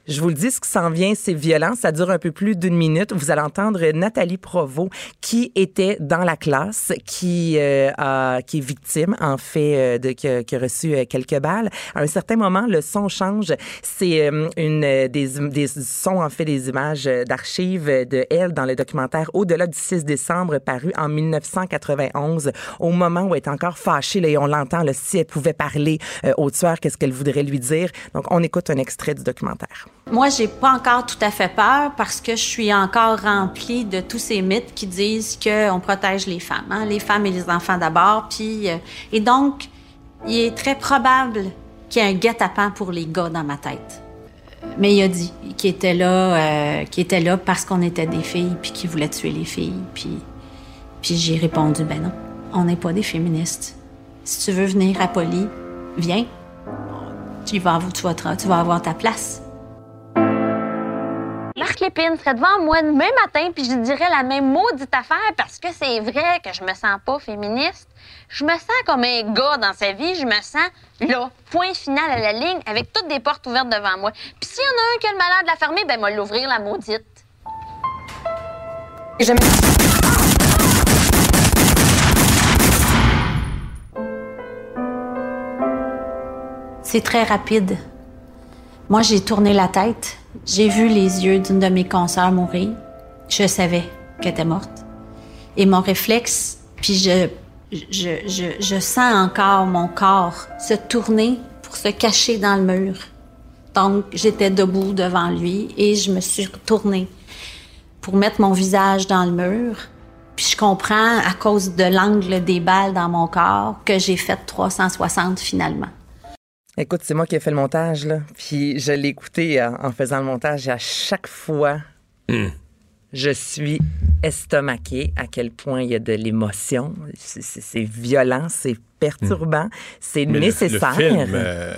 Je vous le dis, ce qui s'en vient, c'est violent. Ça dure un peu plus d'une minute. Vous allez entendre Nathalie Provost, qui était dans la classe, qui, euh, a, qui est victime, en fait, euh, de, qui, a, qui a reçu euh, quelques balles. À un certain moment, le son change. C'est euh, une des, des sons, en fait, des images d'archives de elle dans le documentaire Au-delà du 6 décembre, paru en 1991, au moment où elle est encore fâchée, là, et on l'entend, si elle pouvait parler au tueur, qu'est-ce qu'elle voudrait lui dire. Donc, on écoute un extrait du documentaire. Moi, j'ai pas encore tout à fait peur parce que je suis encore remplie de tous ces mythes qui disent qu'on protège les femmes, hein, les femmes et les enfants d'abord. Puis, euh, et donc, il est très probable qu'il y ait un guet-apens pour les gars dans ma tête. Mais il a dit qu'il était là, euh, était là parce qu'on était des filles puis qu'il voulait tuer les filles. Puis, puis j'ai répondu ben non, on n'est pas des féministes. Si tu veux venir à Poly, viens. Tu vas avoir ta place. Marc Lépine serait devant moi demain matin, puis je dirais la même maudite affaire parce que c'est vrai que je me sens pas féministe. Je me sens comme un gars dans sa vie, je me sens là, point final à la ligne, avec toutes des portes ouvertes devant moi. Puis s'il y en a un qui a le malheur de la fermer, ben moi l'ouvrir la maudite. C'est très rapide. Moi, j'ai tourné la tête. J'ai vu les yeux d'une de mes consoeurs mourir. Je savais qu'elle était morte. Et mon réflexe, puis je, je, je, je sens encore mon corps se tourner pour se cacher dans le mur. Donc, j'étais debout devant lui et je me suis retournée pour mettre mon visage dans le mur. Puis je comprends, à cause de l'angle des balles dans mon corps, que j'ai fait 360 finalement. Écoute, c'est moi qui ai fait le montage, là. Puis je l'ai écouté euh, en faisant le montage et à chaque fois, je suis estomaquée à quel point il y a de l'émotion. C'est- C'est c'est violent, c'est perturbant, c'est Mais le- nécessaire. Le, film euh,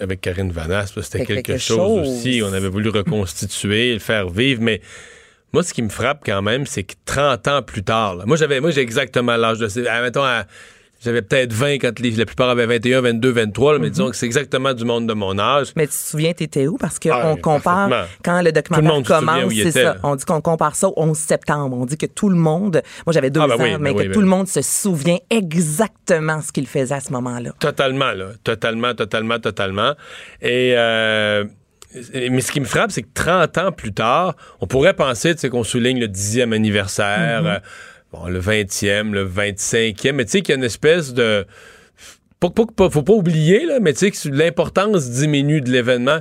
avec Karine Vanasse, c'était quelque, quelque chose, chose. aussi. On avait voulu reconstituer, le faire vivre, mais moi, ce qui me frappe quand même, c'est que 30 ans plus tard, là, moi, j'avais, moi, j'ai exactement l'âge de mettons, à- j'avais peut-être 20 quand les- la plupart avaient 21, 22, 23, là, mais disons que c'est exactement du monde de mon âge. Mais tu te souviens, t'étais où? Parce qu'on Ah, compare, quand le documentaire commence, c'est ça. On dit qu'on compare ça au 11 septembre. On dit que tout le monde, moi j'avais deux Ah, ben ans, oui, ben mais que oui, tout ben- le monde se souvient exactement ce qu'il faisait à ce moment-là. Totalement, là. Totalement, totalement, totalement. Et. euh, mais ce qui me frappe, c'est que 30 ans plus tard, on pourrait penser qu'on souligne le 10e anniversaire, euh, bon, le 20e, le 25e, mais tu sais qu'il y a une espèce de... Faut pas oublier, là, mais tu sais que l'importance diminue de l'événement.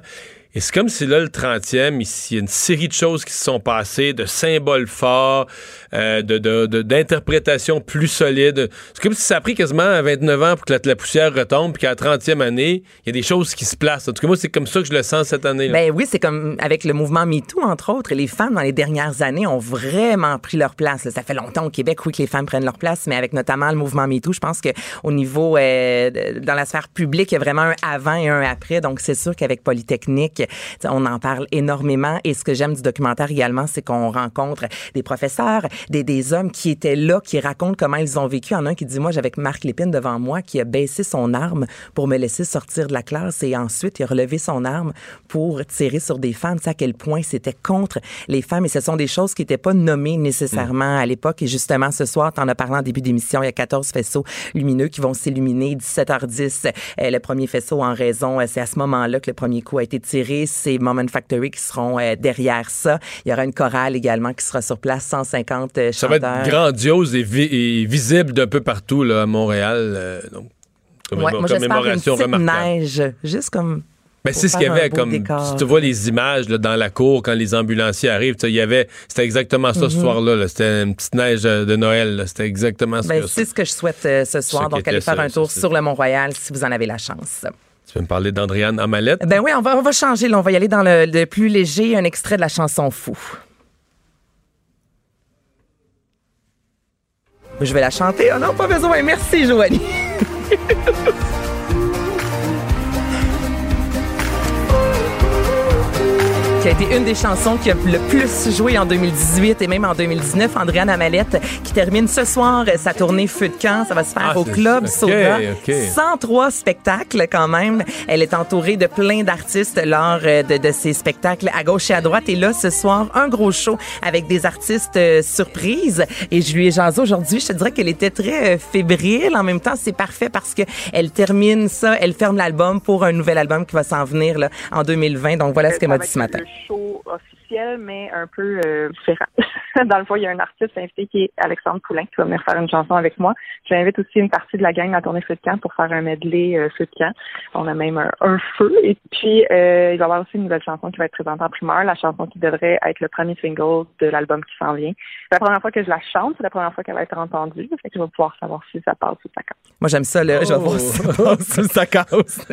Et c'est comme si là, le 30e, ici, il y a une série de choses qui se sont passées, de symboles forts, euh, de, de- de- d'interprétations plus solides. C'est comme si ça a pris quasiment 29 ans pour que la, poussière retombe, puis qu'à la 30e année, il y a des choses qui se placent. En tout cas, moi, c'est comme ça que je le sens cette année. là Ben oui, c'est comme avec le mouvement MeToo, entre autres. Les femmes, dans les dernières années, ont vraiment pris leur place. Ça fait longtemps au Québec, oui, que les femmes prennent leur place, mais avec notamment le mouvement MeToo, je pense qu'au niveau, euh, dans la sphère publique, il y a vraiment un avant et un après. Donc, c'est sûr qu'avec Polytechnique, on en parle énormément. Et ce que j'aime du documentaire également, c'est qu'on rencontre des professeurs, des, des hommes qui étaient là, qui racontent comment ils ont vécu. En un qui dit, moi, j'avais Marc Lépine devant moi, qui a baissé son arme pour me laisser sortir de la classe et ensuite, il a relevé son arme pour tirer sur des femmes. Tu sais à quel point c'était contre les femmes et ce sont des choses qui n'étaient pas nommées nécessairement à l'époque. Et justement, ce soir, tu en as parlé en début d'émission, il y a 14 faisceaux lumineux qui vont s'illuminer 17h10. Euh, le premier faisceau en raison, euh, c'est à ce moment-là que le premier coup a été tiré. C'est Moment Factory qui seront euh, derrière ça. Il y aura une chorale également qui sera sur place, 150 euh, Ça va chanteurs. être grandiose et, vi- et visible d'un peu partout là, à Montréal. euh, donc, Ouais, moi, une commémoration petite remarquable. neige, juste comme Ben, pour c'est ce qu'il y avait comme décor. si tu vois les images là, dans la cour quand les ambulanciers arrivent, il y avait c'était exactement ça ce Mhm. soir-là. là. C'était une petite neige de Noël. C'était exactement ce Ben, que c'est ce que je souhaite euh, ce soir. Donc, allez faire un tour sur le Mont-Royal si vous en avez la chance. Tu veux me parler d'Andréane Amalette? Ben oui, on va, on va changer. là. On va y aller dans le, le plus léger, un extrait de la chanson Fou. Je vais la chanter. Oh non, pas besoin. Merci, Joanie. qui a été une des chansons qui a le plus joué en 2018 et même en 2019. Andréane Amalette qui termine ce soir sa tournée Feu de camp. Ça va se faire Ah, au Club ok, Soda. ok. 103 spectacles quand même. Elle est entourée de plein d'artistes lors euh, de, de ces spectacles à gauche et à droite. Et là, ce soir, un gros show avec des artistes euh, surprises. Et je lui ai jasé aujourd'hui. Je te dirais qu'elle était très euh, fébrile. En même temps, c'est parfait parce que elle termine ça, elle ferme l'album pour un nouvel album qui va s'en venir là, en 2020. Donc voilà ce qu'elle m'a dit ce matin. Show officiel, mais un peu euh, différent. Dans le fond, il y a un artiste invité qui est Alexandre Poulain qui va venir faire une chanson avec moi. J'invite aussi une partie de la gang à tourner Feu de camp pour faire un medley euh, Feu de camp. On a même un, un feu. Et puis, euh, il va y avoir aussi une nouvelle chanson qui va être présentée en primeur, la chanson qui devrait être le premier single de l'album qui s'en vient. C'est la première fois que je la chante, c'est la première fois qu'elle va être entendue. Fait que je vais pouvoir savoir si ça passe ou ça casse. Moi, j'aime ça, là. Je vais voir si ça passe.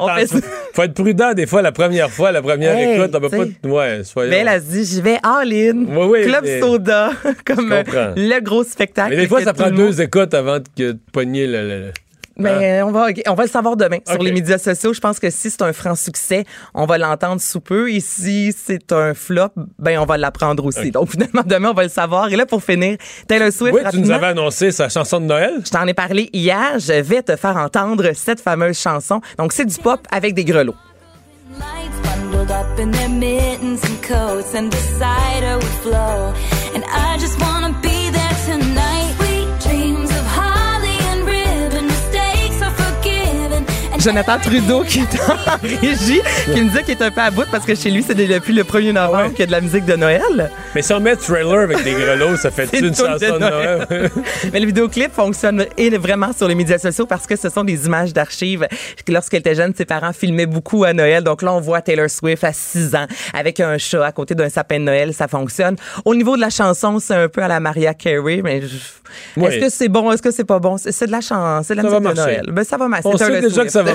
On fait. Faut être prudent des fois la première fois, la première Hey, écoute. On peut pas. Ouais, soyons. Mais elle a dit, je vais. Oui, oui, Club mais- Soda, comme euh, le gros spectacle. Mais des fois, que ça prend deux écoutes avant de de pogner le. le- Mais on va, on va le savoir demain sur les médias sociaux. Je pense que si c'est un franc succès, on va l'entendre sous peu. Et si c'est un flop, ben on va l'apprendre aussi. Donc finalement, demain, on va le savoir. Et là, pour finir, Taylor Swift, Oui, tu nous rapidement, avais annoncé sa chanson de Noël. je t'en ai parlé hier. Je vais te faire entendre cette fameuse chanson. Donc, c'est du pop avec des grelots. Jonathan Trudeau qui est en régie, qui me dit qu'il est un peu à bout parce que chez lui, c'est depuis le 1er novembre qu'il y a de la musique de Noël. Mais si on met trailer avec des grelots, ça fait une une chanson de Noël. Mais le vidéoclip fonctionne et vraiment sur les médias sociaux parce que ce sont des images d'archives. Lorsqu'elle était jeune, ses parents filmaient beaucoup à Noël. Donc là, on voit Taylor Swift à 6 ans avec un chat à côté d'un sapin de Noël. Ça fonctionne. Au niveau de la chanson, c'est un peu à la Maria Carey. Mais je- Oui. est-ce que c'est bon? Est-ce que c'est pas bon? C'est de la chance. C'est de la Ça musique de. Noël. Ben, ça va marcher. On sait déjà que ça va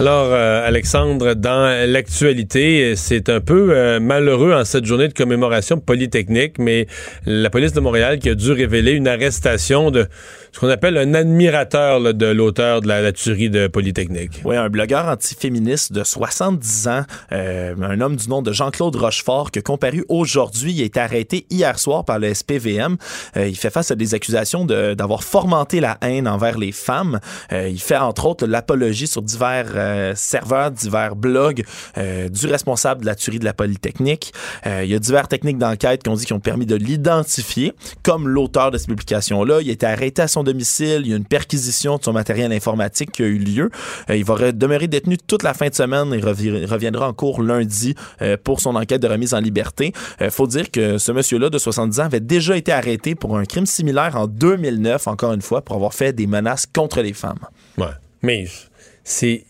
Alors, euh, Alexandre, dans l'actualité, c'est un peu euh, malheureux en cette journée de commémoration polytechnique, mais la police de Montréal qui a dû révéler une arrestation de ce qu'on appelle un admirateur là, de l'auteur de la, la tuerie de Polytechnique. Oui, un blogueur antiféministe de 70 ans, euh, un homme du nom de Jean-Claude Rochefort, qui a comparu aujourd'hui. Il a été arrêté hier soir par le SPVM. Euh, il fait face à des accusations de- d'avoir fomenté la haine envers les femmes. Euh, il fait entre autres l'apologie sur divers euh, serveurs, divers blogs euh, du responsable de la tuerie de la Polytechnique. Euh, il y a divers techniques d'enquête qui ont dit qu'ils ont permis de l'identifier comme l'auteur de ces publications-là. Il a été arrêté à son domicile. Il y a une perquisition de son matériel informatique qui a eu lieu. Il va re- demeurer détenu toute la fin de semaine et revi- reviendra en cours lundi pour son enquête de remise en liberté. Faut dire que ce monsieur-là de 70 ans avait déjà été arrêté pour un crime similaire en 2009, encore une fois, pour avoir fait des menaces contre les femmes. Ouais. Mais c'est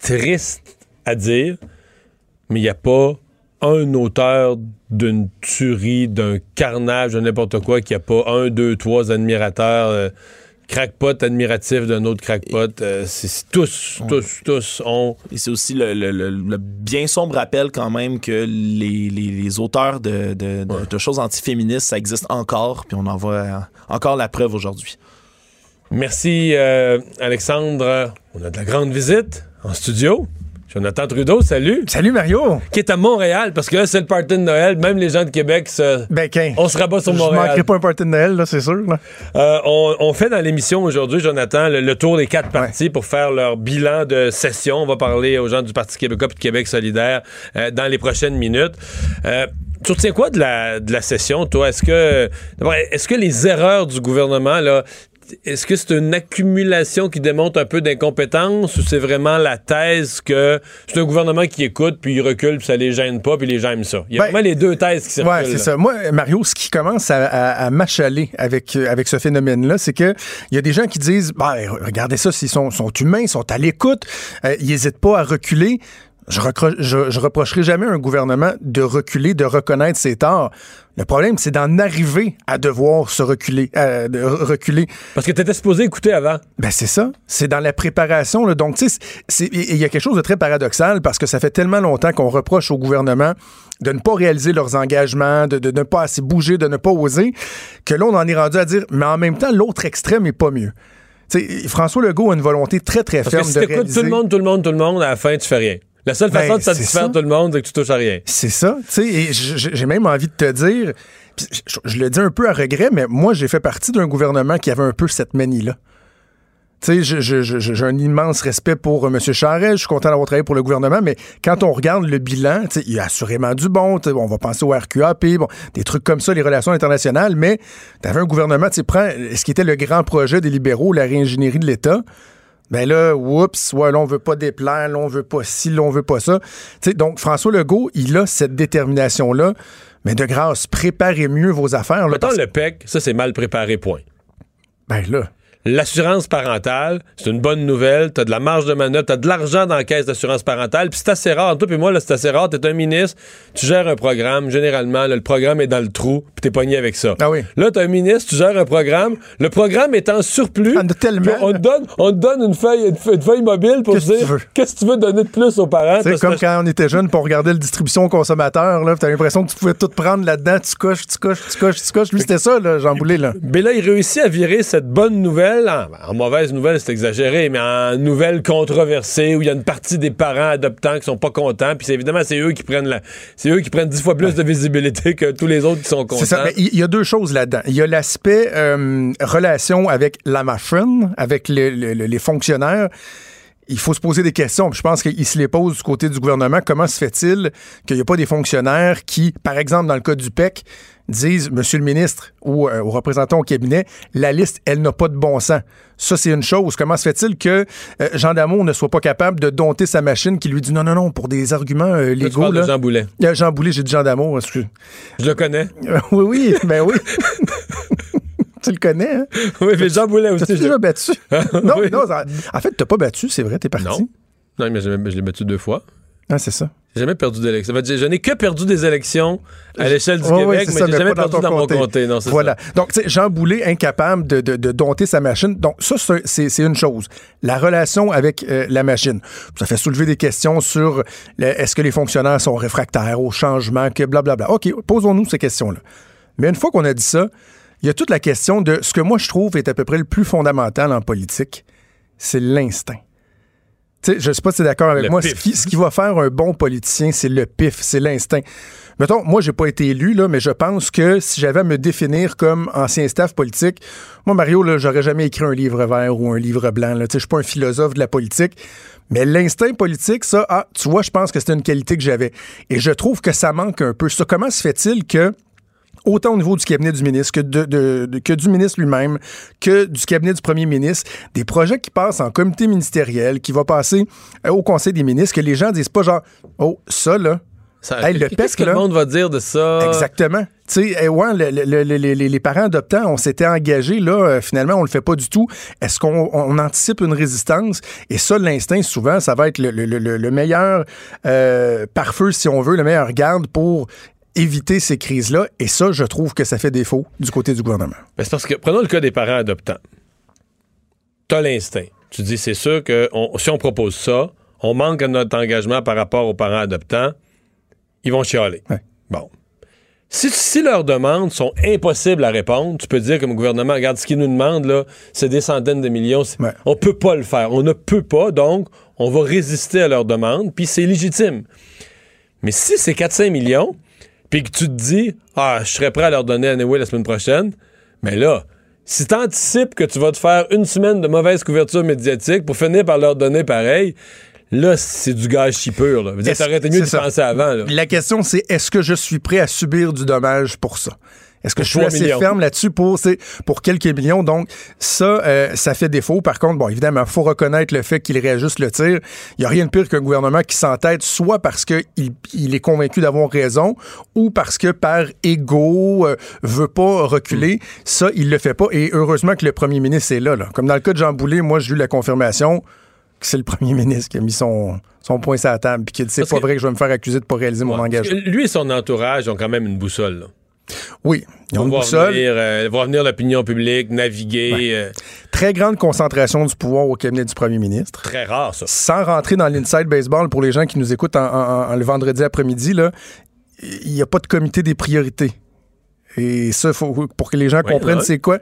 triste à dire, mais il n'y a pas un auteur d'une tuerie, d'un carnage, de n'importe quoi, qui a pas un, deux, trois admirateurs, euh, crackpot admiratif d'un autre crackpot. Euh, c'est tous, tous, tous ont. Et c'est aussi le, le- le- le bien sombre rappel quand même que les, les- les auteurs de, de- de- de choses antiféministes, ça existe encore, puis on en voit euh, encore la preuve aujourd'hui. Merci, euh, Alexandre. On a de la grande visite en studio. Jonathan Trudeau, salut. Salut Mario. Qui est à Montréal, parce que là, c'est le party de Noël. Même les gens de Québec, se... on se rabat sur Je Montréal. manquerai pas un party de Noël, là, c'est sûr. là. Euh, on, on fait dans l'émission aujourd'hui, Jonathan, le, le tour des quatre partis pour faire leur bilan de session. On va parler aux gens du Parti québécois et de Québec solidaire euh, dans les prochaines minutes. Euh, tu retiens quoi de la, de la session, toi? Est-ce que, est-ce que les erreurs du gouvernement, là, est-ce que c'est une accumulation qui démontre un peu d'incompétence ou c'est vraiment la thèse que c'est un gouvernement qui écoute puis il recule puis ça les gêne pas puis les gens aiment ça? Il y a Ben, vraiment les deux thèses qui circulent. Ouais, c'est ça. Moi, Mario, ce qui commence à, à, à m'achaler avec, euh, avec ce phénomène-là, c'est que il y a des gens qui disent, bah, regardez ça, ils sont, sont humains, ils sont à l'écoute, euh, ils n'hésitent pas à reculer. Je, je, je reprocherai jamais à un gouvernement de reculer, de reconnaître ses torts. Le problème, c'est d'en arriver à devoir se reculer, euh, de reculer. Parce que tu étais supposé écouter avant. Ben c'est ça. C'est dans la préparation. là. Donc, tu sais, il y a quelque chose de très paradoxal parce que ça fait tellement longtemps qu'on reproche au gouvernement de ne pas réaliser leurs engagements, de, de ne pas assez bouger, de ne pas oser, que là, on en est rendu à dire, mais en même temps, l'autre extrême est pas mieux. François Legault a une volonté très, très Parce que ferme si de réaliser... tout le monde, tout le monde, tout le monde, à la fin, tu fais rien. La seule Ben, façon de c'est satisfaire ça. tout le monde, c'est que tu touches à rien. C'est ça, tu sais, j'ai même envie de te dire, je, je le dis un peu à regret, mais moi, j'ai fait partie d'un gouvernement qui avait un peu cette manie-là. Tu sais, j'ai un immense respect pour euh, M. Charest, je suis content d'avoir travaillé pour le gouvernement, mais quand on regarde le bilan, tu sais, il y a assurément du bon, tu sais, on va penser au RQAP, bon, des trucs comme ça, les relations internationales, mais tu avais un gouvernement, tu sais, prends ce qui était le grand projet des libéraux, la réingénierie de l'État, ben là, oups, ouais, là, on veut pas déplaire, là, on veut pas ci, là, on veut pas ça. Tu sais, donc, François Legault, il a cette détermination-là. Mais de grâce, préparez mieux vos affaires. Là, Mettons parce- le PEC, ça, c'est mal préparé, point. Ben là. L'assurance parentale, c'est une bonne nouvelle. T'as de la marge de manœuvre, t'as de l'argent dans la caisse d'assurance parentale. Puis c'est assez rare. Toi puis moi, là, c'est assez rare. T'es un ministre, tu gères un programme. Généralement, là, le programme est dans le trou, puis t'es pogné avec ça. Ah oui. Là, t'es un ministre, tu gères un programme. Le programme est en surplus. puis on te donne, on te donne une feuille, une feuille, une feuille mobile pour te dire qu'est-ce que tu veux donner de plus aux parents? C'est comme quand on était jeune pour regarder la distribution consommateur, là, t'as l'impression que tu pouvais tout prendre là-dedans, tu coches, tu coches, tu coches, tu coches. Lui, c'était ça, là, Jean Boulet, là. Mais là, il réussit à virer cette bonne nouvelle, en, en mauvaise nouvelle, c'est exagéré, mais en nouvelle controversée où il y a une partie des parents adoptants qui sont pas contents, puis évidemment c'est eux qui prennent la, c'est eux qui prennent dix fois plus de visibilité que tous les autres qui sont contents. C'est ça. Mais il il y a deux choses là-dedans. Il y a l'aspect euh, relation avec la machine, avec le- le- le- les fonctionnaires. Il faut se poser des questions. Puis Je pense qu'il se les pose du côté du gouvernement. Comment se fait-il qu'il n'y a pas des fonctionnaires qui, par exemple, dans le cas du PEC, disent, Monsieur le ministre ou euh, aux représentants au cabinet, la liste, elle n'a pas de bon sens. Ça, c'est une chose. Comment se fait-il que euh, Jean Damour ne soit pas capable de dompter sa machine qui lui dit non, non, non, pour des arguments euh, Là, tu légaux. de. Jean Boulet. Jean Boulet, j'ai dit Jean Damour, excuse. Je le connais. oui, oui, ben oui. tu le connais, hein? Oui, mais Jean Boulet aussi. Je- déjà battu? non, Oui. non, en fait, t'as pas battu, c'est vrai, t'es parti. Non. Non, mais je, je l'ai battu deux fois. Ah, c'est ça. J'ai jamais perdu d'élection. Je n'ai que perdu des élections à l'échelle du Québec, c'est mais j'ai jamais perdu dans mon comté. Non, Voilà. ça. Donc, Jean Boulet, incapable de, de- de dompter sa machine. Donc, ça, c'est- une chose. La relation avec euh, la machine. Ça fait soulever des questions sur est-ce que les fonctionnaires sont réfractaires au changement, que blablabla. OK, posons-nous ces questions-là. Mais une fois qu'on a dit ça, il y a toute la question de ce que moi je trouve est à peu près le plus fondamental en politique, c'est l'instinct. Je sais pas si tu es d'accord avec Le moi. Ce qui, ce qui va faire un bon politicien, c'est le pif, c'est l'instinct. Mettons, moi, j'ai pas été élu, là, mais je pense que si j'avais à me définir comme ancien staff politique, moi, Mario, là, j'aurais jamais écrit un livre vert ou un livre blanc. Je suis pas un philosophe de la politique. Mais l'instinct politique, ça, ah, tu vois, je pense que c'est une qualité que j'avais. Et je trouve que ça manque un peu. Ça, comment se fait-il que autant au niveau du cabinet du ministre que, de, de- de- que du ministre lui-même, que du cabinet du premier ministre, des projets qui passent en comité ministériel, qui va passer euh, au conseil des ministres, que les gens disent pas genre, oh, ça là, Ça- Hey, Qu'est-ce que le monde va dire de ça? Exactement. Tu sais, eh, ouais, le- le- le- le- les, parents adoptants, on s'était engagés, là, euh, finalement, on le fait pas du tout. Est-ce qu'on on anticipe une résistance? Et ça, l'instinct, souvent, ça va être le meilleur euh, pare-feu, si on veut, le meilleur garde pour éviter ces crises-là. Et ça, je trouve que ça fait défaut du côté du gouvernement. Ben, c'est parce que, prenons le cas des parents adoptants. T'as l'instinct. Tu dis, c'est sûr que on- si on propose ça, on manque à notre engagement par rapport aux parents adoptants, ils vont chialer. Bon. Si, si leurs demandes sont impossibles à répondre, tu peux dire comme gouvernement, regarde, ce qu'ils nous demandent, là, c'est des centaines de millions. c'est- On peut pas le faire. On ne peut pas, donc on va résister à leurs demandes, puis c'est légitime. Mais si c'est 4-5 millions, puis que tu te dis, ah, je serais prêt à leur donner anyway la semaine prochaine, mais là, si tu anticipes que tu vas te faire une semaine de mauvaise couverture médiatique pour finir par leur donner pareil, là, c'est du gâchis pur. Là. Aurait été mieux de penser avant. Là. La question, c'est est-ce que je suis prêt à subir du dommage pour ça? Est-ce que je suis 3 assez millions. ferme là-dessus pour, pour quelques millions? Donc, ça, euh, ça fait défaut. Par contre, bon, évidemment, il faut reconnaître le fait qu'il réajuste le tir. Il n'y a rien de pire qu'un gouvernement qui s'entête soit parce qu'il il est convaincu d'avoir raison ou parce que par ego, euh, veut pas reculer. Ça, il le fait pas. Et heureusement que le premier ministre est là, là. Comme dans le cas de Jean Boulet, moi, j'ai eu la confirmation. que c'est le premier ministre qui a mis son, son point sur la table puis qu'il dit c'est pas que- vrai que je vais me faire accuser de pas réaliser mon engagement. Lui et son entourage ont quand même une boussole. là. Oui, ils ont voir venir, euh, voir venir l'opinion publique, naviguer. euh, Très grande concentration du pouvoir au cabinet du premier ministre. très rare, ça. Sans rentrer dans l'inside baseball pour les gens qui nous écoutent en, en- en- le vendredi après-midi, là, il n'y a pas de comité des priorités. Et ça, faut, pour que les gens comprennent c'est quoi.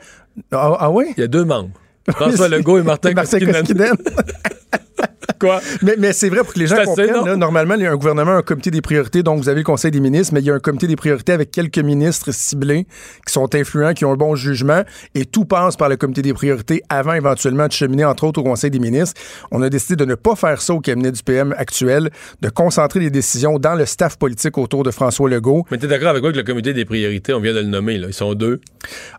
Ah, ah oui? Il y a deux membres. François Legault et Martin, Koskinen. Koskinen. Quoi? Mais, mais c'est vrai pour que les gens comprennent. là, normalement, il y a un gouvernement, un comité des priorités, donc vous avez le Conseil des ministres, mais il y a un comité des priorités avec quelques ministres ciblés qui sont influents, qui ont un bon jugement, et tout passe par le comité des priorités avant éventuellement de cheminer, entre autres, au Conseil des ministres. On a décidé de ne pas faire ça au cabinet du PM actuel, de concentrer les décisions dans le staff politique autour de François Legault. Mais t'es d'accord avec moi que le comité des priorités, on vient de le nommer, là. Ils sont deux.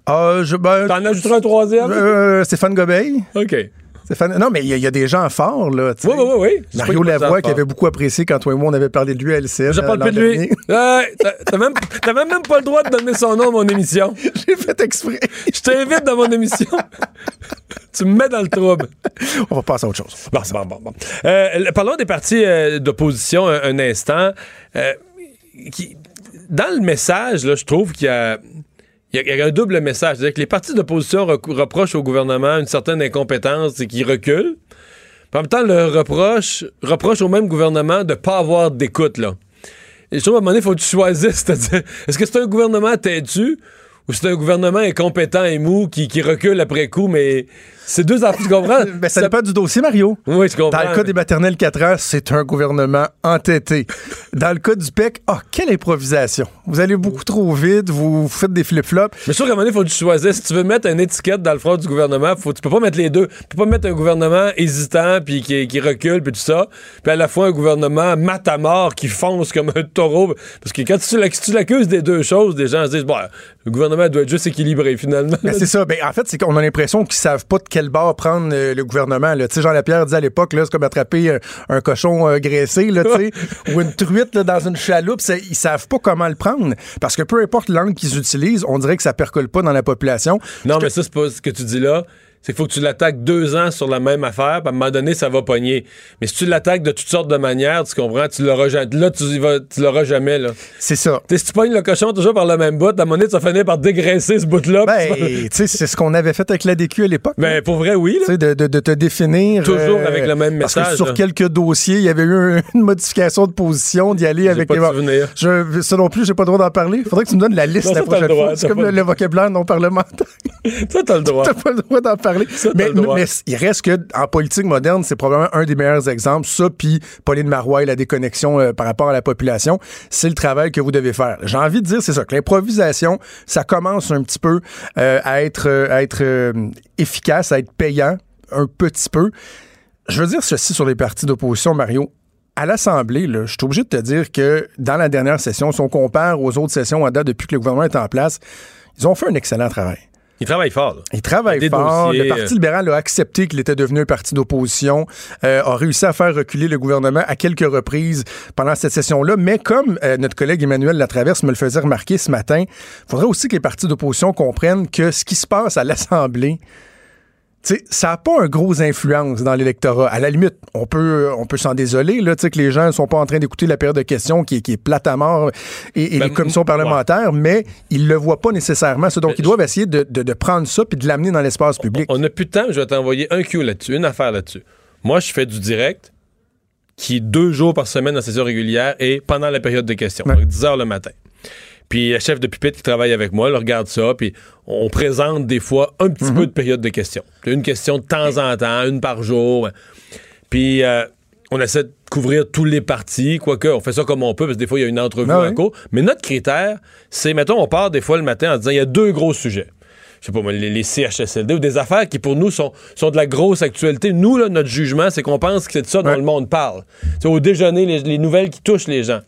Ah, je, ben, T'en ajouteras un troisième? euh, Stéphane Gobeil. OK. Non, mais il y, a- il y a des gens forts, là. Oui, oui, oui, Mario Lavoie, qui avait beaucoup apprécié quand toi et moi, on avait parlé de lui à LCN. Je euh, parle plus de lui. t'as- même, même pas le droit de donner son nom à mon émission. J'ai fait exprès. Je t'invite dans mon émission. tu me mets dans le trouble. On va passer à autre chose. Bon, c'est bon, bon, bon. Euh, parlons des partis euh, d'opposition un, un instant. Qui- dans le message, là, je trouve qu'il y a, il y a- un double message. C'est-à-dire que les partis d'opposition reprochent au gouvernement une certaine incompétence et qui recule. En même temps, le reproche, reproche au même gouvernement de ne pas avoir d'écoute, là. Et un moment donné, il faut que tu choisisses. C'est-à-dire, est-ce que c'est un gouvernement têtu ou c'est un gouvernement incompétent et mou qui, qui recule après coup, mais c'est deux affaires, tu comprends? Ben, ça dépend du dossier, Mario. Oui, je comprends. Dans le cas des maternelles 4 ans, c'est un gouvernement entêté. Dans le cas du PEC, ah, quelle improvisation. Vous allez beaucoup trop vite, vous faites des flip-flops. Mais sûr qu'à un moment donné, il faut que tu choisisses. Si tu veux mettre une étiquette dans le front du gouvernement, faut, tu peux pas mettre les deux. Tu peux pas mettre un gouvernement hésitant puis qui, qui recule puis tout ça, puis à la fois un gouvernement mat à mort qui fonce comme un taureau. Parce que quand tu, si tu l'accuses des deux choses, des gens se disent, bon, le gouvernement doit être juste équilibré finalement. Ben, c'est ça. Ben, en fait, c'est qu'on a l'impression qu'ils savent pas de quel bord prendre euh, le gouvernement. là. Jean Lapierre disait à l'époque, c'est comme attraper un, un cochon euh, graissé, là, ou une truite là, dans une chaloupe. Ils savent pas comment le prendre. Parce que peu importe l'angle qu'ils utilisent, on dirait que ça percole pas dans la population. Non, mais ça, c'est pas ce que tu dis là. C'est qu'il faut que tu l'attaques deux ans sur la même affaire, puis à un moment donné, ça va pogner. Mais si tu l'attaques de toutes sortes de manières, tu comprends, tu l'auras jamais. Là, tu, vas- tu l'auras jamais, là. C'est ça. T'sais, si tu pognes le cochon toujours par le même bout, à un moment donné, tu vas finir par dégraisser ce bout-là. Ben, tu sais, c'est ce qu'on avait fait avec l'ADQ à l'époque. Ben, pour vrai, oui. Tu de, de- de te définir. euh, Toujours avec le même Parce que message, sur là. quelques dossiers, il y avait eu un- une modification de position, d'y aller avec pas les-. Je, ça non plus, j'ai pas le droit d'en parler. Faudrait que tu me donnes la liste Non, la prochaine droit, fois. C'est comme le vocabulaire non parlementaire. Ça, t'as le droit. T'as pas le droit d'en parler. Ça, mais, il reste que en politique moderne, c'est probablement un des meilleurs exemples. Ça, puis Pauline Marois et la déconnexion euh, par rapport à la population, c'est le travail que vous devez faire. J'ai envie de dire, c'est ça, que l'improvisation, ça commence un petit peu euh, à être, euh, à être euh, efficace, à être payant, un petit peu. Je veux dire ceci sur les partis d'opposition, Mario. À l'Assemblée, je suis obligé de te dire que dans la dernière session, si on compare aux autres sessions à date depuis que le gouvernement est en place, ils ont fait un excellent travail. Il travaille fort, là. Il travaille fort. dossiers, le Parti euh, libéral a accepté qu'il était devenu un parti d'opposition, euh, a réussi à faire reculer le gouvernement à quelques reprises pendant cette session-là. Mais comme euh, notre collègue Emmanuel Latraverse me le faisait remarquer ce matin, il faudrait aussi que les partis d'opposition comprennent que ce qui se passe à l'Assemblée, ça n'a pas un gros influence dans l'électorat. À la limite, on peut, on peut s'en désoler, là, que les gens ne sont pas en train d'écouter la période de questions qui, est- qui est plate à mort et, et Ben, les commissions parlementaires, mais ils le voient pas nécessairement. ça. Donc, ils doivent essayer de, de- de prendre ça puis de l'amener dans l'espace public. On n'a plus de temps, je vais t'envoyer un cue là-dessus, une affaire là-dessus. Moi, je fais du direct qui est deux jours par semaine en session régulière et pendant la période de questions, donc 10 heures le matin. Puis le chef de pupitre qui travaille avec moi, il regarde ça, puis on présente des fois un petit peu de période de questions. Une question de temps en temps, une par jour. Puis euh, on essaie de couvrir tous les partis, quoique on fait ça comme on peut, parce que des fois, il y a une entrevue Ah en cours. Mais notre critère, c'est, mettons, on part des fois le matin en disant, il y a deux gros sujets. Je sais pas, moi, les, les CHSLD ou des affaires qui, pour nous, sont, sont de la grosse actualité. Nous, là, notre jugement, c'est qu'on pense que c'est de ça dont Ouais. le monde parle. C'est au déjeuner, les, les nouvelles qui touchent les gens.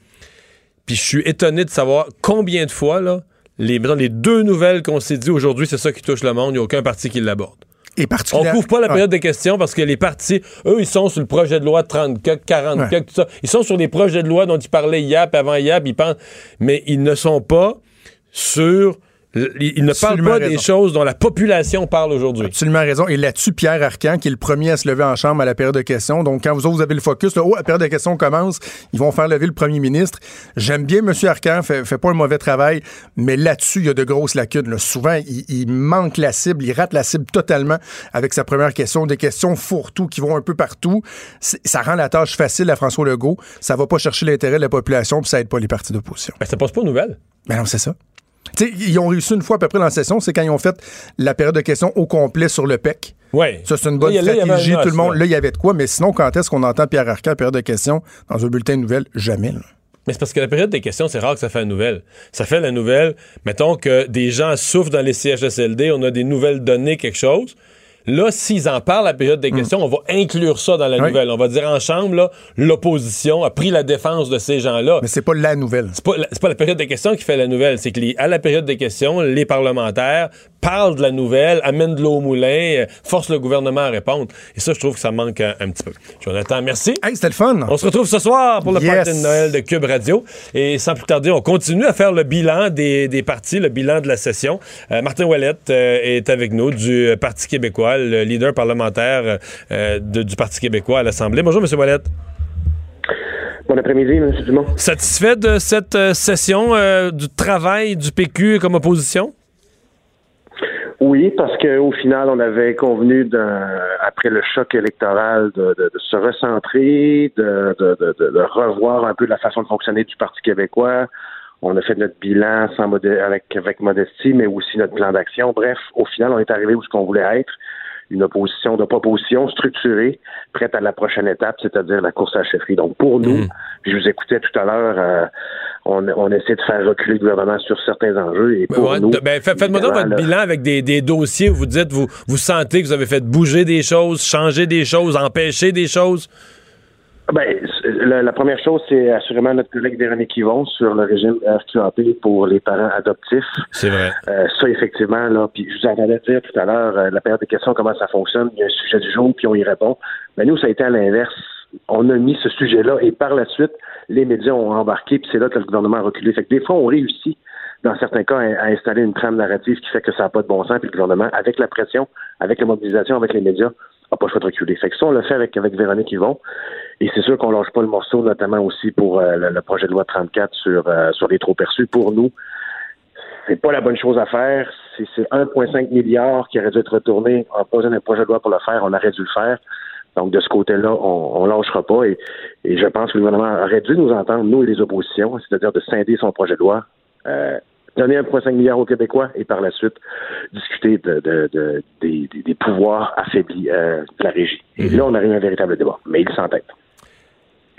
Puis je suis étonné de savoir combien de fois, là, les, mettons, les deux nouvelles qu'on s'est dit aujourd'hui, c'est ça qui touche le monde. Il n'y a aucun parti qui l'aborde. Et On particulièrement. couvre pas la période des questions parce que les partis, eux, ils sont sur le projet de loi 30 quelques, 40 Ouais. tout ça. Ils sont sur les projets de loi dont ils parlaient hier, puis avant hier, puis ils pensent, mais ils ne sont pas sur Il, ne parle pas raison. des choses dont la population parle aujourd'hui. Absolument raison. Et là-dessus, Pierre Arcan, qui est le premier à se lever en chambre à la période de questions. Donc, quand vous autres, vous avez le focus, là, oh, la période de questions commence, ils vont faire lever le premier ministre. J'aime bien M. Arcan, fait, fait pas un mauvais travail, mais là-dessus, il y a de grosses lacunes. là. Souvent, il, il manque la cible, il rate la cible totalement avec sa première question. Des questions fourre-tout qui vont un peu partout. Ça rend la tâche facile à François Legault. Ça va pas chercher l'intérêt de la population, puis ça aide pas les partis d'opposition. Ben, ça passe pas aux nouvelles. Ben non, c'est ça. Ils ont réussi une fois à peu près dans la session, c'est quand ils ont fait la période de questions au complet sur le PEC. Oui. Ça, c'est une bonne Là, là, avait stratégie. Tout le monde, là. là, il y avait de quoi. Mais sinon, quand est-ce qu'on entend Pierre Arcan, période de questions, dans un bulletin de nouvelles? Jamais. là. Mais c'est parce que la période des questions, c'est rare que ça fait la nouvelle. Ça fait la nouvelle, mettons que des gens souffrent dans les CHSLD, on a des nouvelles données, quelque chose. Là, s'ils en parlent à la période des questions, on va inclure ça dans la Hmm. Oui. nouvelle. On va dire en chambre, l'opposition a pris la défense de ces gens-là. Mais c'est pas la nouvelle. C'est pas, pas la période des questions qui fait la nouvelle. C'est que les- à la période des questions, les parlementaires parlent de la nouvelle, amènent de l'eau au moulin, euh, forcent le gouvernement à répondre. Et ça, je trouve que ça manque un, un petit peu. Jonathan, merci. Hey, c'était le fun. On se retrouve ce soir pour le Yes. party de Noël de Cube Radio. Et sans plus tarder, on continue à faire le bilan des, des partis, le bilan de la session. Euh, Martin Ouellette euh, est avec nous du Parti québécois, le leader parlementaire euh, de- du Parti québécois à l'Assemblée. Bonjour, M. Ouellette. Bon après-midi, M. Dumont. Satisfait de cette session euh, du travail du PQ comme opposition? Oui, parce qu'au final, on avait convenu, après le choc électoral, de, de- de se recentrer, de, de- revoir un peu la façon de fonctionner du Parti québécois. On a fait notre bilan sans avec, avec modestie, mais aussi notre plan d'action. Bref, au final, on est arrivé où ce qu'on voulait être. Une opposition de proposition structurée, prête à la prochaine étape, c'est-à-dire la course à la chefferie. Donc, pour nous, puis je vous écoutais tout à l'heure, euh, on, on essaie de faire reculer le gouvernement sur certains enjeux. Et pour Ouais, nous, ben, fait- Faites-moi donc votre là, bilan avec des, des dossiers où vous dites, vous, vous sentez que vous avez fait bouger des choses, changer des choses, empêcher des choses. Ben, c- la, la première chose, c'est assurément notre collègue Véronique Yvon sur le régime RQAP pour les parents adoptifs. C'est vrai. Euh, ça, effectivement, là, puis je vous entendais dire tout à l'heure, euh, la période des questions, comment ça fonctionne, il y a un sujet du jour, puis on y répond. Mais nous, ça a été à l'inverse. On a mis ce sujet-là, et par la suite, les médias ont embarqué, puis c'est là que le gouvernement a reculé. Fait que des fois, on réussit, dans certains cas, à, à installer une trame narrative qui fait que ça n'a pas de bon sens, puis le gouvernement, avec la pression, avec la mobilisation, avec les médias, n'a pas le choix de reculer. Fait que on l'a fait avec, avec Véronique Yvon. Et c'est sûr qu'on lâche pas le morceau, notamment aussi pour euh, le, projet de loi 34 sur, euh, sur les trop perçus. Pour nous, c'est pas la bonne chose à faire. C'est c'est 1,5 milliard qui aurait dû être retourné en posant un projet de loi pour le faire. On aurait dû le faire. Donc, de ce côté-là, on, on lâchera pas. Et, et je pense que le gouvernement aurait dû nous entendre, nous et les oppositions, c'est-à-dire de scinder son projet de loi, euh, donner 1,5 milliard aux Québécois et par la suite discuter de, de- de- des, pouvoirs affaiblis euh, de la régie. Et là, on aurait eu un véritable débat. Mais il s'entête.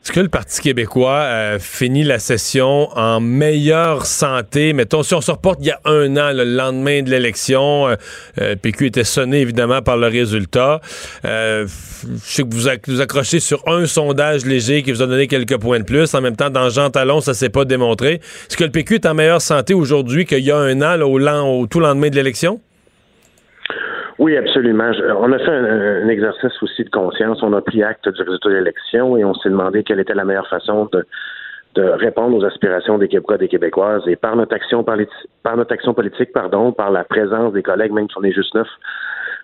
Est-ce que le Parti québécois euh, finit la session en meilleure santé? Mettons, si on se reporte il y a un an, le lendemain de l'élection, euh, euh, PQ était sonné évidemment par le résultat. Euh, je sais que vous, vous accrochez sur un sondage léger qui vous a donné quelques points de plus. En même temps, dans Jean Talon, ça s'est pas démontré. Est-ce que le PQ est en meilleure santé aujourd'hui qu'il y a un an, là, au, au tout lendemain de l'élection? Oui, absolument. On a fait un, un exercice aussi de conscience. On a pris acte du résultat de l'élection et on s'est demandé quelle était la meilleure façon de, de répondre aux aspirations des Québécois et des Québécoises. Et par notre action, par, les- par notre action politique, pardon, par la présence des collègues, même si on est juste neuf,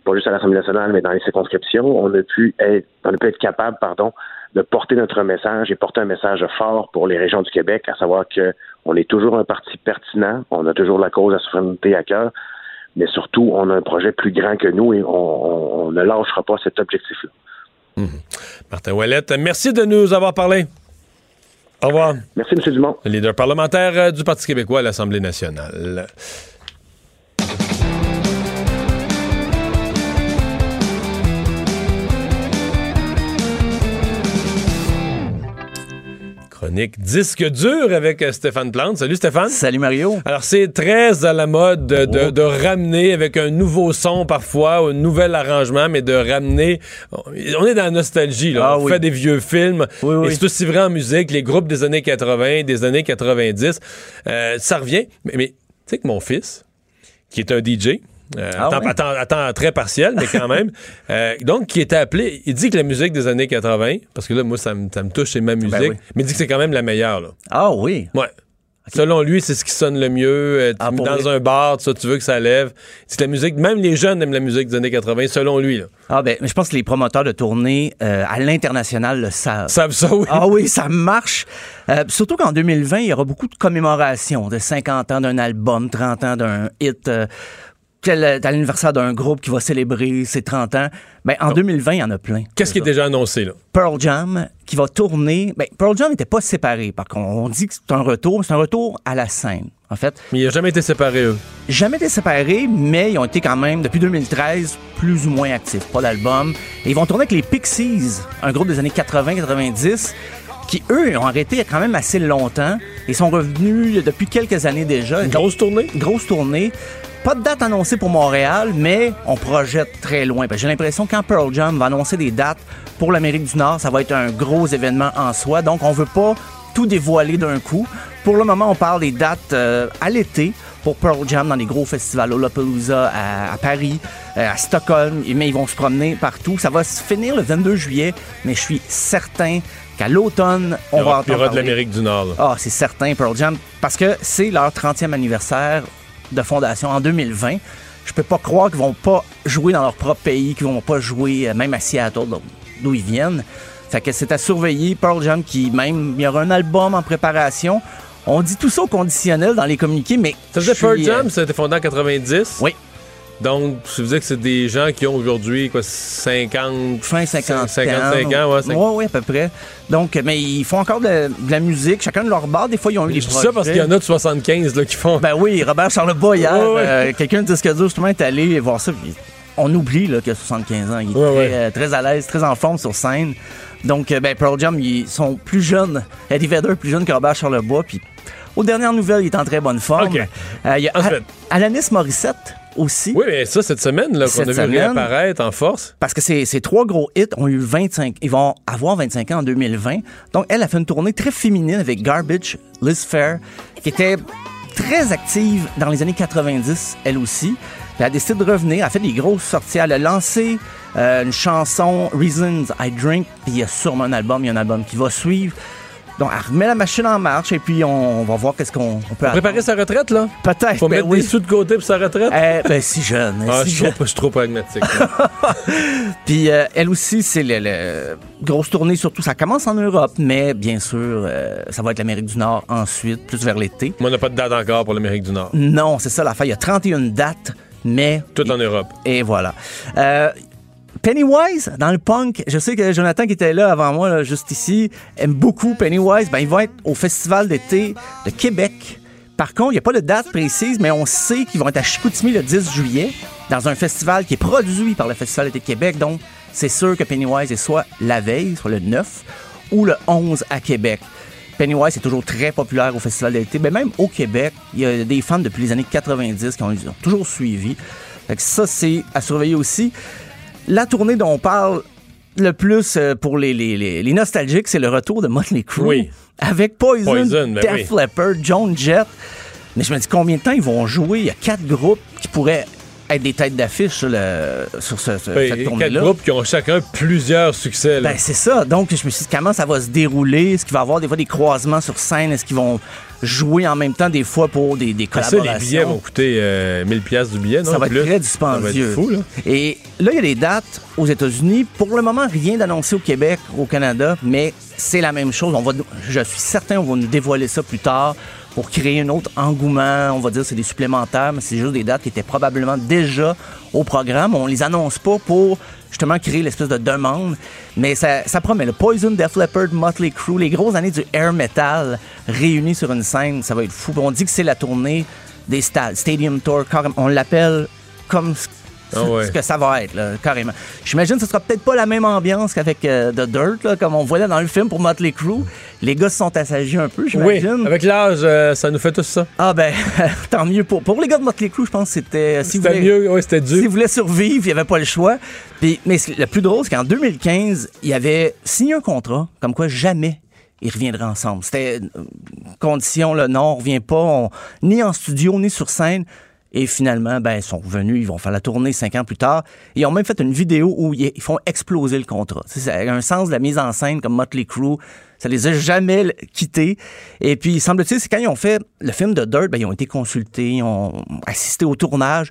pas juste à l'Assemblée nationale, mais dans les circonscriptions, on a pu être, on a pu être capable, pardon, de porter notre message et porter un message fort pour les régions du Québec, à savoir que on est toujours un parti pertinent, on a toujours la cause la souveraineté à cœur, mais surtout, on a un projet plus grand que nous et on, on- on ne lâchera pas cet objectif-là. Martin Ouellette, merci de nous avoir parlé. Au revoir. Merci, M. Dumont. Le leader parlementaire euh, du Parti québécois à l'Assemblée nationale. Chronique disque dur avec euh, Stéphane Plante. Salut Stéphane. Salut Mario. Alors c'est très à la mode de, de- de ramener avec un nouveau son parfois, un nouvel arrangement, mais de ramener. On est dans la nostalgie là. Ah on oui. fait des vieux films. Oui, Et c'est aussi vrai en musique, les groupes des années 80, des années 90. Euh, ça revient. Mais, mais tu sais que mon fils, qui est un DJ. Euh, Ah ouais? très partiel, mais quand même. Euh, donc, qui était appelé. Il dit que la musique des années 80, parce que là, moi, ça me, ça me touche, c'est ma musique, Ben oui. mais il dit que c'est quand même la meilleure. Là. Ah oui? Ouais. Selon lui, c'est ce qui sonne le mieux. Euh, Ah, dans un bar, ça, tu veux que ça lève. C'est la musique, même les jeunes aiment la musique des années 80, selon lui. Là. Ah ben, mais je pense que les promoteurs de tournée euh, à l'international le savent. Savent ça, oui. Ah oui, ça marche. Euh, surtout qu'en 2020, il y aura beaucoup de commémorations de 50 ans d'un album, 30 ans d'un hit. Quel à l'anniversaire d'un groupe qui va célébrer ses 30 ans? Ben, en 2020, il y en a plein. Qu'est-ce qui est déjà annoncé, là? Pearl Jam qui va tourner. Ben, Pearl Jam n'était pas séparé. Par contre, on dit que c'est un retour. C'est un retour à la scène, en fait. Mais il n'a jamais été séparé, eux. Jamais été séparés, mais ils ont été quand même, depuis 2013, plus ou moins actifs. Pas d'album. Et ils vont tourner avec les Pixies, un groupe des années 80-90, qui, eux, ont arrêté quand même assez longtemps et sont revenus depuis quelques années déjà. Une grosse tournée? Grosse tournée. Pas de date annoncée pour Montréal, mais on projette très loin. J'ai l'impression que quand Pearl Jam va annoncer des dates pour l'Amérique du Nord, ça va être un gros événement en soi. Donc, on veut pas tout dévoiler d'un coup. Pour le moment, on parle des dates euh, à l'été pour Pearl Jam dans les gros festivals Lollapalooza à, à Paris, euh, à Stockholm, mais ils vont se promener partout. Ça va se finir le 22 juillet, mais je suis certain qu'à l'automne, on va il y aura entendre de l'Amérique du Nord. là. Ah, c'est certain, Pearl Jam, parce que c'est leur 30e anniversaire de fondation en 2020. Je peux pas croire qu'ils vont pas jouer dans leur propre pays, qu'ils vont pas jouer euh, même à Seattle, d'où- ils viennent. Fait que c'est à surveiller. Pearl Jam qui même, il y aura un album en préparation. On dit tout ça au conditionnel dans les communiqués, mais... Ça veut dire Pearl Jam, euh, ça a été fondé en 90? Oui. Donc, ça veut dire que c'est des gens qui ont aujourd'hui, quoi, 50... Fin 50 55 ans, ouais. cinq- Ouais, ouais, à peu près. Donc, mais ils font encore de, de la musique, chacun de leur bar. Des fois, ils ont eu des Je dis ça parce qu'il y en a de 75 là, qui font... Ben oui, Robert Charlebois, hier, Ouais, ouais. euh, quelqu'un de disque justement, est allé voir ça. on oublie là, qu'il a 75 ans. Il est très, euh, très à l'aise, très en forme sur scène. Donc, euh, ben, Pearl Jam, ils sont plus jeunes. Eddie Vedder plus jeune que Robert Charlebois. Puis, aux dernières nouvelles, il est en très bonne forme. OK. Euh, il y a Alanis Morissette aussi. Oui, mais ça, cette semaine, là, qu'on a vu semaine. réapparaître en force. Parce que ces, ces trois gros hits ont eu 25. Ils vont avoir 25 ans en 2020. Donc, elle a fait une tournée très féminine avec Garbage, Liz Fair, qui était très active dans les années 90, elle aussi. Puis elle a décidé de revenir. Elle a fait des grosses sorties. Elle a lancé euh, une chanson, Reasons I Drink. Puis il y a sûrement un album. Il y a un album qui va suivre. Donc, elle remet la machine en marche et puis on, on va voir qu'est-ce qu'on on peut Préparer sa retraite, là? Peut-être. Faut ben mettre oui. des sous de côté pour sa retraite? Eh, ben, si jeune. Ah, si je suis jeune. trop, je suis trop pragmatique. Puis euh, elle aussi, c'est le, le- grosse tournée, surtout ça commence en Europe, mais bien sûr, euh, ça va être l'Amérique du Nord ensuite, plus vers l'été. Mais on n'a pas de date encore pour l'Amérique du Nord. Non, c'est ça l'affaire. Il y a 31 dates, mais Tout en Europe. et voilà. Euh, Pennywise, dans le punk, je sais que Jonathan qui était là avant moi, juste ici, aime beaucoup Pennywise. Ben, il va être au Festival d'été de Québec. Par contre, il n'y a pas de date précise, mais on sait qu'ils vont être à Chicoutimi le 10 juillet, dans un festival qui est produit par le Festival d'été de Québec. Donc, c'est sûr que Pennywise est soit la veille, soit le 9, ou le 11 à Québec. Pennywise est toujours très populaire au Festival d'été, mais même au Québec, il y a des fans depuis les années 90 qui ont, toujours suivi. Que ça, c'est à surveiller aussi. La tournée dont on parle le plus euh, pour les, les, les, les nostalgiques, c'est le retour de Motley Crue. Oui. Avec Poison, Poison, ben Def oui. Leppard, Joan Jett. Mais je me dis combien de temps ils vont jouer? Il y a quatre groupes qui pourraient être des têtes d'affiche sur, le- sur ce- ce- Ben, cette quatre tournée-là. groupes qui ont chacun plusieurs succès. là. Ben, c'est ça. Donc, je me suis dit, comment ça va se dérouler? Est-ce qu'il va y avoir des fois des croisements sur scène? Est-ce qu'ils vont jouer en même temps des fois pour des, des Ah, ça, collaborations? les billets vont coûter euh, 1000 pièces du billet, non? Ça va être très Ça va être dispendieux. fou, là. Et là, il y a des dates aux États-Unis. Pour le moment, rien d'annoncé au Québec, au Canada, mais c'est la même chose. On va, je suis certain, on va nous dévoiler ça plus tard pour créer un autre engouement. On va dire que c'est des supplémentaires, mais c'est juste des dates qui étaient probablement déjà au programme. On les annonce pas pour justement créer l'espèce de demande, mais ça, ça promet. Le Poison, Def Leppard, Motley Crue, les grosses années du air metal réunis sur une scène, ça va être fou. On dit que c'est la tournée des stades, Stadium Tour, on l'appelle comme Ah ouais. ce que ça va être, là, carrément. J'imagine que ce sera peut-être pas la même ambiance qu'avec euh, The Dirt, là, comme on voyait dans le film pour Motley Crue. Les gars se sont assagis un peu, Oui, j'imagine. avec l'âge, euh, ça nous fait tout ça. Ah ben, tant mieux pour, pour les gars de Motley Crue, je pense que c'était... si vous C'était mieux, oui, c'était dur. S'ils voulaient survivre, il n'y avait pas le choix. Puis, mais le plus drôle, c'est qu'en 2015, il avait signé un contrat comme quoi jamais ils reviendraient ensemble. C'était une condition, là, non, on revient pas, on- ni en studio, ni sur scène. Et finalement, ben, ils sont revenus, ils vont faire la tournée cinq ans plus tard. Ils ont même fait une vidéo où ils font exploser le contrat. Ça a un sens de la mise en scène comme Motley Crue. Ça les a jamais quittés. Et puis, semble-t-il, c'est quand ils ont fait le film de Dirt, ben, ils ont été consultés, ils ont assisté au tournage.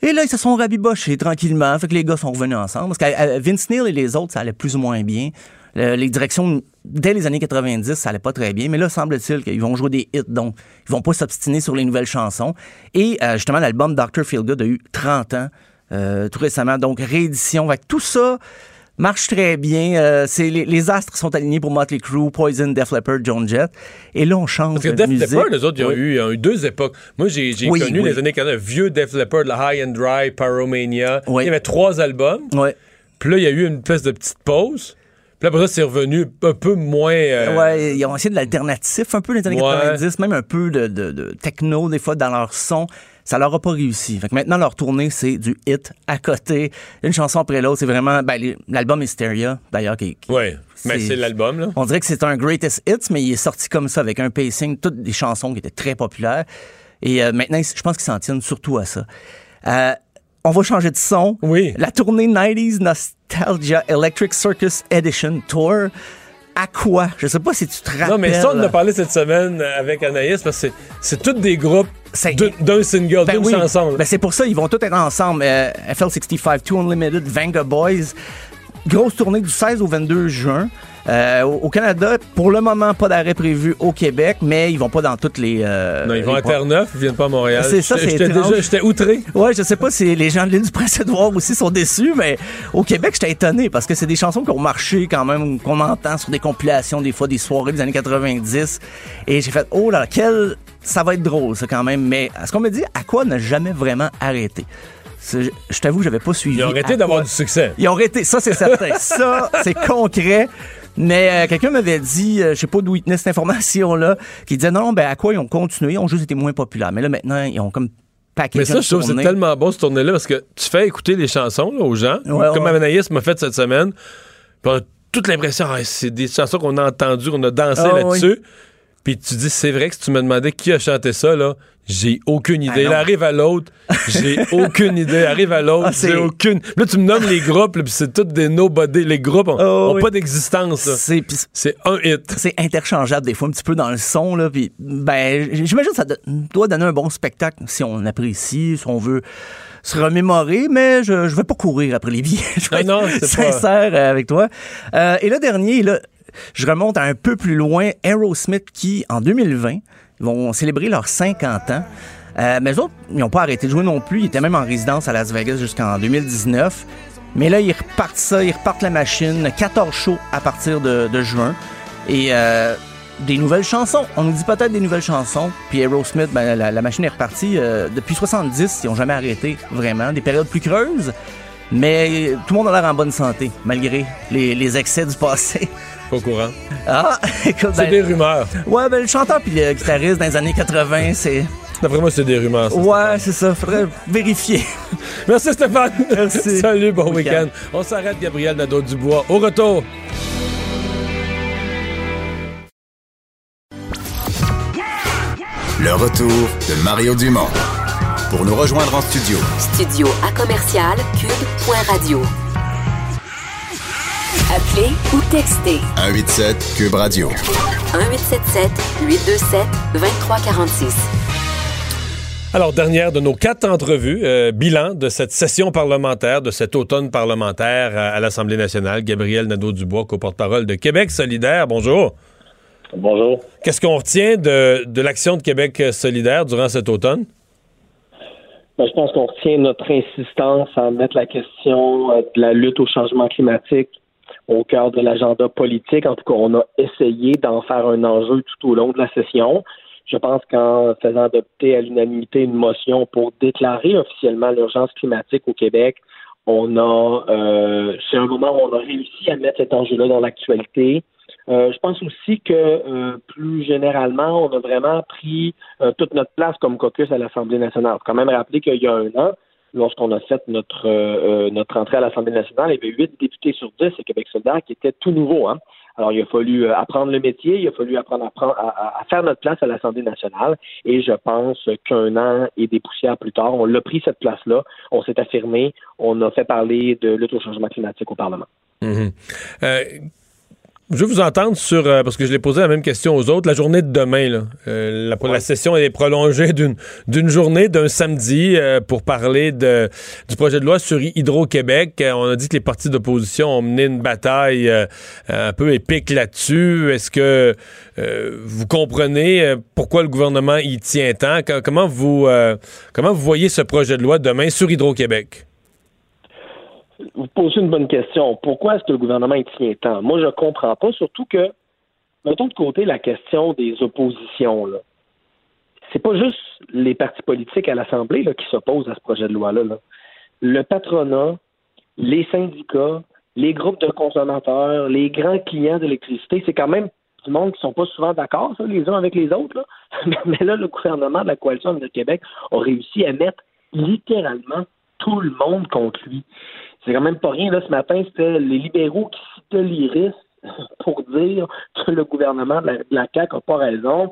Et là, ils se sont rabibochés tranquillement. Fait que les gars sont revenus ensemble. Parce que Vince Neil et les autres, ça allait plus ou moins bien. Le- les directions, dès les années 90, ça allait pas très bien. Mais là, semble-t-il qu'ils vont jouer des hits. Donc, ils vont pas s'obstiner sur les nouvelles chansons. Et euh, justement, l'album Dr. Feelgood a eu 30 ans euh, tout récemment. Donc, réédition. Fait que tout ça marche très bien. Euh, c'est les, les astres sont alignés pour Motley Crue, Poison, Def Leppard, Joan Jett. Et là, on change Parce que de Def musique. Leppard, les autres, ils ont, Oui. eu, ils ont eu deux époques. Moi, j'ai j'ai Oui, connu oui. les années 80, vieux Def Leppard, le High and Dry, Pyromania. Il y avait trois albums. Puis là, il y a eu une espèce de petite pause. Puis après ça, c'est revenu un peu moins. euh, Ouais, ils ont essayé de l'alternatif un peu les années Ouais. 90, même un peu de, de- de techno des fois dans leur son. Ça leur a pas réussi. Fait que maintenant, leur tournée, c'est du hit à côté, une chanson après l'autre. C'est vraiment. Ben, l'album Hysteria, d'ailleurs, qui, qui- Ouais, mais c'est l'album, là. On dirait que c'est un greatest hits, mais il est sorti comme ça, avec un pacing, toutes des chansons qui étaient très populaires. Et euh, maintenant, je pense qu'ils s'en tiennent surtout à ça. Euh, on va changer de son. Oui. La tournée 90s Nostalgia Electric Circus Edition Tour. À quoi? Je sais pas si tu te rappelles. Non, mais ça, on en a parlé cette semaine avec Anaïs, parce que c'est- c'est tous des groupes d'un- d'un single, Ben d'une oui. là. Ben c'est pour ça, ils vont tous être ensemble. Euh, FL65, Two Unlimited, Vanga Boys. Grosse tournée du 16 au 22 juin. Euh, au Canada, pour le moment, pas d'arrêt prévu au Québec, mais ils vont pas dans toutes les. euh, Non, ils vont à Terre-Neuve, ils viennent pas à Montréal. c'est ça, c'est J'étais étrange. déjà, j'étais outré. Ouais, je sais pas si les gens de l'île du Prince-Édouard aussi sont déçus, mais au Québec, j'étais étonné parce que c'est des chansons qui ont marché quand même, qu'on entend sur des compilations, des fois des soirées des années 90. Et j'ai fait, oh là, quel. Ça va être drôle, ça, quand même. Mais est-ce qu'on me dit à quoi n'a jamais vraiment arrêté? C'est- Je t'avoue j'avais pas suivi. Ils ont arrêté à d'avoir du succès. Ils ont arrêté, ça c'est certain. ça, c'est concret. Mais euh, quelqu'un m'avait dit, euh, je sais pas d'où il tenait cette information-là, qui disait non, ben à quoi ils ont continué, ils ont juste été moins populaires. Mais là maintenant, ils ont comme paquet Mais ça, je trouve que c'est tellement bon, ce tournée-là, parce que tu fais écouter les chansons là, aux gens, Ouais, comme ouais. Anaïs m'a fait cette semaine. Puis on a toute l'impression, ah, c'est des chansons qu'on a entendues, qu'on a dansé Ah, là-dessus. Puis tu dis, c'est vrai que si tu me demandais qui a chanté ça, là, j'ai aucune idée. Ah, non. là, arrive à l'autre, j'ai aucune idée. Arrive à l'autre, Ah, c'est- j'ai aucune. Là, tu me nommes les groupes, puis c'est tous des nobody. Les groupes ont, Ah, ont oui. pas d'existence. C'est un hit. c'est interchangeable des fois un petit peu dans le son là puis ben j'imagine que ça do- doit donner un bon spectacle si on apprécie si on veut se remémorer mais je je vais pas courir après les billets je vais Non, non, être c'est pas- sincère euh, avec toi Euh, et le dernier là je remonte à un peu plus loin Aerosmith qui en 2020 vont célébrer leurs 50 ans Euh, mais eux autres, ils n'ont pas arrêté de jouer non plus. Ils étaient même en résidence à Las Vegas jusqu'en 2019. Mais là, ils repartent ça, ils repartent la machine. 14 shows à partir de, juin. Et euh, des nouvelles chansons. On nous dit peut-être des nouvelles chansons. Puis Aerosmith, ben, la, la machine est repartie. euh, depuis 70, ils n'ont jamais arrêté, vraiment. Des périodes plus creuses. Mais tout le monde a l'air en bonne santé, malgré les, les excès du passé. Pas au courant. Ah, écoute, C'est ben- des rumeurs. Ouais, ben le chanteur puis le guitariste dans les années 80, c'est... D'après moi, c'est des rumeurs. ça. Ouais, c'est ça. Faudrait vérifier. Merci Stéphane. Merci. Salut, bon Week-end. week-end. On s'arrête, Gabriel Nadeau-Dubois. Au retour. Le retour de Mario Dumont. Pour nous rejoindre en studio, Studio à commercial cube.radio. Appelez ou textez 187 Cube Radio. 1877 827 2346. Alors, dernière de nos quatre entrevues, euh, bilan de cette session parlementaire, de cet automne parlementaire à, à l'Assemblée nationale. Gabriel Nadeau-Dubois, co-porte-parole de Québec solidaire. Bonjour. Bonjour. Qu'est-ce qu'on retient de, de l'action de Québec solidaire durant cet automne? Ben, je pense qu'on retient notre insistance à mettre la question euh, de la lutte au changement climatique au cœur de l'agenda politique. En tout cas, on a essayé d'en faire un enjeu tout au long de la session. Je pense qu'en faisant adopter à l'unanimité une motion pour déclarer officiellement l'urgence climatique au Québec, on a, euh, c'est un moment où on a réussi à mettre cet enjeu-là dans l'actualité. Euh, je pense aussi que euh, plus généralement, on a vraiment pris euh, toute notre place comme caucus à l'Assemblée nationale. faut quand même rappeler qu'il y a un an, lorsqu'on a fait notre euh, euh, notre entrée à l'Assemblée nationale, il y avait huit députés sur dix et Québec solidaire qui étaient tout nouveaux. Hein? Alors, il a fallu euh, apprendre le métier, il a fallu apprendre à, à- à- à faire notre place à l'Assemblée nationale. Et je pense qu'un an et des poussières plus tard, on l'a pris cette place-là, on s'est affirmé, on a fait parler de lutte au changement climatique au Parlement. Mhm. Euh, je veux vous entendre sur, euh, parce que je l'ai posé la même question aux autres, la journée de demain. Là. Euh, la, la session est prolongée d'une, journée, d'un samedi, euh, pour parler de, du projet de loi sur Hydro-Québec. On a dit que les partis d'opposition ont mené une bataille un peu épique là-dessus. Est-ce que vous comprenez pourquoi le gouvernement y tient tant? Co- Comment vous, comment vous voyez ce projet de loi demain sur Hydro-Québec? Vous posez une bonne question. Pourquoi est-ce que le gouvernement y tient tant? Moi, je comprends pas, surtout que, mettons de côté la question des oppositions, là. C'est pas juste les partis politiques à l'Assemblée qui s'opposent à ce projet de loi-là. là. Le patronat, les syndicats, les groupes de consommateurs, les grands clients d'électricité, c'est quand même du monde qui sont pas souvent d'accord, les uns avec les autres. Mais là, le gouvernement de la Coalition de Québec a réussi à mettre littéralement tout le monde contre lui. C'est quand même pas rien. Là, ce matin, c'était les libéraux qui citaient l'IRIS pour dire que le gouvernement de la, CAQ n'a pas raison.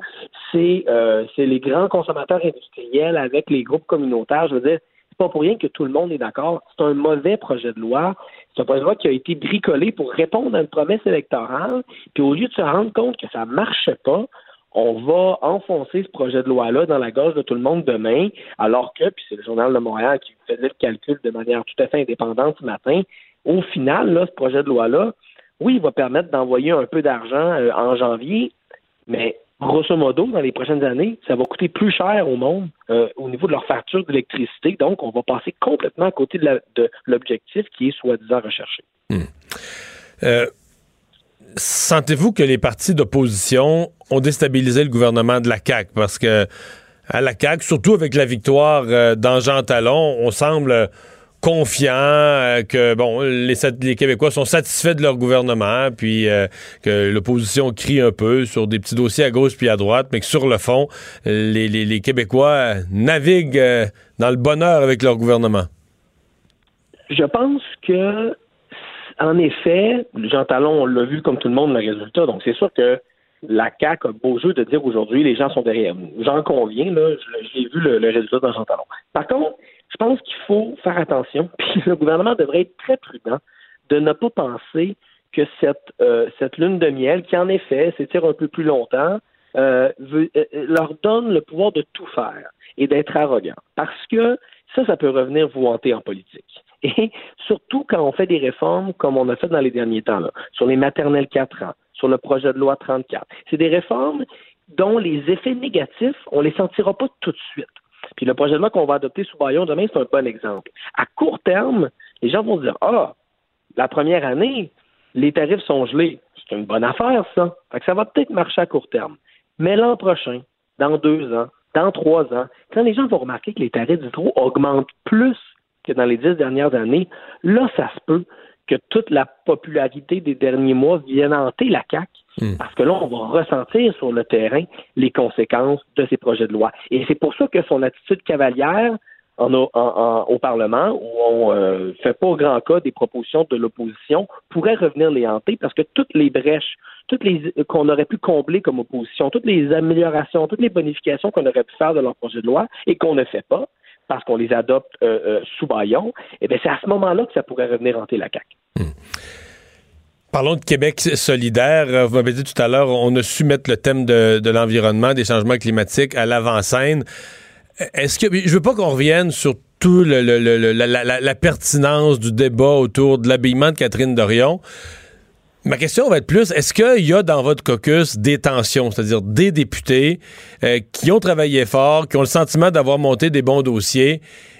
C'est euh, les grands consommateurs industriels avec les groupes communautaires. Je veux dire, c'est pas pour rien que tout le monde est d'accord. C'est un mauvais projet de loi. C'est un projet de loi qui a été bricolé pour répondre à une promesse électorale. Puis au lieu de se rendre compte que ça marchait pas, on va enfoncer ce projet de loi-là dans la gorge de tout le monde demain, alors que, puis c'est le Journal de Montréal qui faisait le calcul de manière tout à fait indépendante ce matin, au final, là, ce projet de loi-là, oui, il va permettre d'envoyer un peu d'argent euh, en janvier, mais grosso modo, dans les prochaines années, ça va coûter plus cher au monde euh, au niveau de leur facture d'électricité. Donc, on va passer complètement à côté de l'objectif qui est soi-disant recherché. Euh, Sentez-vous que les partis d'opposition ont déstabilisé le gouvernement de la CAQ? Parce que à la CAQ, surtout avec la victoire euh, Talon, on semble confiant euh, que bon les, Québécois sont satisfaits de leur gouvernement, puis euh, que l'opposition crie un peu sur des petits dossiers à gauche puis à droite, mais que sur le fond, les, les- Québécois naviguent euh, dans le bonheur avec leur gouvernement. Je pense que, en effet, Jean Talon, on l'a vu comme tout le monde, le résultat. Donc, c'est sûr que la CAQ a beau jeu de dire aujourd'hui, les gens sont derrière nous. J'en conviens, là, j'ai vu le, le résultat dans Jean Talon. Par contre, je pense qu'il faut faire attention, puis le gouvernement devrait être très prudent de ne pas penser que cette, euh, cette lune de miel, qui en effet s'étire un peu plus longtemps, euh, veut- euh, euh, leur donne le pouvoir de tout faire et d'être arrogant. Parce que ça, ça peut revenir vous hanter en politique. Et surtout quand on fait des réformes comme on a fait dans les derniers temps, là, sur les maternelles 4 ans, sur le projet de loi 34. C'est des réformes dont les effets négatifs, on les sentira pas tout de suite. Puis le projet de loi qu'on va adopter sous Bayon demain, c'est un bon exemple. À court terme, les gens vont dire Ah, la première année, les tarifs sont gelés. C'est une bonne affaire, ça. Fait ça va peut-être marcher à court terme. Mais l'an prochain, dans deux ans, dans trois ans, quand les gens vont remarquer que les tarifs d'hydro augmentent plus que dans les dix dernières années, là, ça se peut que toute la popularité des derniers mois vienne hanter la CAQ. Parce que là, on va ressentir sur le terrain les conséquences de ces projets de loi. Et c'est pour ça que son attitude cavalière en, en- en- au Parlement, où on euh, fait pas grand cas des propositions de l'opposition, pourrait revenir les hanter parce que toutes les brèches, toutes les qu'on aurait pu combler comme opposition, toutes les améliorations, toutes les bonifications qu'on aurait pu faire de leur projet de loi et qu'on ne fait pas parce qu'on les adopte euh, euh, sous baillon, eh bien, c'est à ce moment-là que ça pourrait revenir hanter la CAQ. Parlons de Québec solidaire. Euh, Vous m'avez dit tout à l'heure, on a su mettre le thème de, l'environnement, des changements climatiques à l'avant-scène. Est-ce que je veux pas qu'on revienne sur tout la pertinence du débat autour de l'habillement de Catherine Dorion. Ma question va être plus, est-ce qu'il y a dans votre caucus des tensions, c'est-à-dire des députés euh, qui ont travaillé fort, qui ont le sentiment d'avoir monté des bons dossiers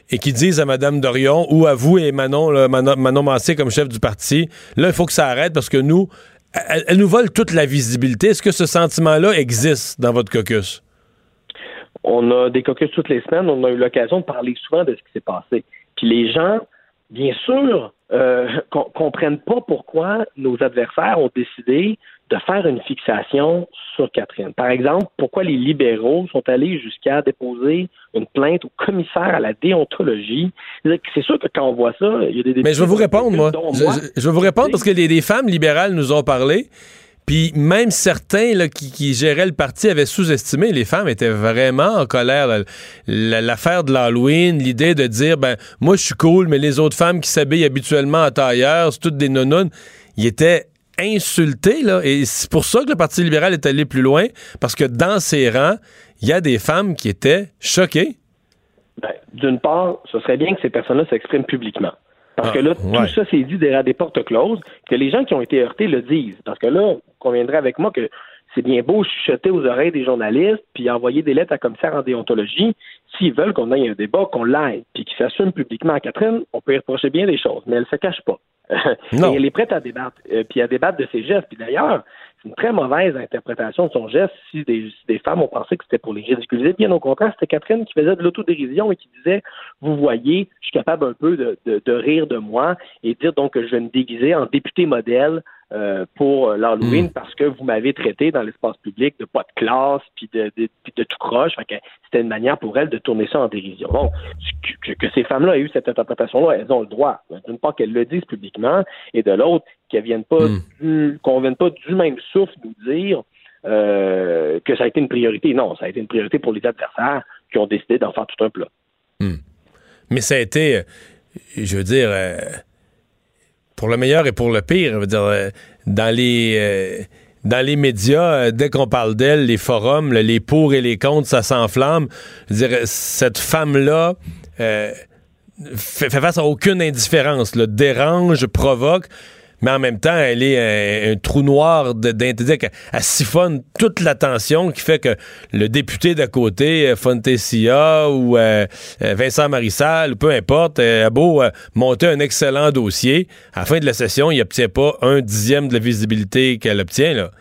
et qui disent à Mme Dorion ou à vous et Manon, là, Manon, Massé comme chef du parti, là, il faut que ça arrête parce que nous, elle, elle nous vole toute la visibilité. Est-ce que ce sentiment-là existe dans votre caucus? On a des caucus toutes les semaines. On a eu l'occasion de parler souvent de ce qui s'est passé. Puis les gens, bien sûr, euh, com- comprennent pas pourquoi nos adversaires ont décidé de faire une fixation sur Catherine. Par exemple, pourquoi les libéraux sont allés jusqu'à déposer une plainte au commissaire à la déontologie. C'est sûr que quand on voit ça, il y a des Mais je vais vous répondre, moi. je vais vous répondre parce que les, les femmes libérales nous ont parlé. Puis même certains là, qui, qui géraient le parti avaient sous-estimé. Les femmes étaient vraiment en colère. L'affaire de l'Halloween, l'idée de dire, ben moi je suis cool, mais les autres femmes qui s'habillent habituellement en tailleur, c'est toutes des nounounes. Ils étaient insultés, là. Et c'est pour ça que le Parti libéral est allé plus loin, parce que dans ses rangs, il y a des femmes qui étaient choquées. Ben, D'une part, ce serait bien que ces personnes-là s'expriment publiquement. Parce Ah, que là, ouais. tout ça c'est dit derrière des portes closes, que les gens qui ont été heurtés le disent. Parce que là, vous conviendrez avec moi que c'est bien beau chuchoter aux oreilles des journalistes, puis envoyer des lettres à commissaire en déontologie. S'ils veulent qu'on ait un débat, qu'on l'aille, puis qu'ils s'assument publiquement à Catherine, on peut y reprocher bien des choses, mais elle se cache pas. Non. Et elle est prête à débattre, euh, puis à débattre de ses gestes. Puis d'ailleurs, une très mauvaise interprétation de son geste si des, femmes ont pensé que c'était pour les ridiculiser. Bien au contraire, c'était Catherine qui faisait de l'autodérision et qui disait Vous voyez, je suis capable un peu de, de- de rire de moi et dire donc que je vais me déguiser en député modèle euh, pour euh, l'Halloween parce que vous m'avez traité dans l'espace public de pas de classe puis de, de, tout croche. C'était une manière pour elle de tourner ça en dérision. Bon, que, ces femmes-là aient eu cette interprétation-là, elles ont le droit. D'une part qu'elles le disent publiquement et de l'autre qu'elles viennent pas du, qu'on vienne pas du même souffle nous dire euh, que ça a été une priorité. Non, ça a été une priorité pour les adversaires qui ont décidé d'en faire tout un plat. Mais ça a été, je veux dire, euh, pour le meilleur et pour le pire. Je veux dire, euh, dans les. euh, dans les médias, euh, dès qu'on parle d'elle, les forums, là, les pour et les contre, ça s'enflamme. Dire, cette femme-là euh, fait, face à aucune indifférence, là, dérange, provoque, mais en même temps, elle est un, trou noir d'intérêt. Elle, siphonne toute l'attention qui fait que le député d'à côté, euh, Fontessia ou euh, euh, Vincent Marissal, peu importe, a beau monter un excellent dossier, à la fin de la session, il n'obtient pas un dixième de la visibilité qu'elle obtient. Là.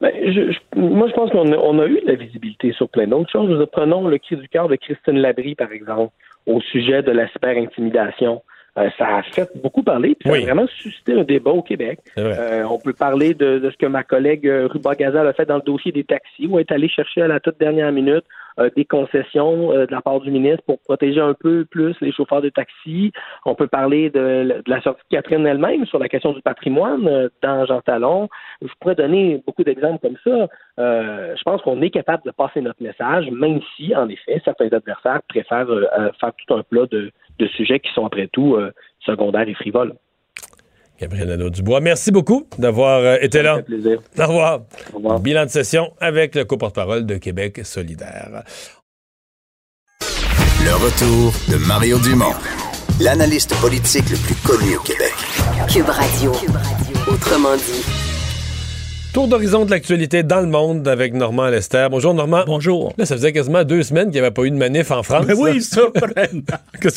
Ben, je- je- moi, je pense qu'on a, eu de la visibilité sur plein d'autres choses. Prenons le cri du cœur de Christine Labrie, par exemple, au sujet de la cyber-intimidation. Euh, ça a fait beaucoup parler, puis ça a vraiment suscité un débat au Québec. Euh, on peut parler de, de ce que ma collègue euh, Ruba Gazal a fait dans le dossier des taxis, où elle est allée chercher à la toute dernière minute euh, des concessions de la part du ministre pour protéger un peu plus les chauffeurs de taxi. On peut parler de, de la sortie de Catherine elle-même sur la question du patrimoine dans Jean Talon. Je pourrais donner beaucoup d'exemples comme ça. Euh, je pense qu'on est capable de passer notre message, même si, en effet, certains adversaires préfèrent faire tout un plat de, de sujets qui sont après tout euh, secondaires et frivoles. Gabriel Nadeau-Dubois, merci beaucoup d'avoir euh, été là. plaisir. Au revoir. Bilan de session avec le co-porte-parole de Québec solidaire. Le retour de Mario Dumont, l'analyste politique le plus connu au Québec. Cube Radio. Autrement dit. Tour d'horizon de l'actualité dans le monde avec Normand Lester. Bonjour Normand. Bonjour. Là, ça faisait quasiment deux semaines qu'il n'y avait pas eu de manif en France. Ben oui, surprenant. Que-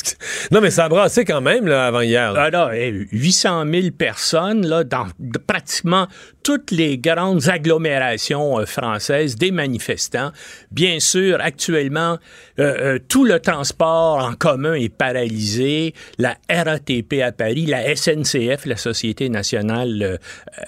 Non, mais ça a brassé quand même là, avant hier. là. Eh, 800 000 personnes là, dans pratiquement toutes les grandes agglomérations euh, françaises, des manifestants. Bien sûr, actuellement, euh, euh, tout le transport en commun est paralysé. La RATP à Paris, la SNCF, la Société nationale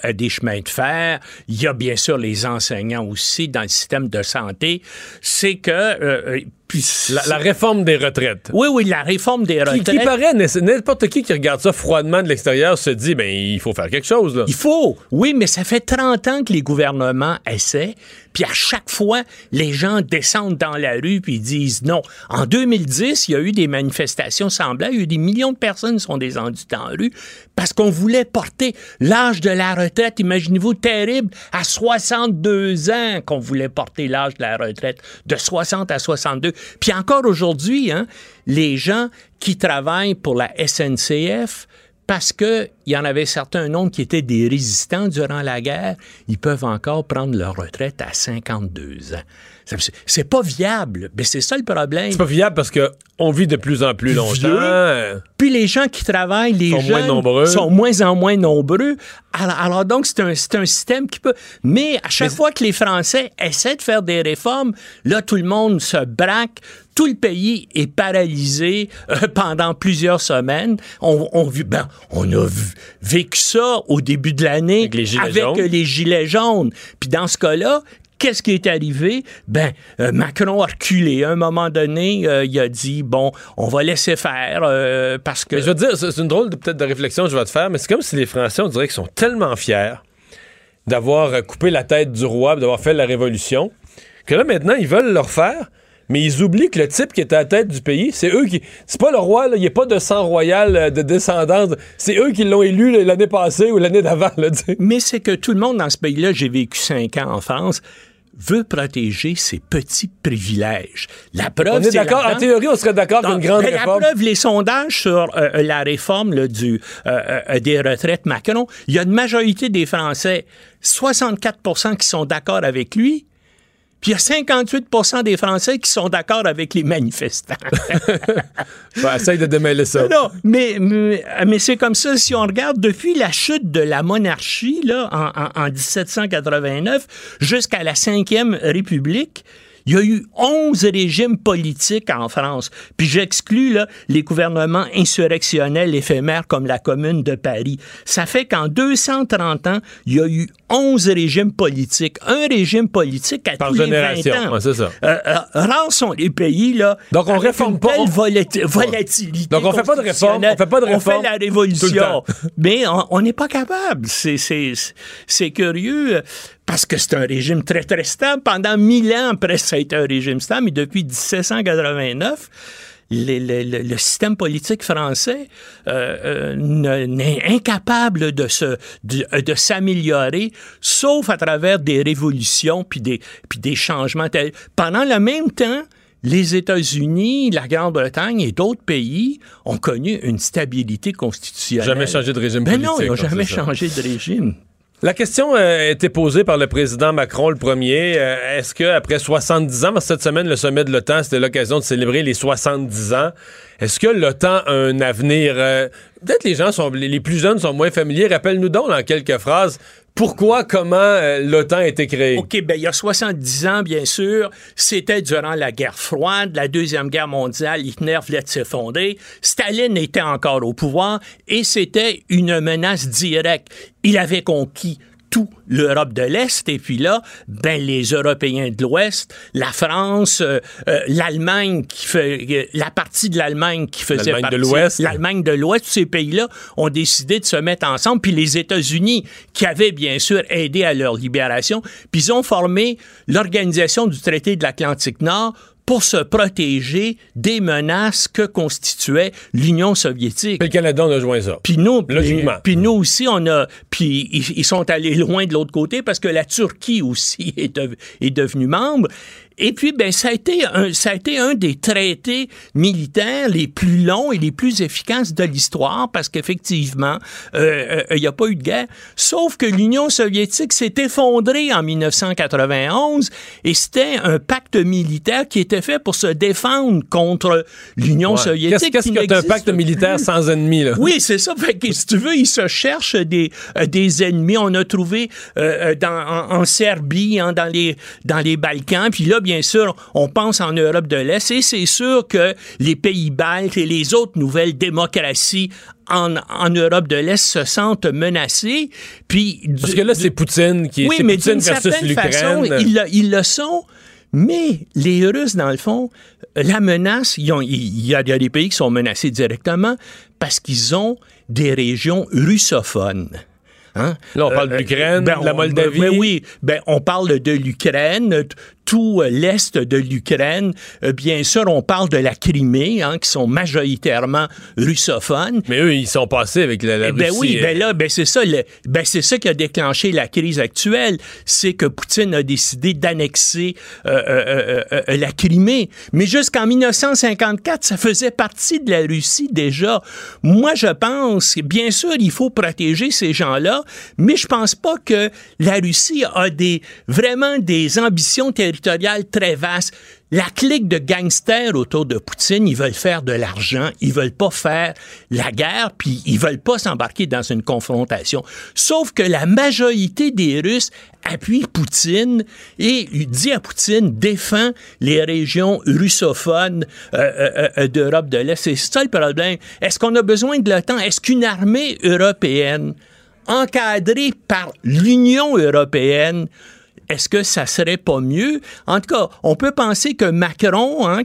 euh, des chemins de fer. Il y a bien sûr les enseignants aussi dans le système de santé. C'est que... euh, euh, puis La, la réforme des retraites. Oui, oui, la réforme des Qui, retraites. qui paraît, n- n'importe qui qui regarde ça froidement de l'extérieur se dit, ben, il faut faire quelque chose. Là. Il faut. Oui, mais ça fait 30 ans que les gouvernements essaient, puis à chaque fois, les gens descendent dans la rue puis ils disent non. En 2010, il y a eu des manifestations semblables, il y a eu des millions de personnes qui sont descendues dans la rue parce qu'on voulait porter l'âge de la retraite, imaginez-vous, terrible, à 62 ans qu'on voulait porter l'âge de la retraite, de 60 à 62. Puis encore aujourd'hui, hein, les gens qui travaillent pour la SNCF, parce qu'il y en avait certains nombres qui étaient des résistants durant la guerre, ils peuvent encore prendre leur retraite à 52 ans. C'est- pas viable, mais c'est ça le problème. C'est pas viable parce qu'on vit de plus en plus longtemps. Vieux. Puis les gens qui travaillent, les Sont moins jeunes, nombreux. sont moins en moins nombreux. Alors, alors donc, c'est un, c'est un système qui peut... Mais à chaque fois que les Français essaient de faire des réformes, là, tout le monde se braque. Tout le pays est paralysé euh, pendant plusieurs semaines. On, ben, on a vu- vécu ça au début de l'année Avec les gilets avec jaunes. euh, les gilets jaunes. Puis dans ce cas-là, Qu'est-ce qui est arrivé? Ben, euh, Macron a reculé. À un moment donné, euh, il a dit, bon, on va laisser faire euh, parce que... Mais je veux dire, c'est une drôle de- peut-être de réflexion que je vais te faire, mais c'est comme si les Français, on dirait qu'ils sont tellement fiers d'avoir coupé la tête du roi, d'avoir fait la révolution, que là, maintenant, ils veulent le refaire, mais ils oublient que le type qui est à la tête du pays, c'est eux qui. C'est pas le roi, il n'y a pas de sang royal euh, de descendance. C'est eux qui l'ont élu l'année passée ou l'année d'avant. Mais c'est que tout le monde dans ce pays-là, j'ai vécu cinq ans en France, veut protéger ses petits privilèges. La preuve, On est d'accord. En théorie, on serait d'accord qu'une grande mais réforme. La preuve, les sondages sur euh, euh, la réforme là, du, euh, euh, des retraites Macron, il y a une majorité des Français, 64% qui sont d'accord avec lui, puis il y a 58% des Français qui sont d'accord avec les manifestants. Ben, essaye de démêler ça. Non, mais, mais, mais c'est comme ça, si on regarde depuis la chute de la monarchie là, en, en- en 1789 jusqu'à la Cinquième République, il y a eu 11 régimes politiques en France. Puis j'exclus là, les gouvernements insurrectionnels éphémères comme la Commune de Paris. Ça fait qu'en 230 ans, il y a eu 11 régimes politiques. Un régime politique à Par tous les 20 génération. ans. Ouais, c'est ça. Euh, euh, rares sont les pays, là. Donc, on réforme pas, telle on- volati- volatilité. Donc, on fait pas de réforme, on fait pas de On réforme fait la révolution. Mais on- on n'est pas capable. C'est, c'est, c'est curieux. Parce que c'est un régime très, très stable. Pendant mille ans, après, ça a été un régime stable. Mais depuis 1789, le, le- le- le système politique français euh, euh, ne- n'est incapable de, se, de, de s'améliorer, sauf à travers des révolutions puis des, puis des changements. tels- Pendant le même temps, les États-Unis, la Grande-Bretagne et d'autres pays ont connu une stabilité constitutionnelle. Jamais changé de régime ben non, ils n'ont non, jamais changé de régime. La question euh, a été posée par le président Macron le premier. Euh, Est-ce que après 70 ans, cette semaine, le sommet de l'OTAN, c'était l'occasion de célébrer les 70 ans. Est-ce que l'OTAN a un avenir? euh, Peut-être les gens sont, les plus jeunes sont moins familiers. Rappelle-nous donc dans quelques phrases pourquoi, comment euh, l'OTAN a été créée. OK, ben il y a 70 ans, bien sûr, c'était durant la guerre froide, la Deuxième Guerre mondiale, Hitler venait de s'effondrer, Staline était encore au pouvoir et c'était une menace directe. Il avait conquis tout l'Europe de l'Est. Et puis là, ben les Européens de l'Ouest, la France, euh, euh, l'Allemagne qui fait euh, la partie de l'Allemagne qui faisait L'Allemagne de partie- l'Ouest. l'Allemagne de l'Ouest, tous ces pays-là ont décidé de se mettre ensemble, puis les États-Unis, qui avaient bien sûr aidé à leur libération, puis ils ont formé l'Organisation du traité de l'Atlantique Nord pour se protéger des menaces que constituait l'Union soviétique. Puis le Canada, on a joint ça. Puis nous, Logiquement. puis nous aussi, on a, puis ils, ils sont allés loin de l'autre côté parce que la Turquie aussi est devenue membre. Et puis, ben, ça a été un, ça a été un des traités militaires les plus longs et les plus efficaces de l'histoire parce qu'effectivement, euh, euh, il n'y a pas eu de guerre. Sauf que l'Union soviétique s'est effondrée en 1991 et c'était un pacte militaire qui était fait pour se défendre contre l'Union Ouais. soviétique. Qu'est-ce qu'est-ce qui que t'as un n'existe pacte militaire sans ennemis, là? Oui, c'est ça. Fait que, si tu veux, ils se cherchent des, euh, des ennemis. On a trouvé euh, euh, dans, en, en Serbie, hein, dans, les, dans les Balkans. Puis là, bien sûr, on pense en Europe de l'Est. Et c'est sûr que les pays baltes et les autres nouvelles démocraties en, en Europe de l'Est se sentent menacées. Puis, Parce que là, c'est Poutine qui est oui, c'est mais Poutine versus l'Ukraine. ils, le- ils le sont. Mais les Russes, dans le fond, la menace, il y, y a des pays qui sont menacés directement parce qu'ils ont des régions russophones. Hein? Là, on parle de l'Ukraine, de la Moldavie. ben oui, ben, on parle de l'Ukraine, tout euh, l'est de l'Ukraine. Euh, bien sûr, on parle de la Crimée, hein, qui sont majoritairement russophones. Mais eux, ils sont passés avec la, la Eh ben Russie. oui, euh, ben là, ben c'est ça, le- ben c'est ça qui a déclenché la crise actuelle, c'est que Poutine a décidé d'annexer euh, euh, euh, euh, la Crimée. Mais jusqu'en 1954, ça faisait partie de la Russie déjà. Moi, je pense, bien sûr, il faut protéger ces gens-là, mais je pense pas que la Russie a des vraiment des ambitions territoriales très vastes. La clique de gangsters autour de Poutine, ils veulent faire de l'argent, ils veulent pas faire la guerre, puis ils veulent pas s'embarquer dans une confrontation. Sauf que la majorité des Russes appuient Poutine et dit à Poutine défend les régions russophones euh, euh, euh, d'Europe de l'Est. C'est ça le problème. Est-ce qu'on a besoin de l'OTAN? Est-ce qu'une armée européenne encadrée par l'Union européenne est-ce que ça serait pas mieux? En tout cas, on peut penser que Macron, hein,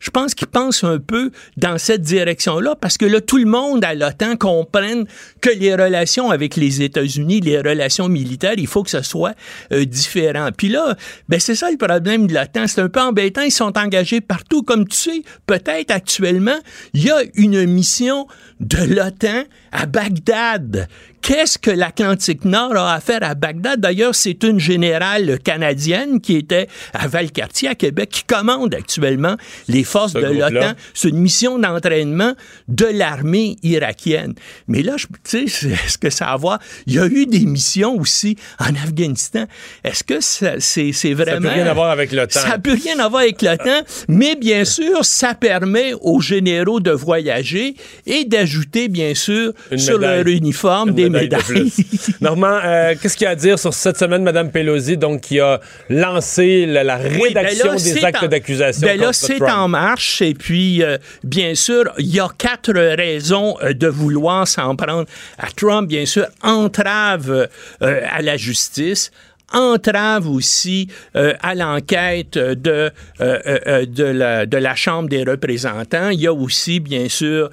je pense qu'ils pensent un peu dans cette direction-là parce que là, tout le monde à l'OTAN comprenne que les relations avec les États-Unis, les relations militaires, il faut que ce soit euh, différent. Puis là, ben c'est ça le problème de l'OTAN. C'est un peu embêtant. Ils sont engagés partout. Comme tu sais, peut-être actuellement, il y a une mission de l'OTAN à Bagdad. Qu'est-ce que l'Atlantique Nord a à faire à Bagdad? D'ailleurs, c'est une générale canadienne qui était à Valcartier, à Québec, qui commande actuellement les forces Ce de l'OTAN. C'est une mission d'entraînement de l'armée irakienne. Mais là, je- tu sais, est-ce que ça a à voir? Il y a eu des missions aussi en Afghanistan. Est-ce que ça- c'est Ça vraiment... n'a plus rien à voir avec l'OTAN. Ça n'a plus rien à voir avec l'OTAN, mais bien sûr, ça permet aux généraux de voyager et d'ajouter, bien sûr, Une sur médaille. leur uniforme Une des de médailles. plus. Normand, euh, qu'est-ce qu'il y a à dire sur cette semaine, Mme Pelosi, donc, qui a lancé la, la Oui, ben rédaction là, des actes en- d'accusation Ben là, c'est en marche. Et puis, euh, bien sûr, il y a quatre raisons euh, de vouloir s'en prendre à Trump. Bien sûr, entrave euh, à la justice entrave aussi euh, à l'enquête de, euh, euh, de, la, de la Chambre des représentants. Il y a aussi, bien sûr,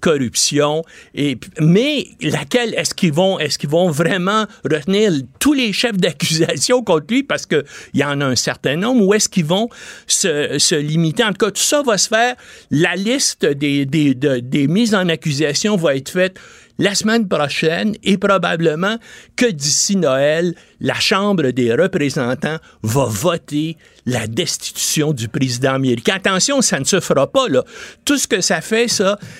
corruption. Mais laquelle est-ce qu'ils vont, est-ce qu'ils vont vraiment retenir tous les chefs d'accusation contre lui? Parce qu'il y en a un certain nombre ou est-ce qu'ils vont se, se limiter? En tout cas, tout ça va se faire. La liste des, des, de- des mises en accusation va être faite la semaine prochaine et probablement que d'ici Noël, la Chambre des représentants va voter la destitution du président américain. Attention, ça ne se fera pas. Tout ce que ça fait,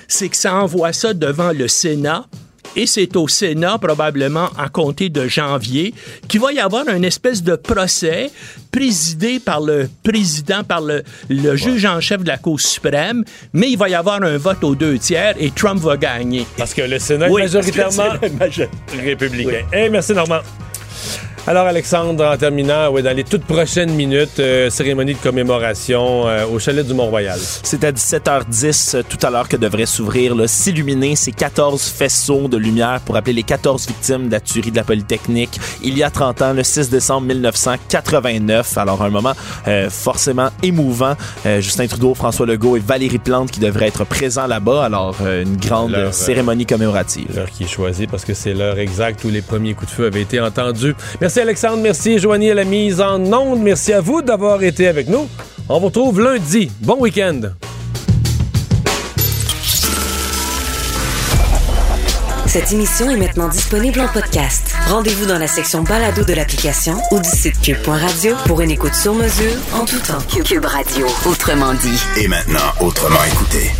c'est que ça envoie ça devant le Sénat. Et c'est au Sénat, probablement en compter de janvier, qu'il va y avoir une espèce de procès présidé par le président, par le, le juge en chef de la Cour suprême, mais il va y avoir un vote aux deux tiers et Trump va gagner. Parce que le Sénat Oui, est majoritairement est républicain. Eh, merci, Normand. Alors, Alexandre, en terminant, ouais, dans les toutes prochaines minutes, euh, cérémonie de commémoration euh, au chalet du Mont-Royal. C'est à 17h10 euh, tout à l'heure que devrait s'ouvrir, s'illuminer ces 14 faisceaux de lumière pour appeler les 14 victimes de la tuerie de la Polytechnique il y a 30 ans, le 6 décembre 1989. Alors, un moment forcément émouvant. Justin Trudeau, François Legault et Valérie Plante qui devraient être présents là-bas. Alors, une grande cérémonie commémorative. L'heure qui est choisie parce que c'est l'heure exacte où les premiers coups de feu avaient été entendus. Merci Alexandre, merci Joanie à la mise en onde. Merci à vous d'avoir été avec nous. On vous retrouve lundi. Bon week-end. Cette émission est maintenant disponible en podcast. Rendez-vous dans la section balado de l'application ou du site cube.radio pour une écoute sur mesure en tout temps. Cube Radio, autrement dit. Et maintenant, autrement écouté.